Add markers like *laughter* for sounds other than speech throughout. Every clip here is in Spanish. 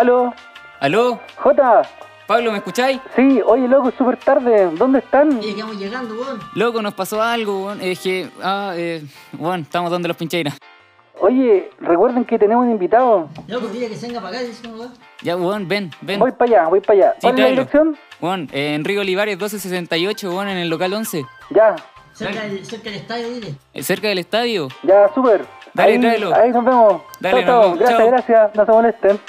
¿Aló? ¿Aló? Jota, Pablo, ¿me escucháis? sí, oye, loco, es súper tarde. ¿Dónde están? Y quedamos llegando, weón. Loco, nos pasó algo, weón. Es que, ah, eh, bueno, estamos donde los pincheiras. Oye, recuerden que tenemos un invitado. Loco, dile que se venga para acá, dice. Ya, weón, ven, ven. Voy para allá, voy para allá. Sí, ¿Cuál es la dirección? Weón, eh, Enrique Olivares 1268, weón, en el local 11. Ya, Cerca del, cerca del estadio, dile. eh, cerca del estadio. ya, súper. Dale, ahí, tráelo. ahí nos vemos. Dale, nos vemos. Gracias, gracias. No se molesten.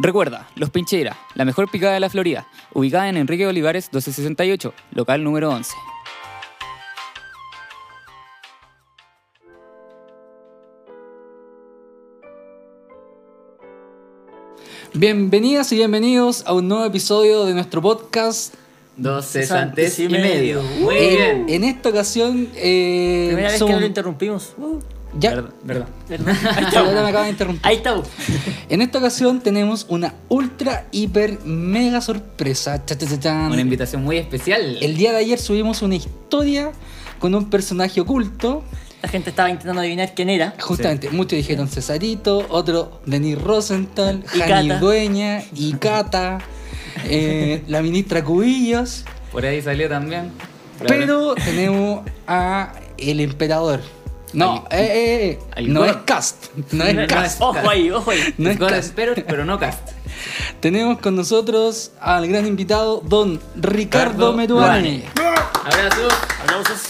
Recuerda, Los Pincheiras, la mejor picada de la Florida, ubicada en Enrique Olivares 1268, local número 11. Bienvenidas y bienvenidos a un nuevo episodio de nuestro podcast. Dos cesantes y medio. Muy En- bien. En esta ocasión, eh, Primera vez que lo interrumpimos. Uh, ya, Verdad, verdad. perdón. *laughs* Ahí me está. acaba de interrumpir. Ahí está. *laughs* En esta ocasión tenemos una ultra, hiper, mega sorpresa. Cha, cha, cha, chan. Una invitación muy especial. El día de ayer subimos una historia con un personaje oculto. La gente estaba intentando adivinar quién era. Justamente, muchos dijeron Cesarito, otro Denis Rosenthal, Jani. Dueña y Cata, eh, la ministra Cubillos. Por ahí salió también. Pero tenemos a el emperador. No, Al- eh, eh, eh, no es cast, no es cast. Ojo ahí, ojo ahí. No es God cast. Pero no cast. Tenemos con nosotros al gran invitado, don Ricardo Ricardo Meruane. Abrazo. Aplausos.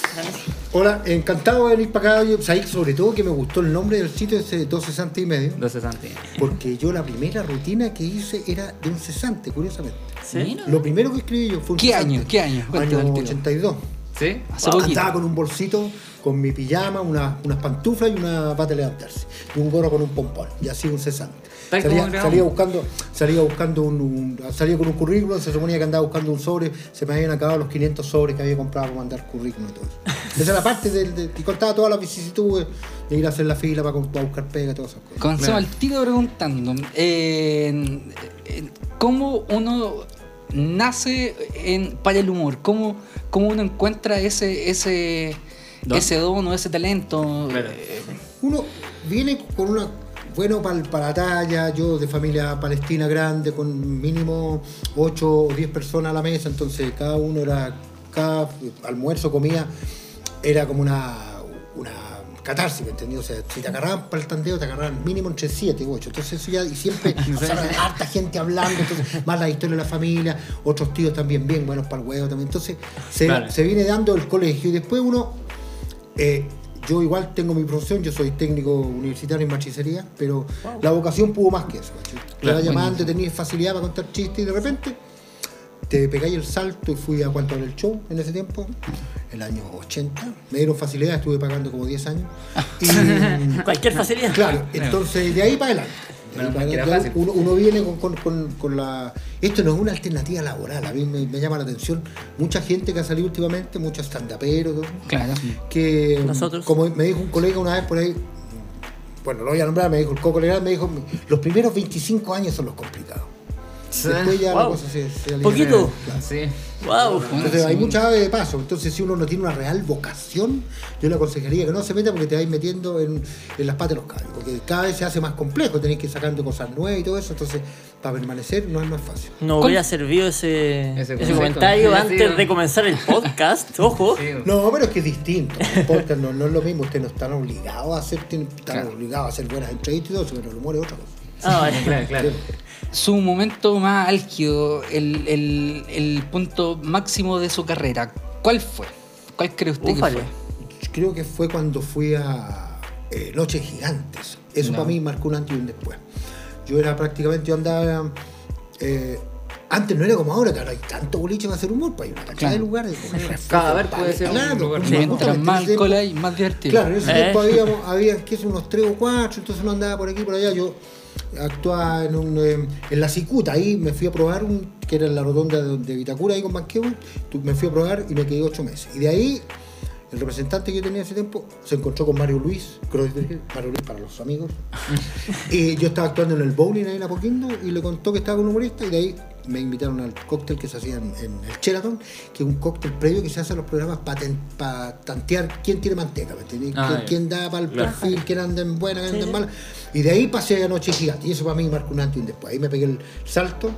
Hola, encantado de venir para acá. Yo, sabéis sobre todo que me gustó el nombre del sitio ese 12 cesante y medio. 260. Porque yo la primera rutina que hice era de un cesante, curiosamente. ¿Sí? Lo primero que escribí yo fue un ¿Qué cesante. año? ¿Qué año? Año al tiro. 82. ¿Sí? Hace poquito. Andaba con un bolsito, con mi pijama, una- unas pantuflas y una pata de levantarse. Y un gorro con un pompón. Y así un cesante. Salía, buscando, salía buscando un, un- salía con un currículum, se suponía que andaba buscando un sobre, se me habían acabado los 500 sobres que había comprado para mandar currículum y todo eso. Esa era parte del, de, y contaba todas las vicisitudes de ir a hacer la fila para, para buscar pega, todas esas cosas. Comencemos al tiro preguntando. eh, eh, ¿Cómo uno nace en, para el humor? ¿Cómo, cómo uno encuentra ese, ese, Don. ese don o ese talento? Claro. Eh, Uno viene con una. Bueno, para, para la talla, yo de familia palestina grande, con mínimo 8 o 10 personas a la mesa, entonces cada uno era. Cada almuerzo, comía, era como una. una catarsis, ¿me entendí? O sea, si te agarraban para el tandeo, te agarraban mínimo entre 7 y 8. Entonces, eso ya, y siempre, *laughs* o sea, harta gente hablando, entonces, más la historia de la familia, otros tíos también bien buenos para el huevo también. Entonces, se, se viene dando el colegio y después uno eh, yo igual tengo mi profesión, yo soy técnico universitario en machicería, pero la vocación pudo más que eso. Te Claro. va llamando, tenías facilidad para contar chistes y de repente te pegáis el salto y fui a cuánto era el show en ese tiempo, el año 80. Me dieron facilidad, estuve pagando como 10 años. *laughs* Y, Cualquier facilidad. Claro, entonces de ahí para adelante. De ahí Menos para mal que era adelante, fácil. uno, uno viene con, con- con- con la... Esto no es una alternativa laboral, a mí me, me llama la atención. Mucha gente que ha salido últimamente, muchos stand-uperos, todo, Claro. que Nosotros. como me dijo un colega una vez por ahí, bueno, lo voy a nombrar, me dijo el Coco Legal, me dijo, los primeros 25 años son los complicados. Después ya la cosa se, se alinea. Poquito. Claro. Sí. Wow. Entonces hay mucha ave de paso. Entonces, si uno no tiene una real vocación, yo le aconsejaría que no se meta porque te vais metiendo en, en las patas de los caballos. Porque cada vez se hace más complejo, tenéis que ir sacando cosas nuevas y todo eso. Entonces, para permanecer no es más fácil. No hubiera servido ese, Ese ese, comentario antes sido- de comenzar el podcast. Ojo. Sí. No, pero es que es distinto. El podcast no, no es lo mismo. Ustedes no están obligados a hacer, están Claro. obligados a hacer buenas entrevistas y todo eso, pero el humor es otra cosa. Ah, vale. Claro, claro. Su momento más álgido, el, el- el punto máximo de su carrera, ¿cuál fue? ¿Cuál cree usted Ufale. que fue? Creo que fue cuando fui a eh, Noches Gigantes. Eso No. para mí marcó un antes y un después. Yo era prácticamente, yo andaba. eh, antes no era como ahora, que ahora hay tanto boliche para hacer humor, pues hay una cantidad Claro. de lugares. Cada vez puede ser un claro, lugar. pues, Mientras más tiempo- hay, más divertido. Claro, en ese Eh. tiempo habíamos, había que es unos tres o cuatro, entonces uno andaba por aquí y por allá. Yo actuaba en, un, eh, en la Cicuta, ahí me fui a probar, un, que era en la rotonda de, de Vitacura, ahí con Banqueo, me fui a probar y me quedé ocho meses. Y de ahí el representante que yo tenía ese tiempo, se encontró con Mario Luis, Kreuzberger, Mario Luis para los amigos. *laughs* y yo estaba actuando en el bowling ahí en Apoquindo y le contó que estaba con un humorista y de ahí me invitaron al cóctel que se hacía en, en el Sheraton, que es un cóctel previo que se hace en los programas para tantear quién tiene manteca. Ah, ¿Quién, da para el Claro. perfil, quién anda en buena, quién anda en mala. Y de ahí pasé a Noche Gigante, y eso para mí marcó un antes y un después. Ahí me pegué el salto.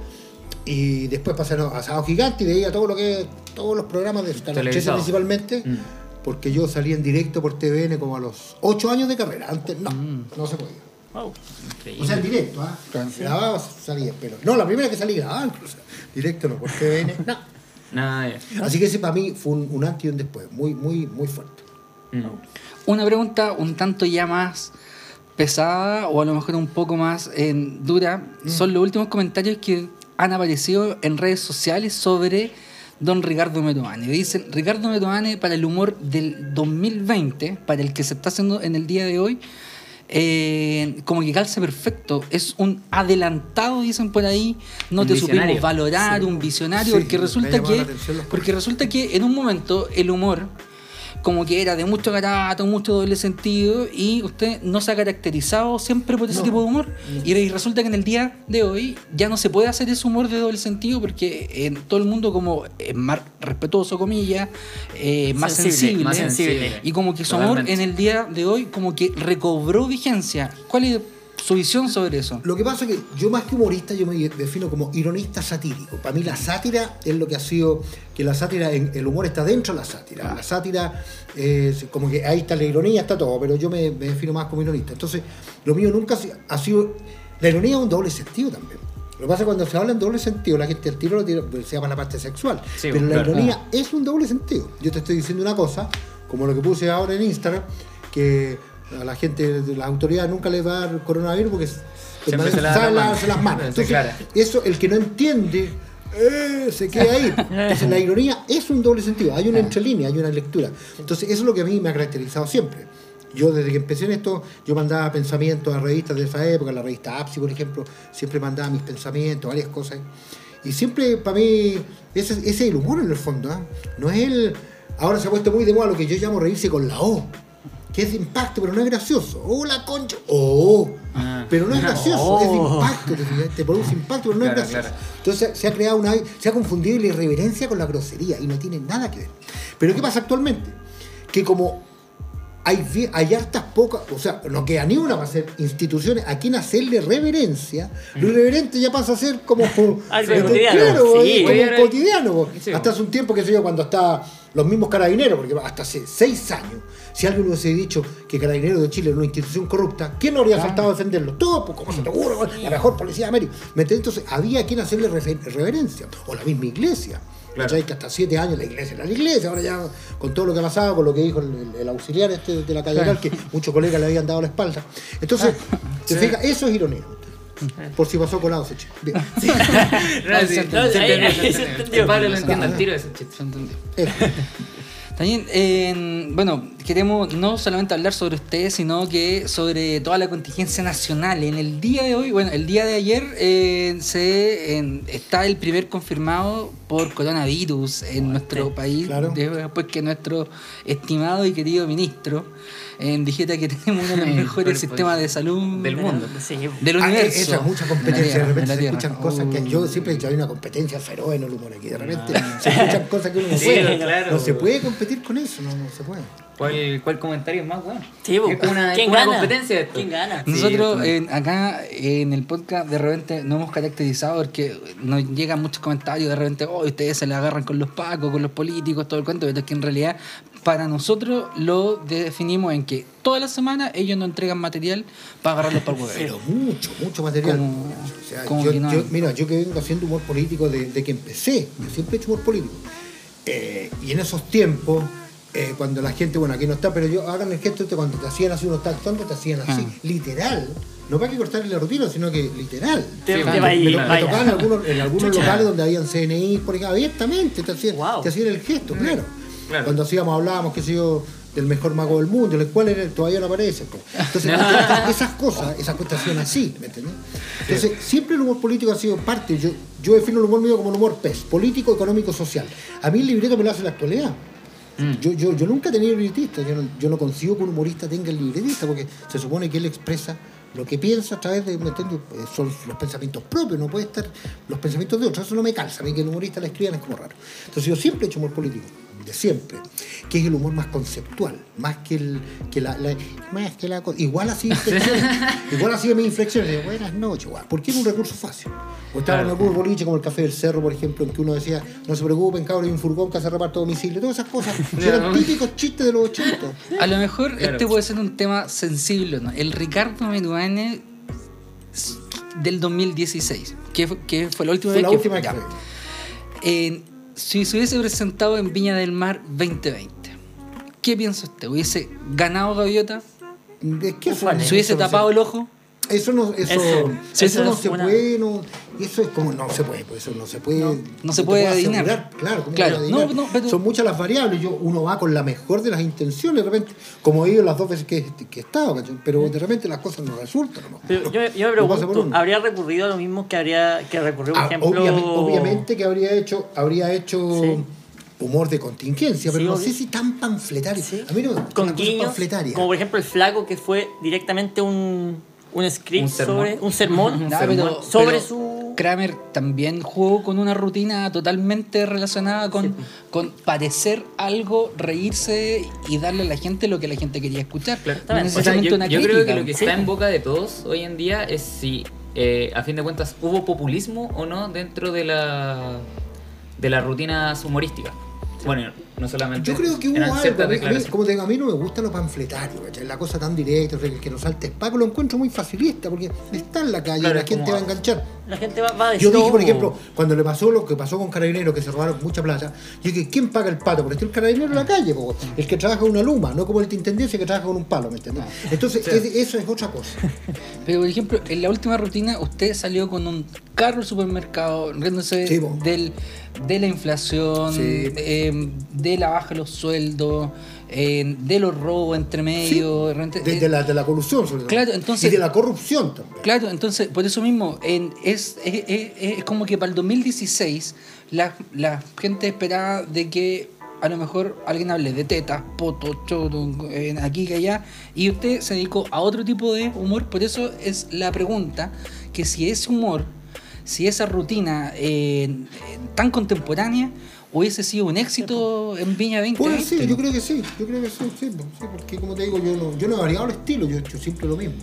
Y después pasé a Asado Gigante y de ahí a todo lo que todos los programas de hasta las 13 Televisado. principalmente, Mm. porque yo salí en directo por TVN como a los 8 años de carrera. Antes no, Mm. no se podía. Wow. O sea, en directo, ¿ah? Grababa, salía, pero no, la primera que salí incluso. Directo no, por TVN, *laughs* no. Nada, ya. Así que ese para mí fue un, un antes y un después, muy, muy, muy fuerte. Mm. Una pregunta un tanto ya más pesada o a lo mejor un poco más eh, dura son los últimos comentarios que han aparecido en redes sociales sobre don Ricardo Metovane. Dicen, Ricardo Metovane para el humor del 2020, para el que se está haciendo en el día de hoy, eh, como que calza perfecto. Es un adelantado, dicen por ahí. No Un te visionario. supimos valorar, un visionario, Sí, porque resulta que porque resulta que en un momento el humor como que era de mucho garato, mucho doble sentido y usted no se ha caracterizado siempre por ese No, tipo de humor. no. Y, resulta que en el día de hoy ya no se puede hacer ese humor de doble sentido porque en todo el mundo como es más respetuoso, comillas, eh, más Sensible, sensible, más sensible. y como que su humor en el día de hoy como que recobró vigencia. ¿Cuál es su visión sobre eso? Lo que pasa es que yo más que humorista, yo me defino como ironista satírico. Para mí la sátira es lo que ha sido, que la sátira, en- el humor está dentro de la sátira. La sátira, es como que ahí está la ironía, está todo, pero yo me, me defino más como ironista. Entonces, lo mío nunca ha si- ha sido... La ironía es un doble sentido también. Lo que pasa es que cuando se habla en doble sentido, la gente al tiro lo tira- pues, se llama la parte sexual. Sí, pero la ironía es un doble sentido. Yo te estoy diciendo una cosa, como lo que puse ahora en Instagram, que a la gente de las autoridades nunca les va a dar coronavirus porque Siempre se sabe las lavarse manos. las manos. Sí, Entonces, eso, el que no entiende, eh, se queda ahí. Entonces, la ironía es un doble sentido. Hay una entrelínea, hay una lectura. Entonces, eso es lo que a mí me ha caracterizado siempre. Yo, desde que empecé en esto, yo mandaba pensamientos a revistas de esa época, la revista APSI, por ejemplo, siempre mandaba mis pensamientos, varias cosas. Y siempre, para mí, ese, ese es el humor en el fondo. ¿ah? No es el. Ahora se ha puesto muy de moda lo que yo llamo reírse con la O. Que es de impacto, pero no es gracioso. ¡Oh, la concha! ¡Oh! Ah. Pero no es gracioso, Oh. es de impacto, te, produce impacto, pero no Claro, es gracioso. claro. Entonces se ha creado una. Se ha confundido la irreverencia con la grosería y no tiene nada que ver. Pero ¿qué pasa actualmente? Que como hay, hay hartas pocas, o sea, no queda ni una para hacer instituciones a quien hacerle reverencia, lo irreverente ya pasa a ser como. *laughs* Como- cotidiano, claro, sí. como. Sí, Hasta hace un tiempo, que sé yo, cuando estaba los mismos carabineros, porque hasta hace seis años, si alguien hubiese dicho que Carabineros de Chile era una institución corrupta, ¿quién no habría saltado a defenderlo? Todo, pues, como se te ocurre, la mejor policía de América. Entonces, había a quien hacerle reverencia, o la misma iglesia. Claro. ¿Cachai? Que hasta siete años la iglesia era la iglesia, ahora ya con todo lo que ha pasado, con lo que dijo el, el- el auxiliar este de la catedral, que muchos colegas le habían dado la espalda. Entonces, *laughs* ¿te fijas? Eso es ironía. Por si pasó colado ese chico. Bien. *laughs* No, sí, No, se ahí- entendió, ahí se se entendió. entendió. El padre lo entiende al tiro ese chiste. Se entendió. También, eh, bueno, queremos no solamente hablar sobre ustedes, sino que sobre toda la contingencia nacional. En el día de hoy, bueno, el día de ayer eh, se en- está el primer confirmado por coronavirus en nuestro país, claro. después que nuestro estimado y querido ministro eh, dijera que tenemos uno de los *laughs* mejores sistemas de salud del mundo. Sí. del Ah, universo. esa es mucha competencia. de repente se escuchan cosas que yo siempre he dicho, hay una competencia feroz en el humor aquí. De repente se escuchan cosas que uno no Sí, puede. claro. No se puede competir con eso, no, no se puede. ¿Cuál, ¿Cuál comentario es más bueno? Sí, es una, ¿Quién una gana? competencia esto. ¿Quién gana? Nosotros eh, acá en el podcast de repente nos hemos caracterizado porque nos llegan muchos comentarios de repente, oh, ustedes se la agarran con los pacos, con los políticos, todo el cuento, pero es que en realidad para nosotros lo definimos en que toda la semana ellos nos entregan material para agarrarlos para el huevo. Pero mucho, mucho material. Como- O sea, como yo, que no- yo- mira, yo que vengo haciendo humor político desde que empecé, yo siempre he hecho humor político. Eh, y en esos tiempos, eh, cuando la gente, bueno, aquí no está, pero yo hagan el gesto este, cuando te hacían así, uno está actuando, te hacían así, Ah. literal. No para que cortarle la rutina, sino que literal. Te- Sí, te me- ahí, me, me tocaban en algunos, en algunos locales donde habían CNI, por ejemplo, abiertamente te hacían, Wow. te hacían el gesto, claro. Claro. Cuando hacíamos, hablábamos, qué sé yo, del mejor mago del mundo, el cual era- todavía no aparece. pues. Entonces, *laughs* esas, cosas, esas hacían así, ¿me entiendes? Entonces, siempre el humor político ha sido parte. Yo, yo defino el humor mío como el humor PES, político, económico, social. A mí el libreto me lo hace la actualidad. Mm. Yo, yo, yo nunca he tenido libretista, yo no, yo no consigo que un humorista tenga el libretista, porque se supone que él expresa lo que piensa a través de, ¿me entiendes? Eh, Son los pensamientos propios, no puede estar los pensamientos de otros, eso no me calza, a mí que el humorista le escriban es como raro. Entonces yo siempre he hecho humor político, de siempre, que es el humor más conceptual, más que el, que la, la- más que la igual así *laughs* igual así mis inflexiones, de buenas noches, guau, porque es un recurso fácil. O estaba en Claro. algún boliche como el Café del Cerro, por ejemplo, en que uno decía, no se preocupen, cabrón, hay un furgón que hace reparto a domicilio, todas esas cosas, *laughs* eran típicos chistes de los 80. A lo mejor Claro. este puede ser un tema sensible, ¿no? El Ricardo Meruane s- del 2016, que fue, que fue la última Fue vez la que última que. En- si se hubiese presentado en Viña del Mar 2020, ¿qué piensa usted? ¿Hubiese ganado Gaviota? Es que eso, Ufale. ¿Se hubiese no tapado el ojo? Eso no, eso, Eso- eso, eso no es se una- puede, no, eso es como, no se puede, pues eso no se puede. no se puede adivinar. Claro, ¿cómo Claro, no, no, pero- Son muchas las variables, yo, uno va con la mejor de las intenciones, de repente, como he ido las dos veces que, que he estado, pero de repente las cosas no resultan. ¿no? Pero yo, yo me No por pregunto. ¿habría recurrido a lo mismo que habría que recurrió, por Ah, ejemplo? obviamente, obviamente que habría hecho, habría hecho Sí. humor de contingencia, pero Sí, no sé si tan panfletario. Sí. A mí no con guiños, panfletaria. como por ejemplo el flaco que fue directamente un, un script Un sobre un sermón *laughs* sermón. pero- sobre pero su Kramer también jugó con una rutina totalmente relacionada con, con parecer algo, reírse y darle a la gente lo que la gente quería escuchar. No Exactamente. O sea, necesariamente yo, una yo crítica. creo que lo que Sí. está en boca de todos hoy en día es si, eh, a fin de cuentas, hubo populismo o no dentro de la, de las rutinas humorísticas. Bueno, no solamente. Yo creo que hubo algo. A mí, como te digo, a mí no me gusta lo panfletario, ¿cachai? la cosa tan directa, el que nos salte Paco, lo encuentro muy facilista, porque está en la calle Claro, y la gente va a enganchar. la gente va, va a decir Yo dije, por ejemplo, cuando le pasó lo que pasó con Carabineros, que se robaron mucha plata, yo dije, ¿quién paga el pato? Porque está el Carabinero en la calle, po. el que trabaja con una luma, no como el de intendencia que trabaja con un palo, ¿me entiendes? Entonces, es- eso es otra cosa. *laughs* Pero, por ejemplo, en la última rutina usted salió con un carro al supermercado riéndose Sí, po. De la inflación, Sí. eh, de la baja de los sueldos, eh, de los robos entre medio. de de la, de la corrupción, sobre todo. Claro, entonces- Y de la corrupción también. Claro, entonces, por eso mismo, en- es, es, es- es como que para el 2016 la, la gente esperaba de que a lo mejor alguien hable de tetas, poto, choro, eh, aquí que allá, y usted se dedicó a otro tipo de humor, por eso es la pregunta, que si ese humor, si esa rutina eh, tan contemporánea hubiese sido un éxito en Viña 20. Puede ser, yo creo que sí, yo creo que sí, sí, sí, porque como te digo, yo no, yo no he variado el estilo, yo he hecho siempre lo mismo.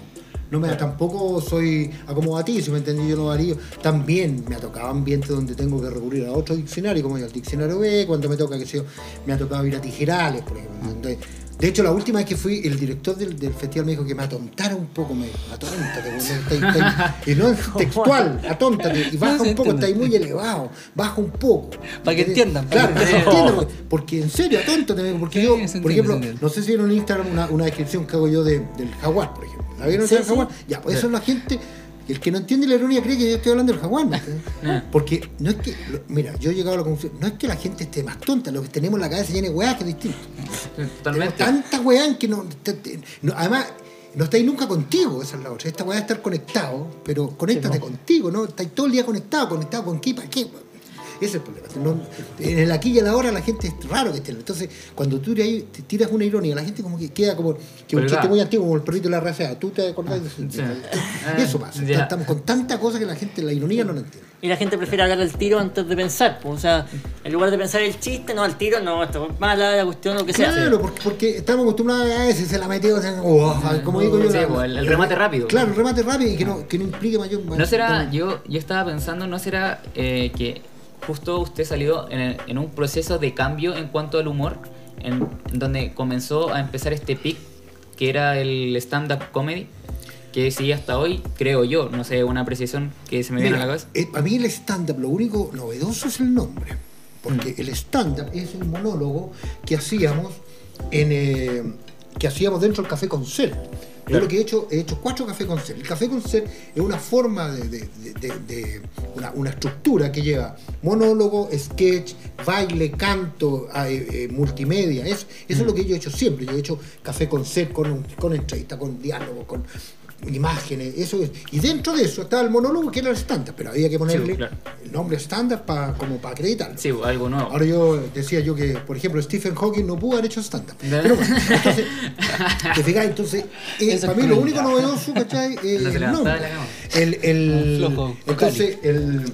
No me, tampoco soy acomodaticio, ¿me entendí? Yo no varío. También me ha tocado ambientes donde tengo que recurrir a otro diccionario, como el diccionario B, cuando me toca, que sé yo, me ha tocado ir a tijerales, por ejemplo. Entonces, de hecho, la última vez que fui, el director del, del festival me dijo que me atontara un poco, me dijo, atóntate, y no es *laughs* textual, atóntate, y baja No un poco, está ahí muy elevado, baja un poco. Para que entiendan, Claro, para que entiendan. porque- en serio, atóntate, porque Sí, yo, por ejemplo, no sé si vieron en Instagram una, una descripción que hago yo de- del jaguar, por ejemplo. ¿La vieron Sí, sí. jaguar? Ya, pues eso es la gente. El que no entiende la ironía cree que yo estoy hablando del jaguar. ¿me entiendes? Porque no es que, mira, yo he llegado a la conclusión, no es que la gente esté más tonta, lo que tenemos en la cabeza llena de weá que es distinto. Tenemos Totalmente. tanta weá que no, te- te- no- Además, no estáis nunca contigo, esa es la otra. Esta weá es estar conectado, pero conéctate contigo, ¿no? Estáis todo el día conectado, conectado con qué, para qué. Ese es el problema. No- en el aquí y el ahora la gente es raro que esté. Entonces, cuando tú ahí te tiras una ironía, la gente como que queda como que un chiste muy antiguo, como el perrito de la raza. Tú te acordás de eso. Sí. Eso pasa. Ya. Estamos con tanta cosa que la gente, la ironía no la entiende. Y la gente prefiere hablar al tiro antes de pensar. pues, o sea, en lugar de pensar el chiste, no al tiro, no, esto es mala, la cuestión, lo que sea. Claro, porque, porque estamos acostumbrados a ese, se la metió, o sea, oh, como digo yo. Sí, la- pues, el- el remate rápido. Claro, el remate rápido y que no, que no implique mayor. No será, yo, yo estaba pensando, ¿no será eh, que justo usted salió en, en un proceso de cambio en cuanto al humor, en donde comenzó a empezar este pic que era el stand-up comedy, que sigue hasta hoy, creo yo, no sé, una apreciación que se me viene a la cabeza. eh, para mí el stand-up, lo único novedoso es el nombre. Porque Mm. el stand-up es el monólogo que hacíamos en eh, que hacíamos dentro del café con. Yo Claro. lo que he hecho, he hecho cuatro cafés con ser. El café con ser es una forma de, de- de- de- de- una, una estructura que lleva monólogo, sketch, baile, canto, ah, eh, eh, multimedia. Es- eso es Mm. lo que yo he hecho siempre. Yo he hecho café con ser, con, con entrevista, con diálogo, con imágenes, eso es. Y dentro de eso estaba el monólogo que era el estándar, pero había que ponerle claro. el nombre estándar para como para acreditarlo. Sí, algo nuevo. Ahora yo decía yo que, por ejemplo, Stephen Hawking no pudo haber hecho. Pero bueno, entonces, *laughs* te fijas, entonces, eh, para mí lo único novedoso, ¿cachai? Es No se el nombre. El, el- flojo entonces, el,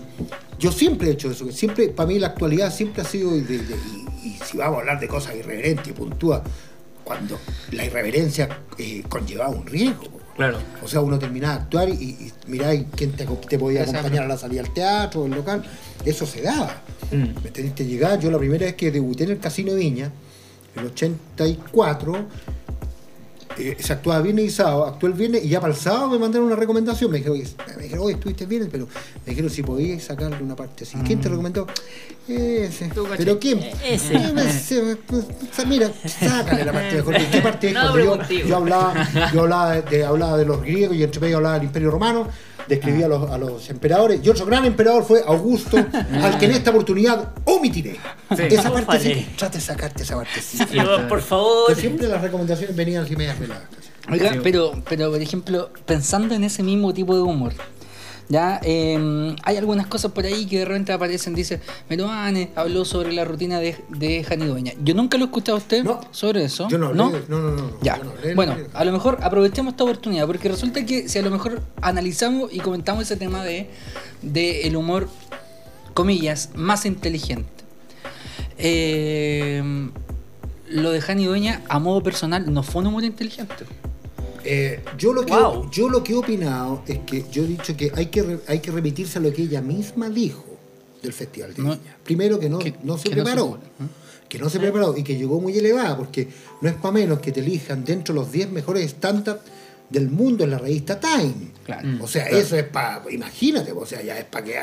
yo siempre he hecho eso, siempre, para mí la actualidad siempre ha sido, de- de- y, y si vamos a hablar de cosas irreverentes y puntúas, cuando la irreverencia eh, conllevaba un riesgo. Claro. O sea, uno terminaba de actuar y, y miráis quién te, te podía acompañar a la salida al teatro o al local. Eso se daba. Mm. Me que llegar. Yo la primera vez que debuté en el Casino de Viña, en el 84, eh, se actuaba viernes y sábado, actué el viernes y ya para el sábado me mandaron una recomendación. Me dijeron, oye, me dijeron, oye, estuviste bien, pero me dijeron si podíais sacarle una parte así. ¿Quién te recomendó? Ese. ¿Pero quién? Ese. Eh, ese, pues, Mira, sácale la parte mejor. ¿Qué parte es? No, yo, yo hablaba, yo hablaba de, de- hablaba de los griegos y entre medio hablaba del Imperio Romano, describía a, los, a los emperadores. Y otro gran emperador fue Augusto, *laughs* al que en esta oportunidad omitiré. Esa parte sí, trate de sacarte esa parte sí. Sí, vos, por favor. Pero siempre las recomendaciones venían así medias peladas. Oiga, pero, pero por ejemplo, pensando en ese mismo tipo de humor, ya eh, hay algunas cosas por ahí que de repente aparecen, dice, Meroane habló sobre la rutina de, de Jani Dueña. Yo nunca lo he escuchado a usted No. sobre eso. Yo no, ¿No? hablé no, no, no, no, Ya. no hablé bueno, a lo mejor aprovechemos esta oportunidad, porque resulta que si a lo mejor analizamos y comentamos ese tema de, de el humor, comillas, más inteligente. eh, lo de Jani Dueña, a modo personal, no fue un humor inteligente. Eh, yo, lo que, Wow. yo lo que he opinado es que yo he dicho que hay que, re- hay que remitirse a lo que ella misma dijo del Festival de No- Viña. Primero que no, que- no se que no se preparó. ¿eh? que no se preparó y que llegó muy elevada, porque no es para menos que te elijan dentro de los 10 mejores stand del mundo en la revista Time. Claro. O sea, Claro. eso es para, imagínate, o sea, ya es para que...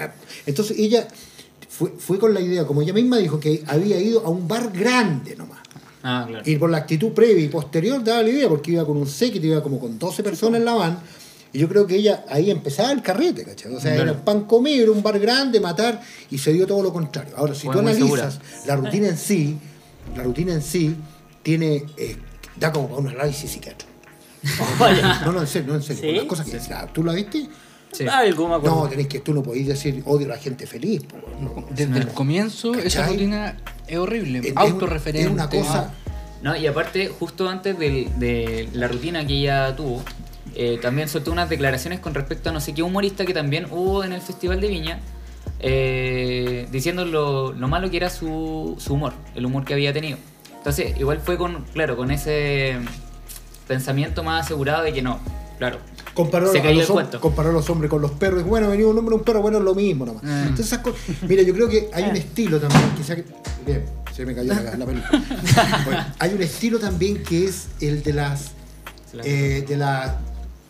Entonces ella fue, fue con la idea, como ella misma dijo, que había ido a un bar grande nomás. Ah, claro. Y por la actitud previa y posterior daba la idea, porque iba con un séquito, iba como con 12 personas en la van. Y yo creo que ella ahí empezaba el carrete, ¿cachai? O sea, Claro. era pan comer, era un bar grande, matar, y se dio todo lo contrario. Ahora, si Fue tú analizas la rutina en sí, la rutina en sí tiene, eh, da como para un análisis psiquiátrico. *laughs* No, no, en serio, no, en serio. ¿Sí? Las cosas que decía, ¿Tú la viste? Sí. Algo me acuerdo. No, tenés que, tú no podés decir odio a la gente feliz. po, no. Desde el comienzo, esa rutina es horrible. Es- autorreferente. Es una cosa... No, y aparte, justo antes de, la rutina que ella tuvo, eh, también soltó unas declaraciones con respecto a no sé qué humorista que también hubo en el Festival de Viña, eh, diciendo lo, lo malo que era su, su humor, el humor que había tenido. Entonces, igual fue con, claro, con ese pensamiento más asegurado de que no, claro. Comparó, Se a cayó los el cuento. comparó a los hombres con los perros. Bueno, venía un hombre, un perro, bueno, es lo mismo nomás. Mm. Entonces, esas cosas- Mira, yo creo que hay un estilo también, quizá que. Bien, se me cayó la, la película. *laughs* Bueno, hay un estilo también que es el de las. eh, de las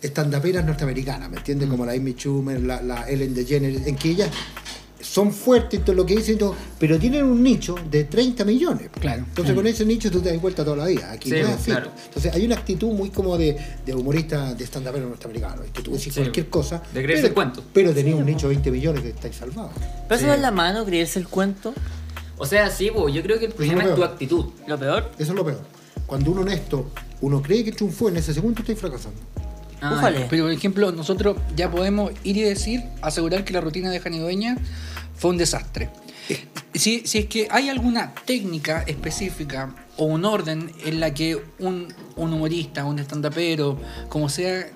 estandaperas norteamericanas, ¿me Mm. entiendes? Como la Amy Schumer, la, la Ellen DeGeneres, en que ellas son fuertes en todo lo que dicen, y todo, pero tienen un nicho de 30 millones. Claro. Entonces con ese nicho tú te das vuelta toda la vida. Aquí Sí, no es así. claro. Entonces hay una actitud muy como de, de humorista de stand-up norteamericano. Que tú decís Sí. cualquier cosa. De creerse pero, el cuento. Pero tenés un nicho de 20 millones que estáis salvados. Pero eso Sí. no es la mano, creerse el cuento. O sea, sí, bo, yo creo que el Pues problema es tu actitud. Lo peor. Eso es lo peor. Cuando uno honesto, uno cree que triunfó en ese segundo, estáis fracasando. Ah, Ufale. Pero, por ejemplo, nosotros ya podemos ir y decir, asegurar que la rutina de Jani Dueña fue un desastre. Si, si es que hay alguna técnica específica o un orden en la que un, un humorista, un estandapero, como sea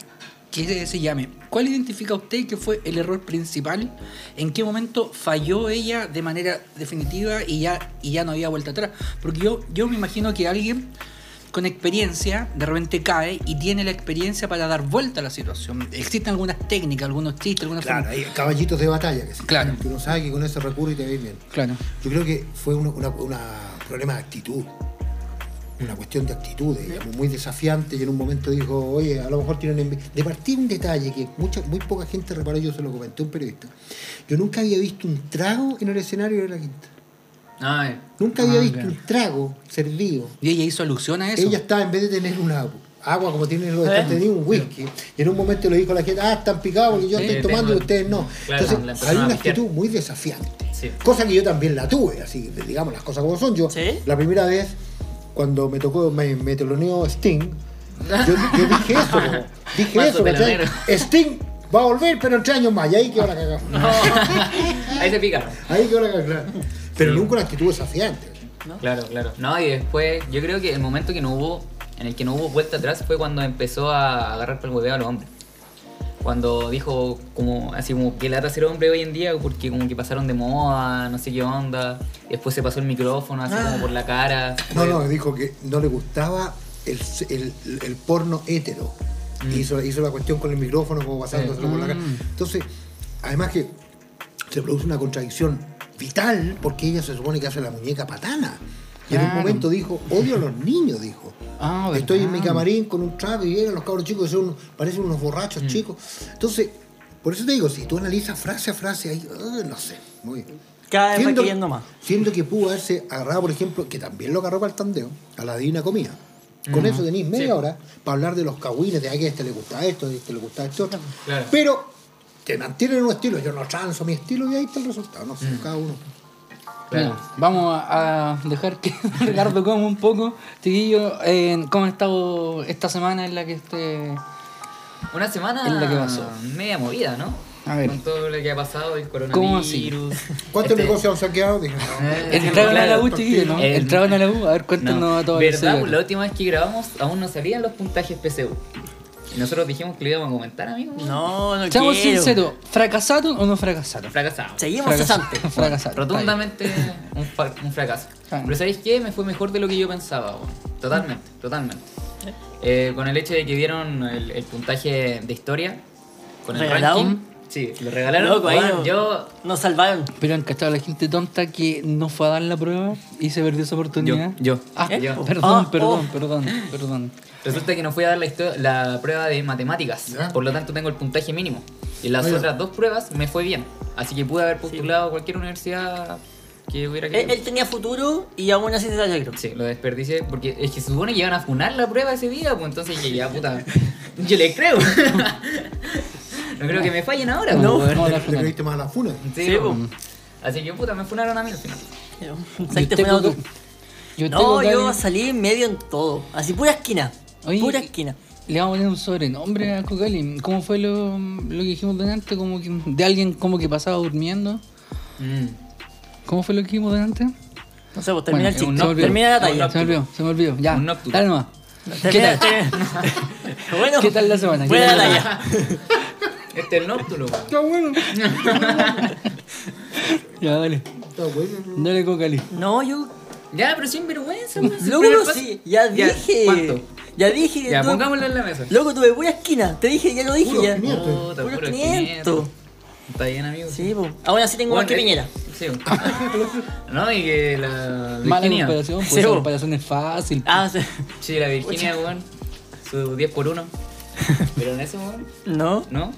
que se llame, ¿cuál identifica usted que fue el error principal? ¿En qué momento falló ella de manera definitiva y ya, y ya no había vuelta atrás? Porque yo, yo me imagino que alguien con experiencia de repente cae y tiene la experiencia para dar vuelta a la situación. Existen algunas técnicas, algunos chistes, algunas Claro, formas- hay caballitos de batalla que se Claro. que uno sabe que con ese recurre y te veis bien. Claro. Yo creo que fue un problema de actitud. Una cuestión de actitud, digamos, muy desafiante y en un momento dijo, oye, a lo mejor tienen envi-". De partir un detalle que mucha, muy poca gente reparó, yo se lo comenté a un periodista. Yo nunca había visto un trago en el escenario de la quinta. Ay, Nunca había Ah, visto un trago servido. Y ella hizo alusión a eso. Ella estaba, en vez de tener una agua como tienen los ¿Eh? tenía un whisky. Y en un momento le dijo a la gente, ah, están picados porque yo Sí, estoy tomando y ustedes no. Claro, Entonces, hay una actitud muy desafiante. sí. Cosa que yo también la tuve, así, digamos las cosas como son. Yo, ¿Sí? la primera vez, cuando me tocó, me, me teloneó Sting, Yo, yo dije eso, *laughs* dije eso, ¿cachai? Sting va a volver, pero en tres años más, y ahí quedó la cagada. *laughs* Ahí se picaron. Ahí quedó la cagada, Pero nunca una actitud desafiante. Claro, claro. No, y después, yo creo que el momento que no hubo, en el que no hubo vuelta atrás fue cuando empezó a agarrar por el hueveo a los hombres. Cuando dijo como así como que lata ser hombre hoy en día porque como que pasaron de moda, no sé qué onda. Después se pasó el micrófono así como por la cara. No, Fue- no, dijo que no le gustaba el, el, el porno hétero. Hizo, hizo la cuestión con el micrófono, como pasándoselo por la cara. Entonces, además que se produce una contradicción vital porque ella se supone que hace la muñeca patana. Y en un momento dijo, odio a los niños, dijo. Ah, Estoy en mi camarín con un trago y llegan los cabros chicos que son, parecen unos borrachos chicos. Entonces, por eso te digo, si tú analizas frase a frase, ahí, eh, no sé, muy Cada vez va Siendo- queriendo más. Siendo que pudo haberse agarrado, por ejemplo, que también lo agarró para el tandeo, a la divina comida. Con eso tenéis media Sí. hora para hablar de los cagüines, de "Ay, que a este le gusta esto, a este le gusta esto. Claro. Pero te mantienen un estilo, yo no transo mi estilo y ahí está el resultado, no sé, cada uno. Claro. Mira, vamos a dejar que *laughs* Ricardo coma un poco. Chiquillo, eh, ¿cómo ha estado esta semana en la que esté Una semana Es la que pasó. media movida, ¿no? A ver. Con todo lo que ha pasado, el ¿Cómo así? coronavirus. ¿Cuántos Este- negocios han saqueado? Dije, no. Entraron a la U, chiquillo, ¿no? Eh, Entraron a la U. A ver, cuéntanos No, a todos. ¿Verdad? La última vez que grabamos aún no salían los puntajes PSU. Y nosotros dijimos que lo íbamos a comentar, amigos. No, no Seamos quiero. sinceros, ¿fracasaron o no fracasaron? Fracasamos. Seguimos Fracasaron. cesantes. *laughs* Fracasaron. Rotundamente un, fracaso. Claro. Pero ¿sabéis qué? Me fue mejor de lo que yo pensaba. Totalmente, totalmente. Eh, con el hecho de que dieron el, el puntaje de historia, con el ¿Regalado? ranking. Sí, lo regalaron. Loco, ahí no- yo, Nos salvaron. Pero han cachado a la gente tonta que no fue a dar la prueba y se perdió esa oportunidad. Yo, yo. Ah, ¿Eh? yo. perdón, Ah, perdón, oh. perdón, perdón. Resulta que no fui a dar la, la prueba de matemáticas, Ya. por lo tanto tengo el puntaje mínimo. Y las Oye. otras dos pruebas me fue bien, así que pude haber postulado a cualquier universidad que hubiera Él, querido. él tenía futuro y aún así se alegró. Sí, lo desperdicié porque es que se supone que iban a funar la prueba ese día, pues entonces dije, ya puta, *laughs* yo le creo. *laughs* no creo que me fallen ahora, No, no, Le final. creíste más a la funa. Sí, Sí. Así que puta, me funaron a mí al final. ¿Y Saliste funado tú. ¿Y usted, No, yo salí medio en todo. Así, pura esquina. Oye, pura esquina. Le vamos a poner un sobrenombre a Cocali. ¿Cómo fue lo, lo que dijimos delante? Como que, de alguien como que pasaba durmiendo. Mm. ¿Cómo fue lo que dijimos delante? No sé, pues termina Bueno, el chiste. nocturno. Termina la talla. Se me olvidó, se me olvidó. Ya, Un nocturno. dale nomás. ¿Qué tal? bueno, *laughs* ¿Qué tal la semana? ¿Qué Buena tal la talla. Este es el nóctulo, weón. Está bueno. *laughs* Ya, dale. Está bueno. Dale, Cocali. No, yo. Ya, pero sin vergüenza, weón. Loco, primer paso- sí. Ya dije. ¿Cuánto? Ya dije. que Ya, tuve- pongámoslo en la mesa. Loco, tuve pura esquina. Te dije, ya lo dije Puro ya. 500. Puta, Puro puro 500. 500. Está bien, amigo. Sí, pues. Aún así tengo más Bueno, que eh, Piñera. Sí. no, y que la Mala Virginia. comparación, pues Sí, bo. comparación es fácil. Ah, sí. Sí, la Virginia, weón. Su 10 por 1. *laughs* Pero en eso, weón. No. ¿No?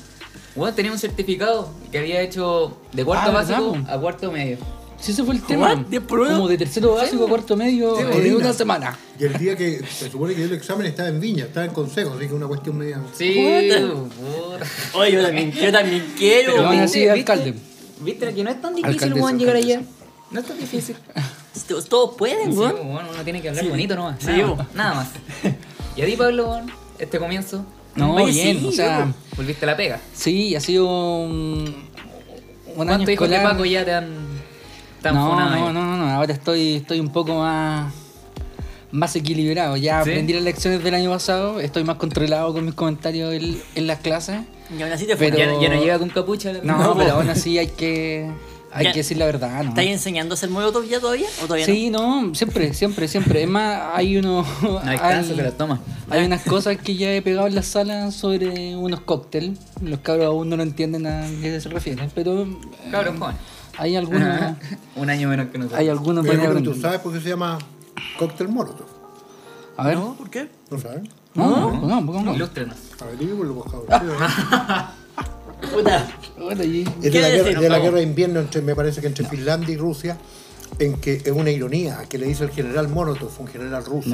Weón, tenía un certificado que había hecho de cuarto Ah, ¿verdad, básico a cuarto medio. Si ese fue el tema. Como de tercero básico a cuarto medio Sí, una semana. Y el día que se supone que dio el examen estaba en Viña, estaba en consejo, así que una cuestión media. Sí. Oye, yo también, yo también quiero. Pero aún ¿viste- así, viste- alcalde. Viste que no es tan difícil, Alcaldesa, weón, llegar allá. No es tan difícil. *laughs* Todos- pueden, Sí, weón. weón, uno tiene que hablar Sí. bonito nomás. Sí, nada, nada más. *laughs* Y a ti, Pablo, este comienzo, No, Oye, bien, sí, o sea, loco. volviste a la pega. sí, ha sido un, un año ¿Cuántos hijos de. Paco ya te han, te han no, no, no, no, no, ahora estoy, estoy un poco más, más equilibrado. Ya ¿Sí? aprendí las lecciones del año pasado, estoy más controlado con mis comentarios en, en las clases. Y aún así te Pero- fue. Ya, ya no llega con capucha. la- No, pero aún así hay que, hay Ya. que decir la verdad, ¿no? ¿Estás enseñando a hacer molotov ya todavía? ¿O todavía Sí, no, siempre, siempre, siempre. Es más, hay uno. *laughs* No hay caso, te la toma. hay unas cosas que ya he pegado en la sala sobre unos cócteles. Los cabros aún no lo entienden a qué se refiere, pero. eh, Cabrón, joven. Hay algunos. *laughs* Un año menos que nosotros. hay algunos pero aprender. ¿Tú sabes por qué se llama cóctel molotov? A ver. No, ¿por qué? ¿No sabes? No, no, no, no, no. Ilústrenos. Averígualo, por favor. *laughs* Puta. Bueno, y- Es ¿Qué de la, decir? guerra, de la Vamos. guerra de invierno, entre, me parece que entre Finlandia y Rusia, en que es una ironía que le dice el general Molotov, un general ruso.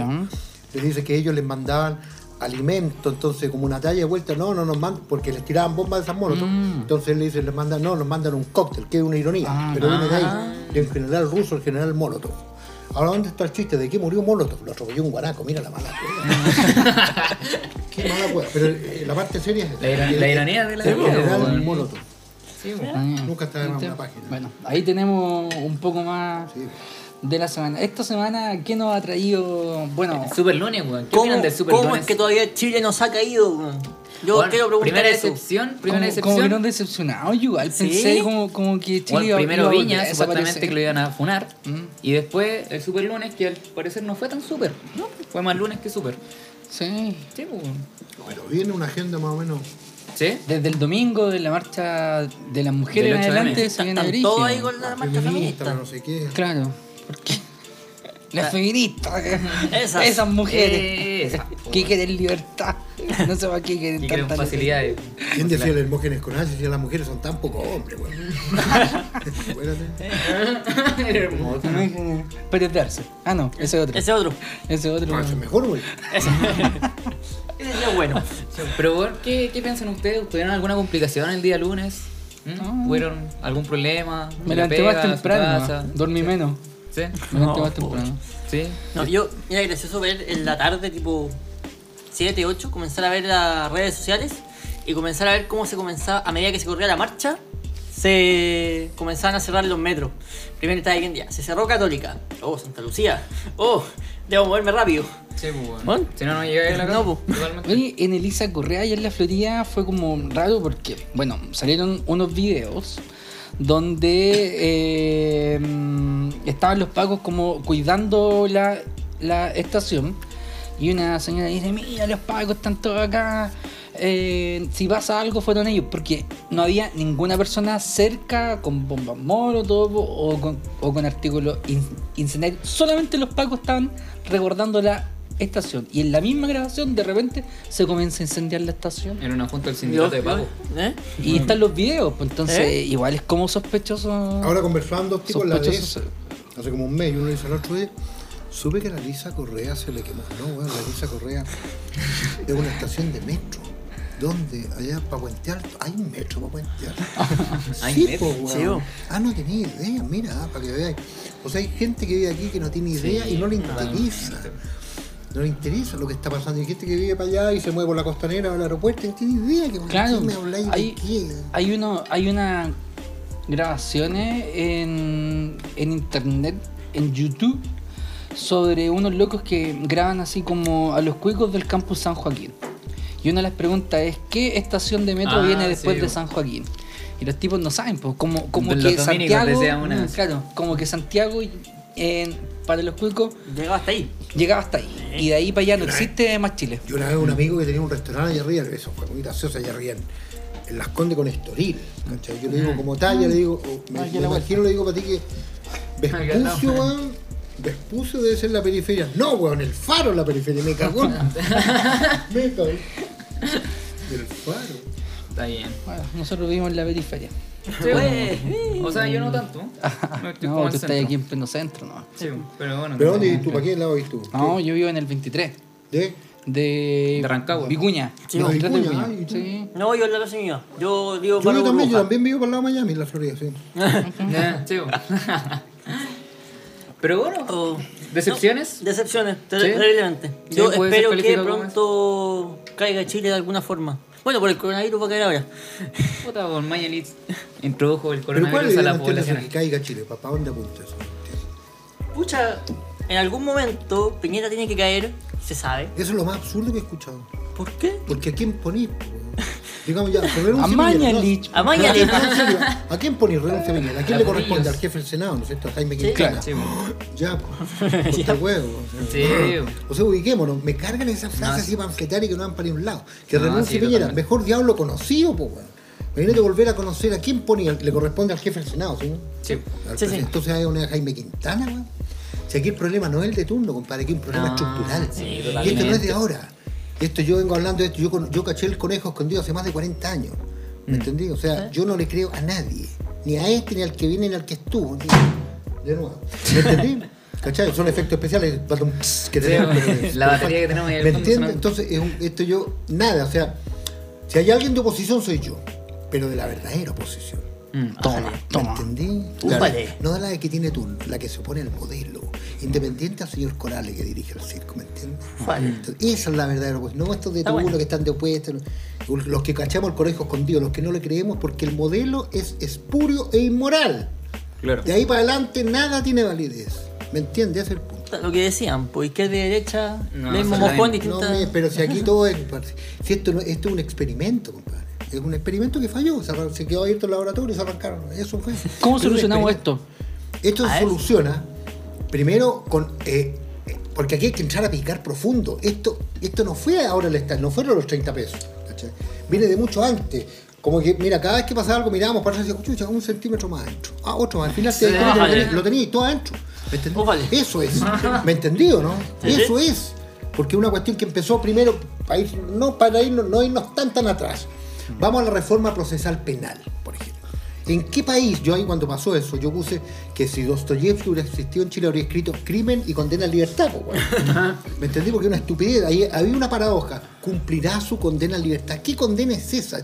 Le dice que ellos les mandaban alimento, entonces como una talla de vuelta, no, no nos mandan, porque les tiraban bombas de esas Molotov. Entonces él le dice, les mandan, no, nos mandan un cóctel, que es una ironía, Ah, pero viene de ahí, de un general ruso, el general Molotov. Ahora, ¿dónde está el chiste? ¿De qué murió Molotov? Lo atropelló un guanaco, mira la mala wea. *laughs* qué mala wea. Pero eh, la parte seria es La ira- la ironía de la el general. Molotov. Sí. Ah, Nunca está ¿viste? una página. Bueno, ahí tenemos un poco más Sí. de la semana. Esta semana, ¿qué nos ha traído? Bueno, Super lunes, weón. ¿Qué ¿Cómo, opinan del Super cómo lunes? es que todavía Chile nos ha caído? weón? Yo Bueno, quiero preguntar primera eso. decepción, como, primera como decepción. vieron decepcionados, yo igual ¿Sí? pensé como, como que Chile Bueno, iba- primero Viña, supuestamente que lo iban a funar. Mm. Y después el super lunes, que al parecer no fue tan super. No, fue más lunes que super. Sí. Sí, pues. Pero viene una agenda más o menos. ¿Sí? Desde el domingo de la marcha de las mujeres en 8 de adelante se viene Están todos ahí con la marcha feminista, feminista. no sé qué. Claro, las feministas, Esas. esas, mujeres Esa. que quieren libertad, no sé para qué quieren creen tanta facilidades. ¿Quién decía el Hermógenes con H si las mujeres son tan poco hombres, weón? *laughs* Acuérdate. *laughs* Pero es darse. Ah, no, ese otro. Ese otro. Ese otro. Es mejor, güey. Ese es bueno. Pero, ¿qué, ¿qué piensan ustedes? ¿Tuvieron alguna complicación el día lunes? ¿Mm? No. ¿Tuvieron algún problema? Me ¿En la levanté más temprano, dormí menos. ¿Sí? No, más temprano. ¿Sí? No, yo, era gracioso ver en la tarde, tipo 7, 8, comenzar a ver las redes sociales y comenzar a ver cómo se comenzaba, a medida que se corría la marcha, se comenzaban a cerrar los metros. Primero estaba viendo ya, se cerró Católica. Oh, Santa Lucía. Oh, debo moverme rápido. Sí, pues. ¿Bueno? Si no, no llegáis a la. No, pues. Oye, en Elisa Correa y en la Florida fue como raro porque, bueno, salieron unos videos donde eh, estaban los pagos como cuidando la, estación. Y una señora dice, mira, los pagos están todos acá, eh, si pasa algo fueron ellos, porque no había ninguna persona cerca con bombas molotov o con, o con artículos in- incendiarios, solamente los pagos estaban recordando la estación y en la misma grabación de repente se comienza a incendiar la estación En una junta del sindicato de pago. ¿Eh? y están los videos, pues entonces ¿Eh? igual es como sospechoso. Ahora conversaban dos tipos la Sospechoso. hace como un mes y uno dice al otro día, supe que la Lisa Correa se le quemó. No, weón, la Lisa Correa es una estación de metro. ¿Dónde? Allá para Puente Alto. Hay un metro para Puente Alto. *laughs* ¿Hay sí, metro? po. Sí. Ah, no tenía idea, mira, ah, para que veáis. O sea, hay gente que vive aquí que no tiene idea y no le interesa. No le interesa lo que está pasando. Hay gente que vive para allá y se mueve por la costanera o el aeropuerto y no tiene idea que Claro, ¿qué me habláis hay, de qué. hay uno, hay unas grabaciones en, en internet, en YouTube, sobre unos locos que graban así como a los cuicos del campus San Joaquín. Y una de las preguntas es, ¿qué estación de metro Ah, viene después sí, de. San Joaquín? Y los tipos no saben, pues, como, como que Santiago, una mm, claro, como que Santiago en- para los cuicos Llegaba hasta ahí. llegaba hasta ahí. Y de ahí para allá no existe más Chile. Yo una vez un amigo que tenía un restaurante allá arriba, eso fue muy gracioso allá arriba, en, en Las Condes con Estoril. ¿cachai? Yo le digo como talla, le digo, o me, Aquí a me imagino, le digo para ti que. Vespucio, weón, Vespucio debe ser la periferia. No, weón, el faro es la periferia, me cagó. *laughs* me cagó. El faro. Está bien. Bueno, nosotros vivimos en la periferia. Güey. O sea, yo no tanto. *laughs* No, estoy No, tú estás centro. aquí en pleno centro, ¿no? Sí, pero bueno. ¿Pero dónde tú? ¿Para qué lado vives tú? No, yo vivo en el 23. ¿De? De, De Rancagua. Vicuña. Sí, No, de 23 de Vicuña, Vicuña. ay. Sí. No, yo en la casa mía. Yo vivo Yo, para yo también, yo también vivo para el lado de Miami, en la Florida, sí. *laughs* Sí. Pero bueno, Oh. ¿decepciones? No, decepciones, ter- ¿Sí? terriblemente. Sí, Yo espero que pronto caiga Chile de alguna forma. Bueno, por el coronavirus va a caer ahora. Puta, con Mañalich introdujo el Pero ¿cuál coronavirus a la la población. que caiga Chile? ¿Para dónde apunta eso? Pucha, en algún momento Piñera tiene que caer, se sabe. Eso es lo más absurdo que he escuchado. ¿Por qué? Porque ¿a quién ponís? Digamos ya, renuncia A Piñera, ¿no? Mañalich. A Mañalich. No, en serio, ¿A quién ponís renuncia *laughs* Piñera? ¿A quién le corresponde? Al jefe del Senado, ¿no es cierto? A Jaime Quintana. Sí. Ya, *laughs* pues. Corta huevo. o sea. Sí. O sea, ubiquémonos. Me cargan esas frases No, así panfletarias que no van para ningún lado. Que No, renuncie sí, Piñera. Mejor diablo conocido, pues, weón. Imagínate volver a conocer a quién ponía. Le corresponde al jefe del Senado, ¿sí? Sí. Sí, sí. Entonces hay una Jaime Quintana, weón. Si aquí el problema no es el de turno, compadre, aquí hay un problema No, estructural. sí, y esto no es de ahora. Esto yo vengo hablando de esto, yo, caché el conejo escondido hace más de 40 años. Mm. ¿Me entendí? O ¿Eh? sea, yo no le creo a nadie. Ni a este, ni al que viene, ni al que estuvo. ni- De nuevo. ¿Me entendí? *laughs* ¿Cachai? Son efectos especiales que tenemos. *laughs* la batería que tenemos ¿Me entiendes? Entonces, es un- esto yo, nada, o sea, si hay alguien de oposición soy yo, pero de la verdadera oposición. Mm. Toma, Ájale. ¿Me toma. entendí? Úpale. No la que tiene tú, la que se opone al modelo. Independiente al señor Corales que dirige el circo, ¿me entiendes? Entonces, esa es la verdadera oposición. No estos de tú, bueno. los que están de opuestos, los que cachamos el colegio escondido, los que no le creemos porque el modelo es espurio e inmoral. Claro. De ahí para adelante nada tiene validez. ¿Me entiendes? Ese es el punto. Lo que decían, pues izquierda y derecha, No, mismo mojón. No, pero si aquí *laughs* todo es. Si esto, no- esto es un experimento, compadre. Es un experimento que falló. Se, quedó abierto el laboratorio y se arrancaron. Eso fue. ¿Cómo solucionamos esto? Esto A se soluciona primero con. eh, porque aquí hay que entrar a picar profundo. Esto, esto no fue ahora el no fueron los 30 pesos. ¿cachai? Viene de mucho antes. Como que, mira, cada vez que pasaba algo mirábamos para atrás y decíamos, un centímetro más adentro. Ah, otro más. Al final Sí, que lo tenías- lo tenías todo adentro. ¿Me entendí? Oh, vale. Eso es. *laughs* ¿Me entendido, no? Sí, sí. Eso es. Porque una cuestión que empezó primero, para ir, no para irnos, no irnos tan tan atrás. Vamos a la reforma procesal penal, por ejemplo. ¿En qué país, yo ahí cuando pasó eso, yo puse que si Dostoyevsky hubiera existido en Chile habría escrito crimen y condena a libertad? ¿Me entendí? Porque es una estupidez. Ahí había una paradoja. Cumplirá su condena a libertad. ¿Qué condena es esa?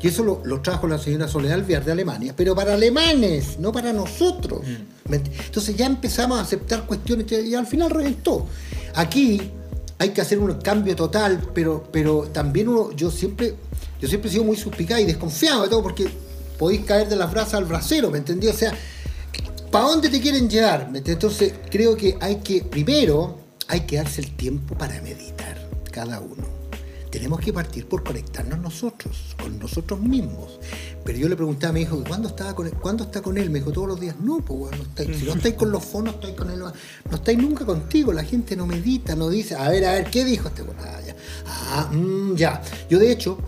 Y eso lo, lo trajo la señora Soledad Alvear de Alemania, pero para alemanes, no para nosotros. ¿Me ent- Entonces ya empezamos a aceptar cuestiones y al final reventó. Aquí hay que hacer un cambio total, pero, pero también uno, yo siempre, yo siempre he sido muy suspicaz y desconfiado de todo porque podéis caer de las brasas al brasero, ¿me entendí? O sea, ¿para dónde te quieren llevar? Entonces creo que hay que, primero, hay que darse el tiempo para meditar, cada uno. Tenemos que partir por conectarnos nosotros, con nosotros mismos. Pero yo le preguntaba a mi hijo, ¿cuándo, estaba con él? ¿cuándo está con él? Me dijo, todos los días. No, pues no estáis. Si no estáis con los fonos, estáis con él. No estáis nunca contigo. La gente no medita, no dice, a ver, a ver, ¿qué dijo este? Ah. Ah, mm, ya. Yo, de hecho,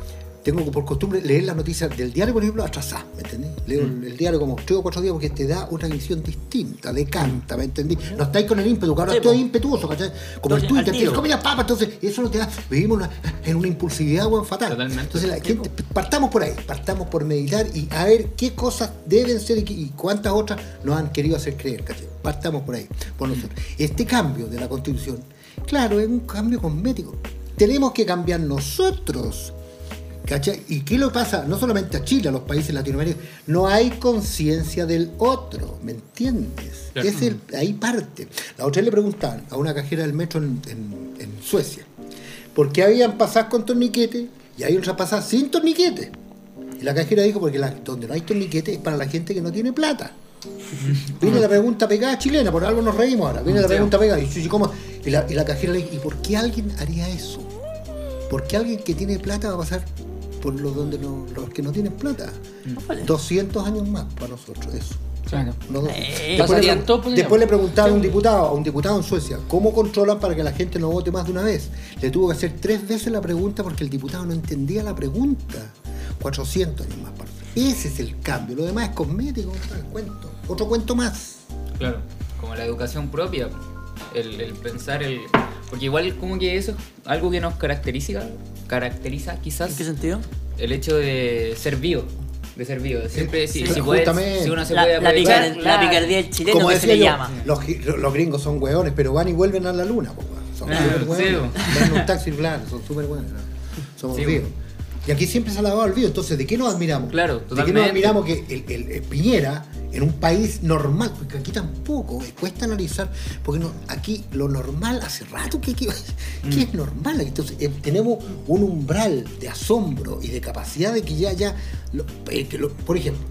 tengo por costumbre leer las noticias del diario, por ejemplo, atrasadas, ¿me entendí? Leo el, el diario como tres o cuatro días porque te da una visión distinta, decanta, ¿me entendí? No estáis con el ímpetu, ahora Sí, estoy impetuoso, ¿cachai? Como el Entonces, Twitter, al tienes comida papa, entonces eso no te da, vivimos una- en una impulsividad, fatal. Totalmente. Entonces la gente, partamos por ahí, partamos por meditar y a ver qué cosas deben ser y, qué- y cuántas otras nos han querido hacer creer, ¿cachai? Partamos por ahí, por nosotros. Este cambio de la constitución, claro, es un cambio cosmético. Tenemos que cambiar nosotros. ¿Cachai? ¿Y qué lo pasa? No solamente a Chile, a los países latinoamericanos. No hay conciencia del otro, ¿me entiendes? Es el, ahí parte. La otra vez le preguntaban a una cajera del metro en, en- en Suecia, ¿por qué habían pasadas con torniquete y hay otras pasadas sin torniquete? Y la cajera dijo, porque la- donde no hay torniquete es para la gente que no tiene plata. *laughs* Viene la pregunta pegada chilena, por algo nos reímos ahora. Viene la pregunta pegada. ¿y cómo? y, la, y la cajera le dijo, ¿y por qué alguien haría eso? ¿Por qué alguien que tiene plata va a pasar por los, donde no- los que no tienen plata? Vale. 200 años más para nosotros, eso. Claro. No, no. Eh, después, le, después le preguntaba a un diputado, a un diputado en Suecia, ¿cómo controlan para que la gente no vote más de una vez? Le tuvo que hacer tres veces la pregunta porque el diputado no entendía la pregunta. 400 años más. para- Ese es el cambio. Lo demás es cosmético, el cuento. Otro cuento más. Claro, como la educación propia, el, el pensar, el porque igual como que eso es algo que nos caracteriza, caracteriza ¿En quizás qué sentido? el hecho de ser vivo, de ser vivo. Siempre si, sí, si, puedes- si uno se La, puede la, picar- la picardía del chileno Como que se le yo, llama. los, los gringos son hueones, pero van y vuelven a la luna. po. Son Ah, súper sí, hueones. Van en un taxi blanco, son súper buenos. Somos Sí, vivos. Y aquí siempre se ha lavado el video. Entonces, ¿de qué nos admiramos? Claro, ¿De qué totalmente. nos admiramos que el, el- el Piñera, en un país normal, porque aquí tampoco, eh, cuesta analizar, porque no, aquí lo normal hace rato que, que, Mm. que es normal. Entonces, eh, tenemos un umbral de asombro y de capacidad de que ya, ya, lo- eh, que lo- por ejemplo,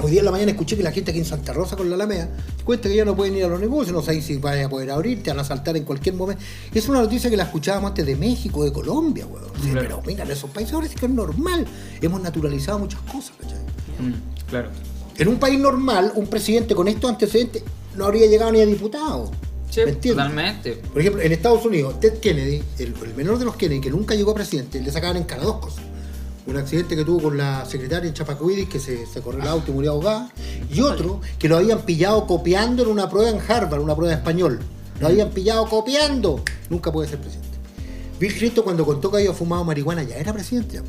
Hoy día en la mañana escuché que la gente aquí en Santa Rosa con la Alameda cuenta que ya no pueden ir a los negocios, no saben si van a poder abrir, te van a saltar en cualquier momento. Es una noticia que la escuchábamos antes de México, de Colombia, weón. Sí, Claro. Pero mira, en esos países ahora sí que es normal. Hemos naturalizado muchas cosas, ¿cachai? Mm, claro. En un país normal, un presidente con estos antecedentes no habría llegado ni a diputado. Sí, ¿Me entiendes? totalmente. Por ejemplo, en Estados Unidos, Ted Kennedy, el, el menor de los Kennedy, que nunca llegó a presidente, le sacaban en cara dos cosas. Un accidente que tuvo con la secretaria en Chapacuidis, que se, se corrió el auto y murió ahogada. Y otro, que lo habían pillado copiando en una prueba en Harvard, una prueba de español. Lo habían pillado copiando. Nunca puede ser presidente. Bill Clinton, cuando contó que había fumado marihuana, ya era presidente. ya.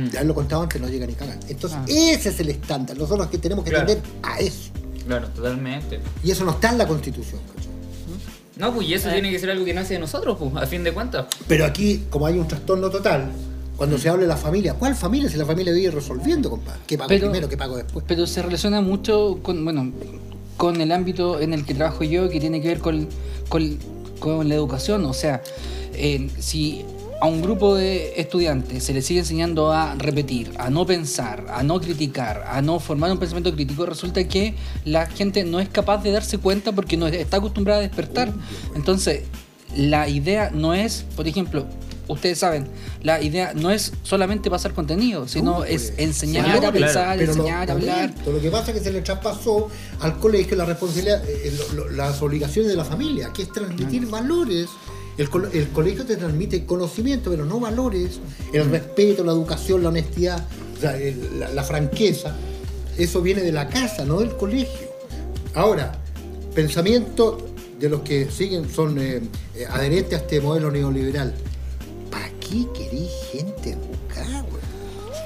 Mm. Ya lo contaba antes, no llega ni cagan. Entonces, ese es el estándar. Nosotros que tenemos que Claro. atender a eso. Claro, totalmente. Y eso no está en la Constitución. No, pues y eso tiene que ser algo que nace de nosotros, pues, a fin de cuentas. Pero aquí, como hay un trastorno total, Cuando se habla de la familia, ¿cuál familia? Si la familia vive resolviendo, compadre. ¿Qué pago Pero- primero, qué pago después? Pero se relaciona mucho con, bueno, con el ámbito en el que trabajo yo, que tiene que ver con, con, con la educación. O sea, eh, si a un grupo de estudiantes se les sigue enseñando a repetir, a no pensar, a no criticar, a no formar un pensamiento crítico, resulta que la gente no es capaz de darse cuenta porque no está acostumbrada a despertar. Entonces, la idea no es, por ejemplo, ustedes saben, la idea no es solamente pasar contenido, sino No, es pues, enseñar claro, a pensar, lo- enseñar a hablar. Lo que pasa es que se le traspasó al colegio la responsabilidad, eh, lo- lo- las obligaciones de la familia, que es transmitir valores. El, col- el colegio te transmite conocimiento, pero no valores, el respeto, la educación, la honestidad, la franqueza. Eso viene de la casa, no del colegio. Ahora, pensamiento de los que siguen, son eh, eh, adherentes a este modelo neoliberal. ¿Para qué queréis gente educada, güey?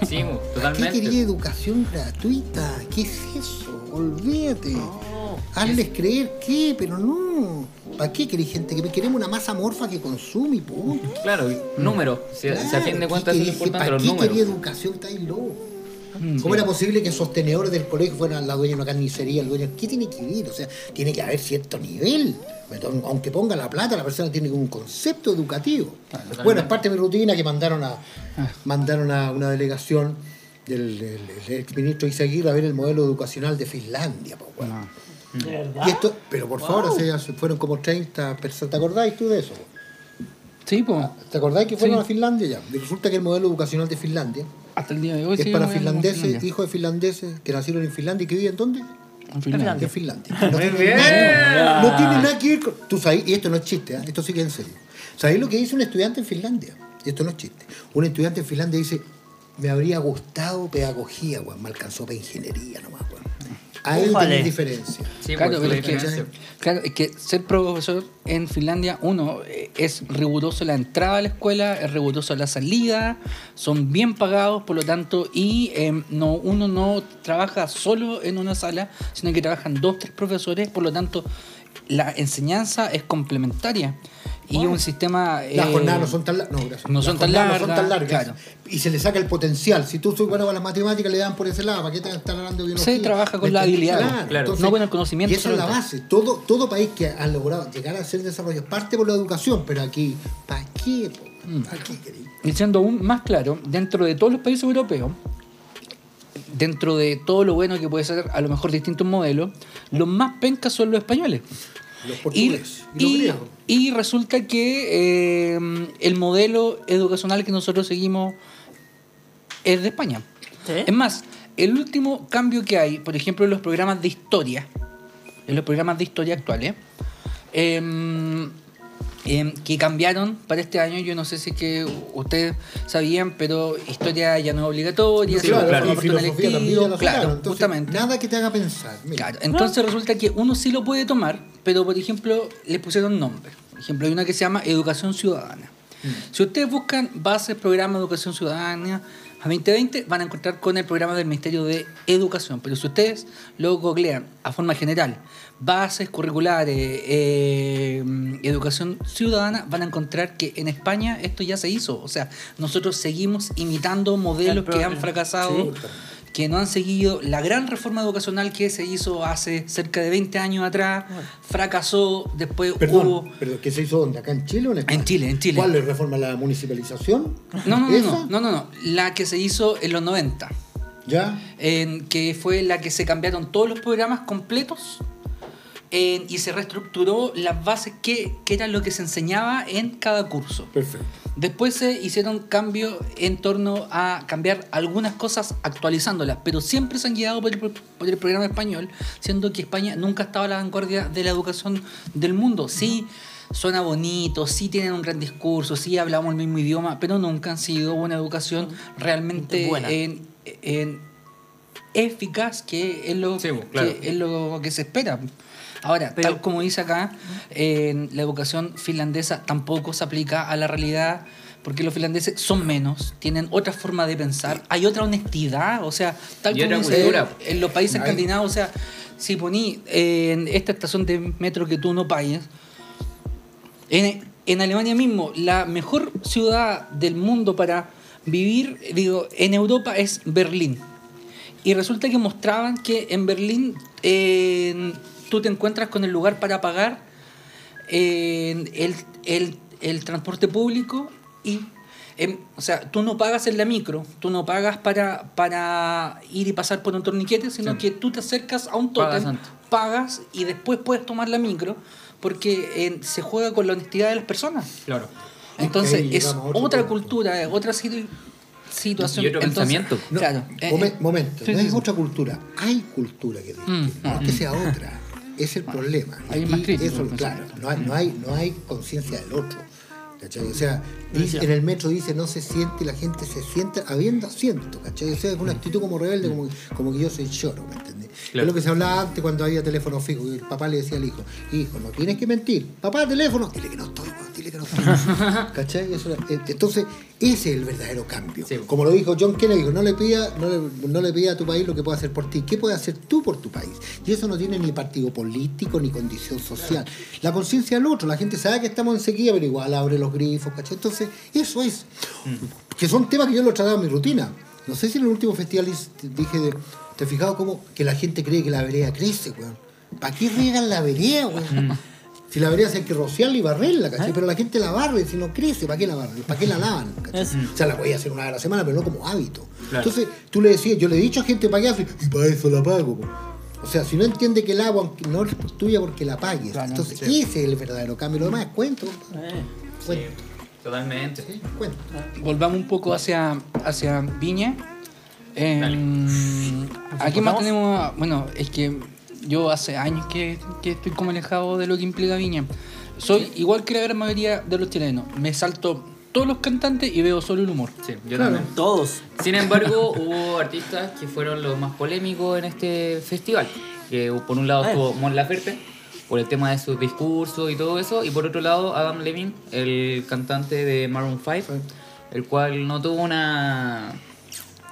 Sí, mo, ¿Qué totalmente. quería educación gratuita? ¿Qué es eso? Olvídate. Hazles creer que, pero no. ¿Para qué queréis gente? Que queremos una masa morfa que consume y punto. Claro, números. Si, si a Claro, fin de ¿qué cuentas es lo queréis- importante, ¿Para los qué quería números. educación? Estáis loco. ¿Cómo era posible que sostenedores del colegio fueran la dueña de una carnicería, el dueño? ¿Qué tiene que ver? O sea, tiene que haber cierto nivel. Aunque ponga la plata, la persona tiene un concepto educativo. Bueno, es parte de mi rutina que mandaron a, mandaron a una delegación del, del, del exministro Izaguirre a ver el modelo educacional de Finlandia. po, weón. ¿De verdad? Y esto, pero por favor, fueron como 30 personas. ¿Te acordáis tú de eso? Sí, pues. ¿Te acordáis que fueron Sí. a Finlandia ya? Y resulta que el modelo educacional de Finlandia Hasta el día de hoy es sí, para finlandeses, hijos de finlandeses que nacieron en Finlandia y que viven ¿dónde? En Finlandia. En Finlandia. No Muy tiene bien. nada- no tiene nada que ver con... Tú sabes, y esto no es chiste, ¿eh? esto sí que es en serio. ¿Sabéis lo que dice un estudiante en Finlandia? Y esto no es chiste. Un estudiante en Finlandia dice, me habría gustado pedagogía, weón. Me alcanzó para ingeniería nomás, weón. Ahí tenéis diferencia. Sí, Claro, es que, diferencia. claro, es que ser profesor en Finlandia, uno, eh, es riguroso la entrada a la escuela, es riguroso la salida, son bien pagados, por lo tanto, y eh, no, uno no trabaja solo en una sala, sino que trabajan dos, tres profesores, por lo tanto, la enseñanza es complementaria. Y un sistema... Las eh, jornadas no son tan, no, gracias. no Las son tan jornadas no son tan largas, largas. Y se le saca el potencial. Si tú soy bueno para las matemáticas, le dan por ese lado. ¿Para qué te están hablando de biología? Se trabaja con ¿Me la habilidad, claro. no con el conocimiento Y esa es la base. Todo, todo país que ha logrado llegar a ser desarrollo parte por la educación, pero aquí, ¿para qué? Mm. ¿Para qué? Y siendo aún más claro, dentro de todos los países europeos, dentro de todo lo bueno que puede ser a lo mejor distintos modelos, los más pencas son los españoles. Los Y, portugueses y, los y- griegos. y resulta que eh, el modelo educacional que nosotros seguimos es de España. ¿Sí? Es más, el último cambio que hay, por ejemplo, en los programas de historia, en los programas de historia actuales, em, em, que cambiaron para este año, yo no sé si es que ustedes sabían, pero historia ya no es obligatoria, Sí, claro, forma y filosofía electivo, sacaron. claro, Entonces, justamente. Nada que te haga pensar. Mira, Claro, entonces resulta que uno sí lo puede tomar, pero por ejemplo le pusieron nombre. Por ejemplo, hay una que se llama Educación Ciudadana. Si ustedes buscan bases, programa de educación ciudadana a 2020, van a encontrar con el programa del Ministerio de Educación. Pero si ustedes lo googlean a forma general, bases curriculares, eh, educación ciudadana, van a encontrar que en España esto ya se hizo. O sea, nosotros seguimos imitando modelos que han fracasado que no han seguido la gran reforma educacional que se hizo hace cerca de 20 años atrás, fracasó, después Perdón, hubo... pero ¿qué se hizo dónde? ¿Acá en Chile o en España? En Chile, en Chile. ¿Cuál es reforma? ¿La municipalización? No, no, no, no, no, no, no, la que se hizo en los 90, ¿Ya? en que fue la que se cambiaron todos los programas completos en- y se reestructuró las bases que, que era lo que se enseñaba en cada curso. Perfecto. Después se hicieron cambios en torno a cambiar algunas cosas actualizándolas, pero siempre se han guiado por el, por el programa español, siendo que España nunca estaba a la vanguardia de la educación del mundo. Sí, suena bonito, sí tienen un gran discurso, sí hablamos el mismo idioma, pero nunca han sido una educación realmente Buena. en- en eficaz, que es lo, Sí, claro. que, es lo que se espera. Ahora, Pero- tal como dice acá, en la educación finlandesa tampoco se aplica a la realidad porque los finlandeses son menos, tienen otra forma de pensar, hay otra honestidad, o sea, tal Y como dice en los países escandinavos, o sea, si poní en esta estación de metro que tú no pagues, en, en Alemania mismo, la mejor ciudad del mundo para vivir, digo, en Europa es Berlín. Y resulta que mostraban que en Berlín eh, tú te encuentras con el lugar para pagar eh, el, el- el transporte público y, em, o sea, tú no pagas en la micro, tú no pagas para, para ir y pasar por un torniquete, sino Sí. que tú te acercas a un tótem, pagas y después puedes tomar la micro porque eh, se juega con la honestidad de las personas. Claro. Entonces es otra punto. cultura, es otra situ- situación. Y otro Entonces, pensamiento. No, Claro. eh, momen- eh, momento, sí, no sí, es sí. otra cultura, hay cultura que Mm, no es que sea otra, es el problema. Es Aquí más eso, claro, no hay, no hay, no hay conciencia del otro. ¿Cachai? O sea, dice- en el metro dice no se siente la gente se siente habiendo asiento, ¿cachai? O sea, es una actitud como rebelde, como, como que yo soy choro, ¿me? Claro. Es lo que se hablaba antes cuando había teléfono fijo, y el papá le decía al hijo, hijo, no tienes que mentir, papá, teléfono, dile que no estoy, dile que no estoy. *laughs* ¿Cachai? Eso era- eh, entonces, ese es el verdadero cambio. Sí. Como lo dijo John Kennedy, dijo, no le pida, no le, no le pida a tu país lo que puede hacer por ti. ¿Qué puede hacer tú por tu país? Y eso no tiene ni partido político ni condición social. La conciencia del otro, la gente sabe que estamos en sequía, pero igual abre los grifos, ¿cachai? Entonces, eso es. Que son temas que yo lo he tratado en mi rutina. No sé si en el último festival dije, de, ¿te has fijado cómo que la gente cree que la vereda crece, weón? ¿Para qué riegan la vereda, weón? Si la vereda hay que rociarla y barrerla, ¿cachai? Pero la gente la barre, si no crece, ¿para qué la barren? ¿Para qué la lavan? O sea, la voy a hacer una vez a la semana, pero no como hábito. Claro. Entonces, tú le decías, yo le he dicho a gente para qué hace, y para eso la pago. po". O sea, si no entiende que el agua no es tuya porque la pagues. Claro, Entonces, ese es el verdadero cambio. Lo demás es cuento. Eh, Cuento. Totalmente. Sí, cuento. Volvamos un poco hacia, hacia Viña. Em, aquí más tenemos, bueno, es que yo hace años que, que estoy como alejado de lo que implica Viña. Soy igual que la gran mayoría de los chilenos. Me salto todos los cantantes y veo solo el humor. Sí, yo Claro. también. Todos. Sin embargo, *laughs* hubo artistas que fueron los más polémicos en este festival. Que por un lado estuvo Mon Laferte, por el tema de sus discursos y todo eso, y por otro lado Adam Levine, el cantante de Maroon 5, el cual no tuvo una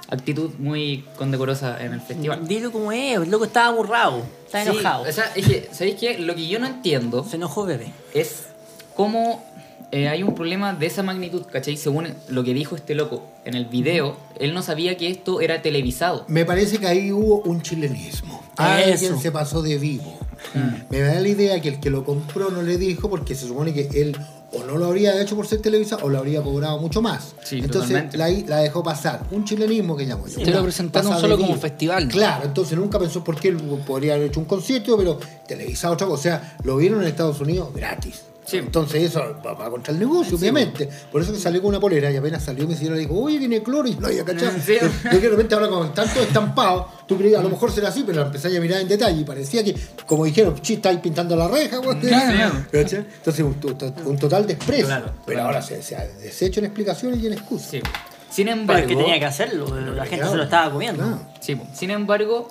actitud muy condecorosa en el festival. Dilo como es, el loco estaba aburrado, está Sí, enojado. o sea, es que, ¿sabéis qué? Lo que yo no entiendo Se enojó bebé. es cómo eh, hay un problema de esa magnitud, ¿cachai? Según lo que dijo este loco en el video, él no sabía que esto era televisado. Me parece que ahí hubo un chilenismo. Eso. Alguien se pasó de vivo. Me da la idea que el que lo compró no le dijo porque se supone que él o no lo habría hecho por ser televisado o lo habría cobrado mucho más. Sí, entonces la, la dejó pasar. Un chilenismo que llamó yo. Te lo presentaron solo como festival. Claro, entonces nunca pensó por qué él podría haber hecho un concierto, pero televisado otra cosa. O sea, lo vieron en Estados Unidos gratis. Sí. Entonces eso va, va contra el negocio, obviamente. Por eso que salió con una polera y apenas salió mi señora le dijo, oye, tiene cloro y no había cachado. Sí. Yo que de repente ahora con tanto estampado, tú creías, a lo mejor será así, pero la empecé a mirar en detalle y parecía que, como dijeron, chi, está ahí pintando la reja, güey. Claro. ¿Cachai? Entonces un, to- un total desprecio. Claro, pero ahora se, se ha deshecho en explicaciones y en excusas. Sí. Sin embargo, es que tenía que hacerlo, la gente se lo estaba comiendo. claro. sí, po. sin embargo,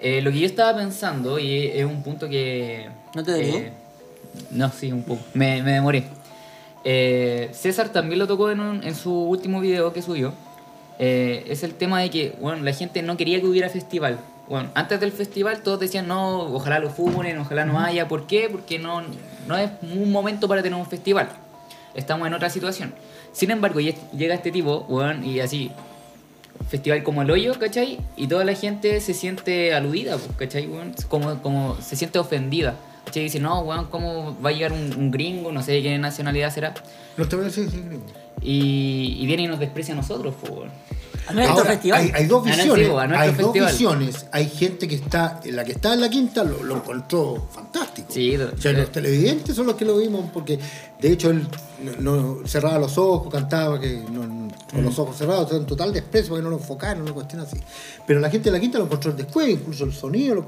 eh, lo que yo estaba pensando, y es un punto que... ¿No te eh, no, sí, un poco. Me, me demoré. Eh, César también lo tocó en, un- en su último video que subió. Eh, es el tema de que bueno, la gente no quería que hubiera festival. Bueno, antes del festival todos decían, no, ojalá lo funen, ojalá no haya. ¿Por qué? Porque no, no es un momento para tener un festival. Estamos en otra situación. Sin embargo, lle- llega este tipo, weón, y así, festival como el hoyo, ¿cachai? Y toda la gente se siente aludida, pues, ¿cachai? weón? Como, como se siente ofendida. ¿Cachai? Dice, no, weón, ¿cómo va a llegar un, un gringo? No sé de qué nacionalidad será. No te voy a decir, sí, creo. Y, y viene y nos desprecia a nosotros, pues. A nuestro Ahora, festival. Hay, hay dos A nuestro- visiones. sí, a nuestro hay dos festival. visiones. Hay gente que está, la que está en la quinta lo, lo encontró fantástico. Sí, o sea, los televidentes son los que lo vimos porque de hecho él no, no- cerraba los ojos, cantaba que no- no- con Mm. los ojos cerrados, en total desprecio porque no lo enfocaron, una cuestión así. Pero la gente de la quinta lo encontró después, incluso el sonido lo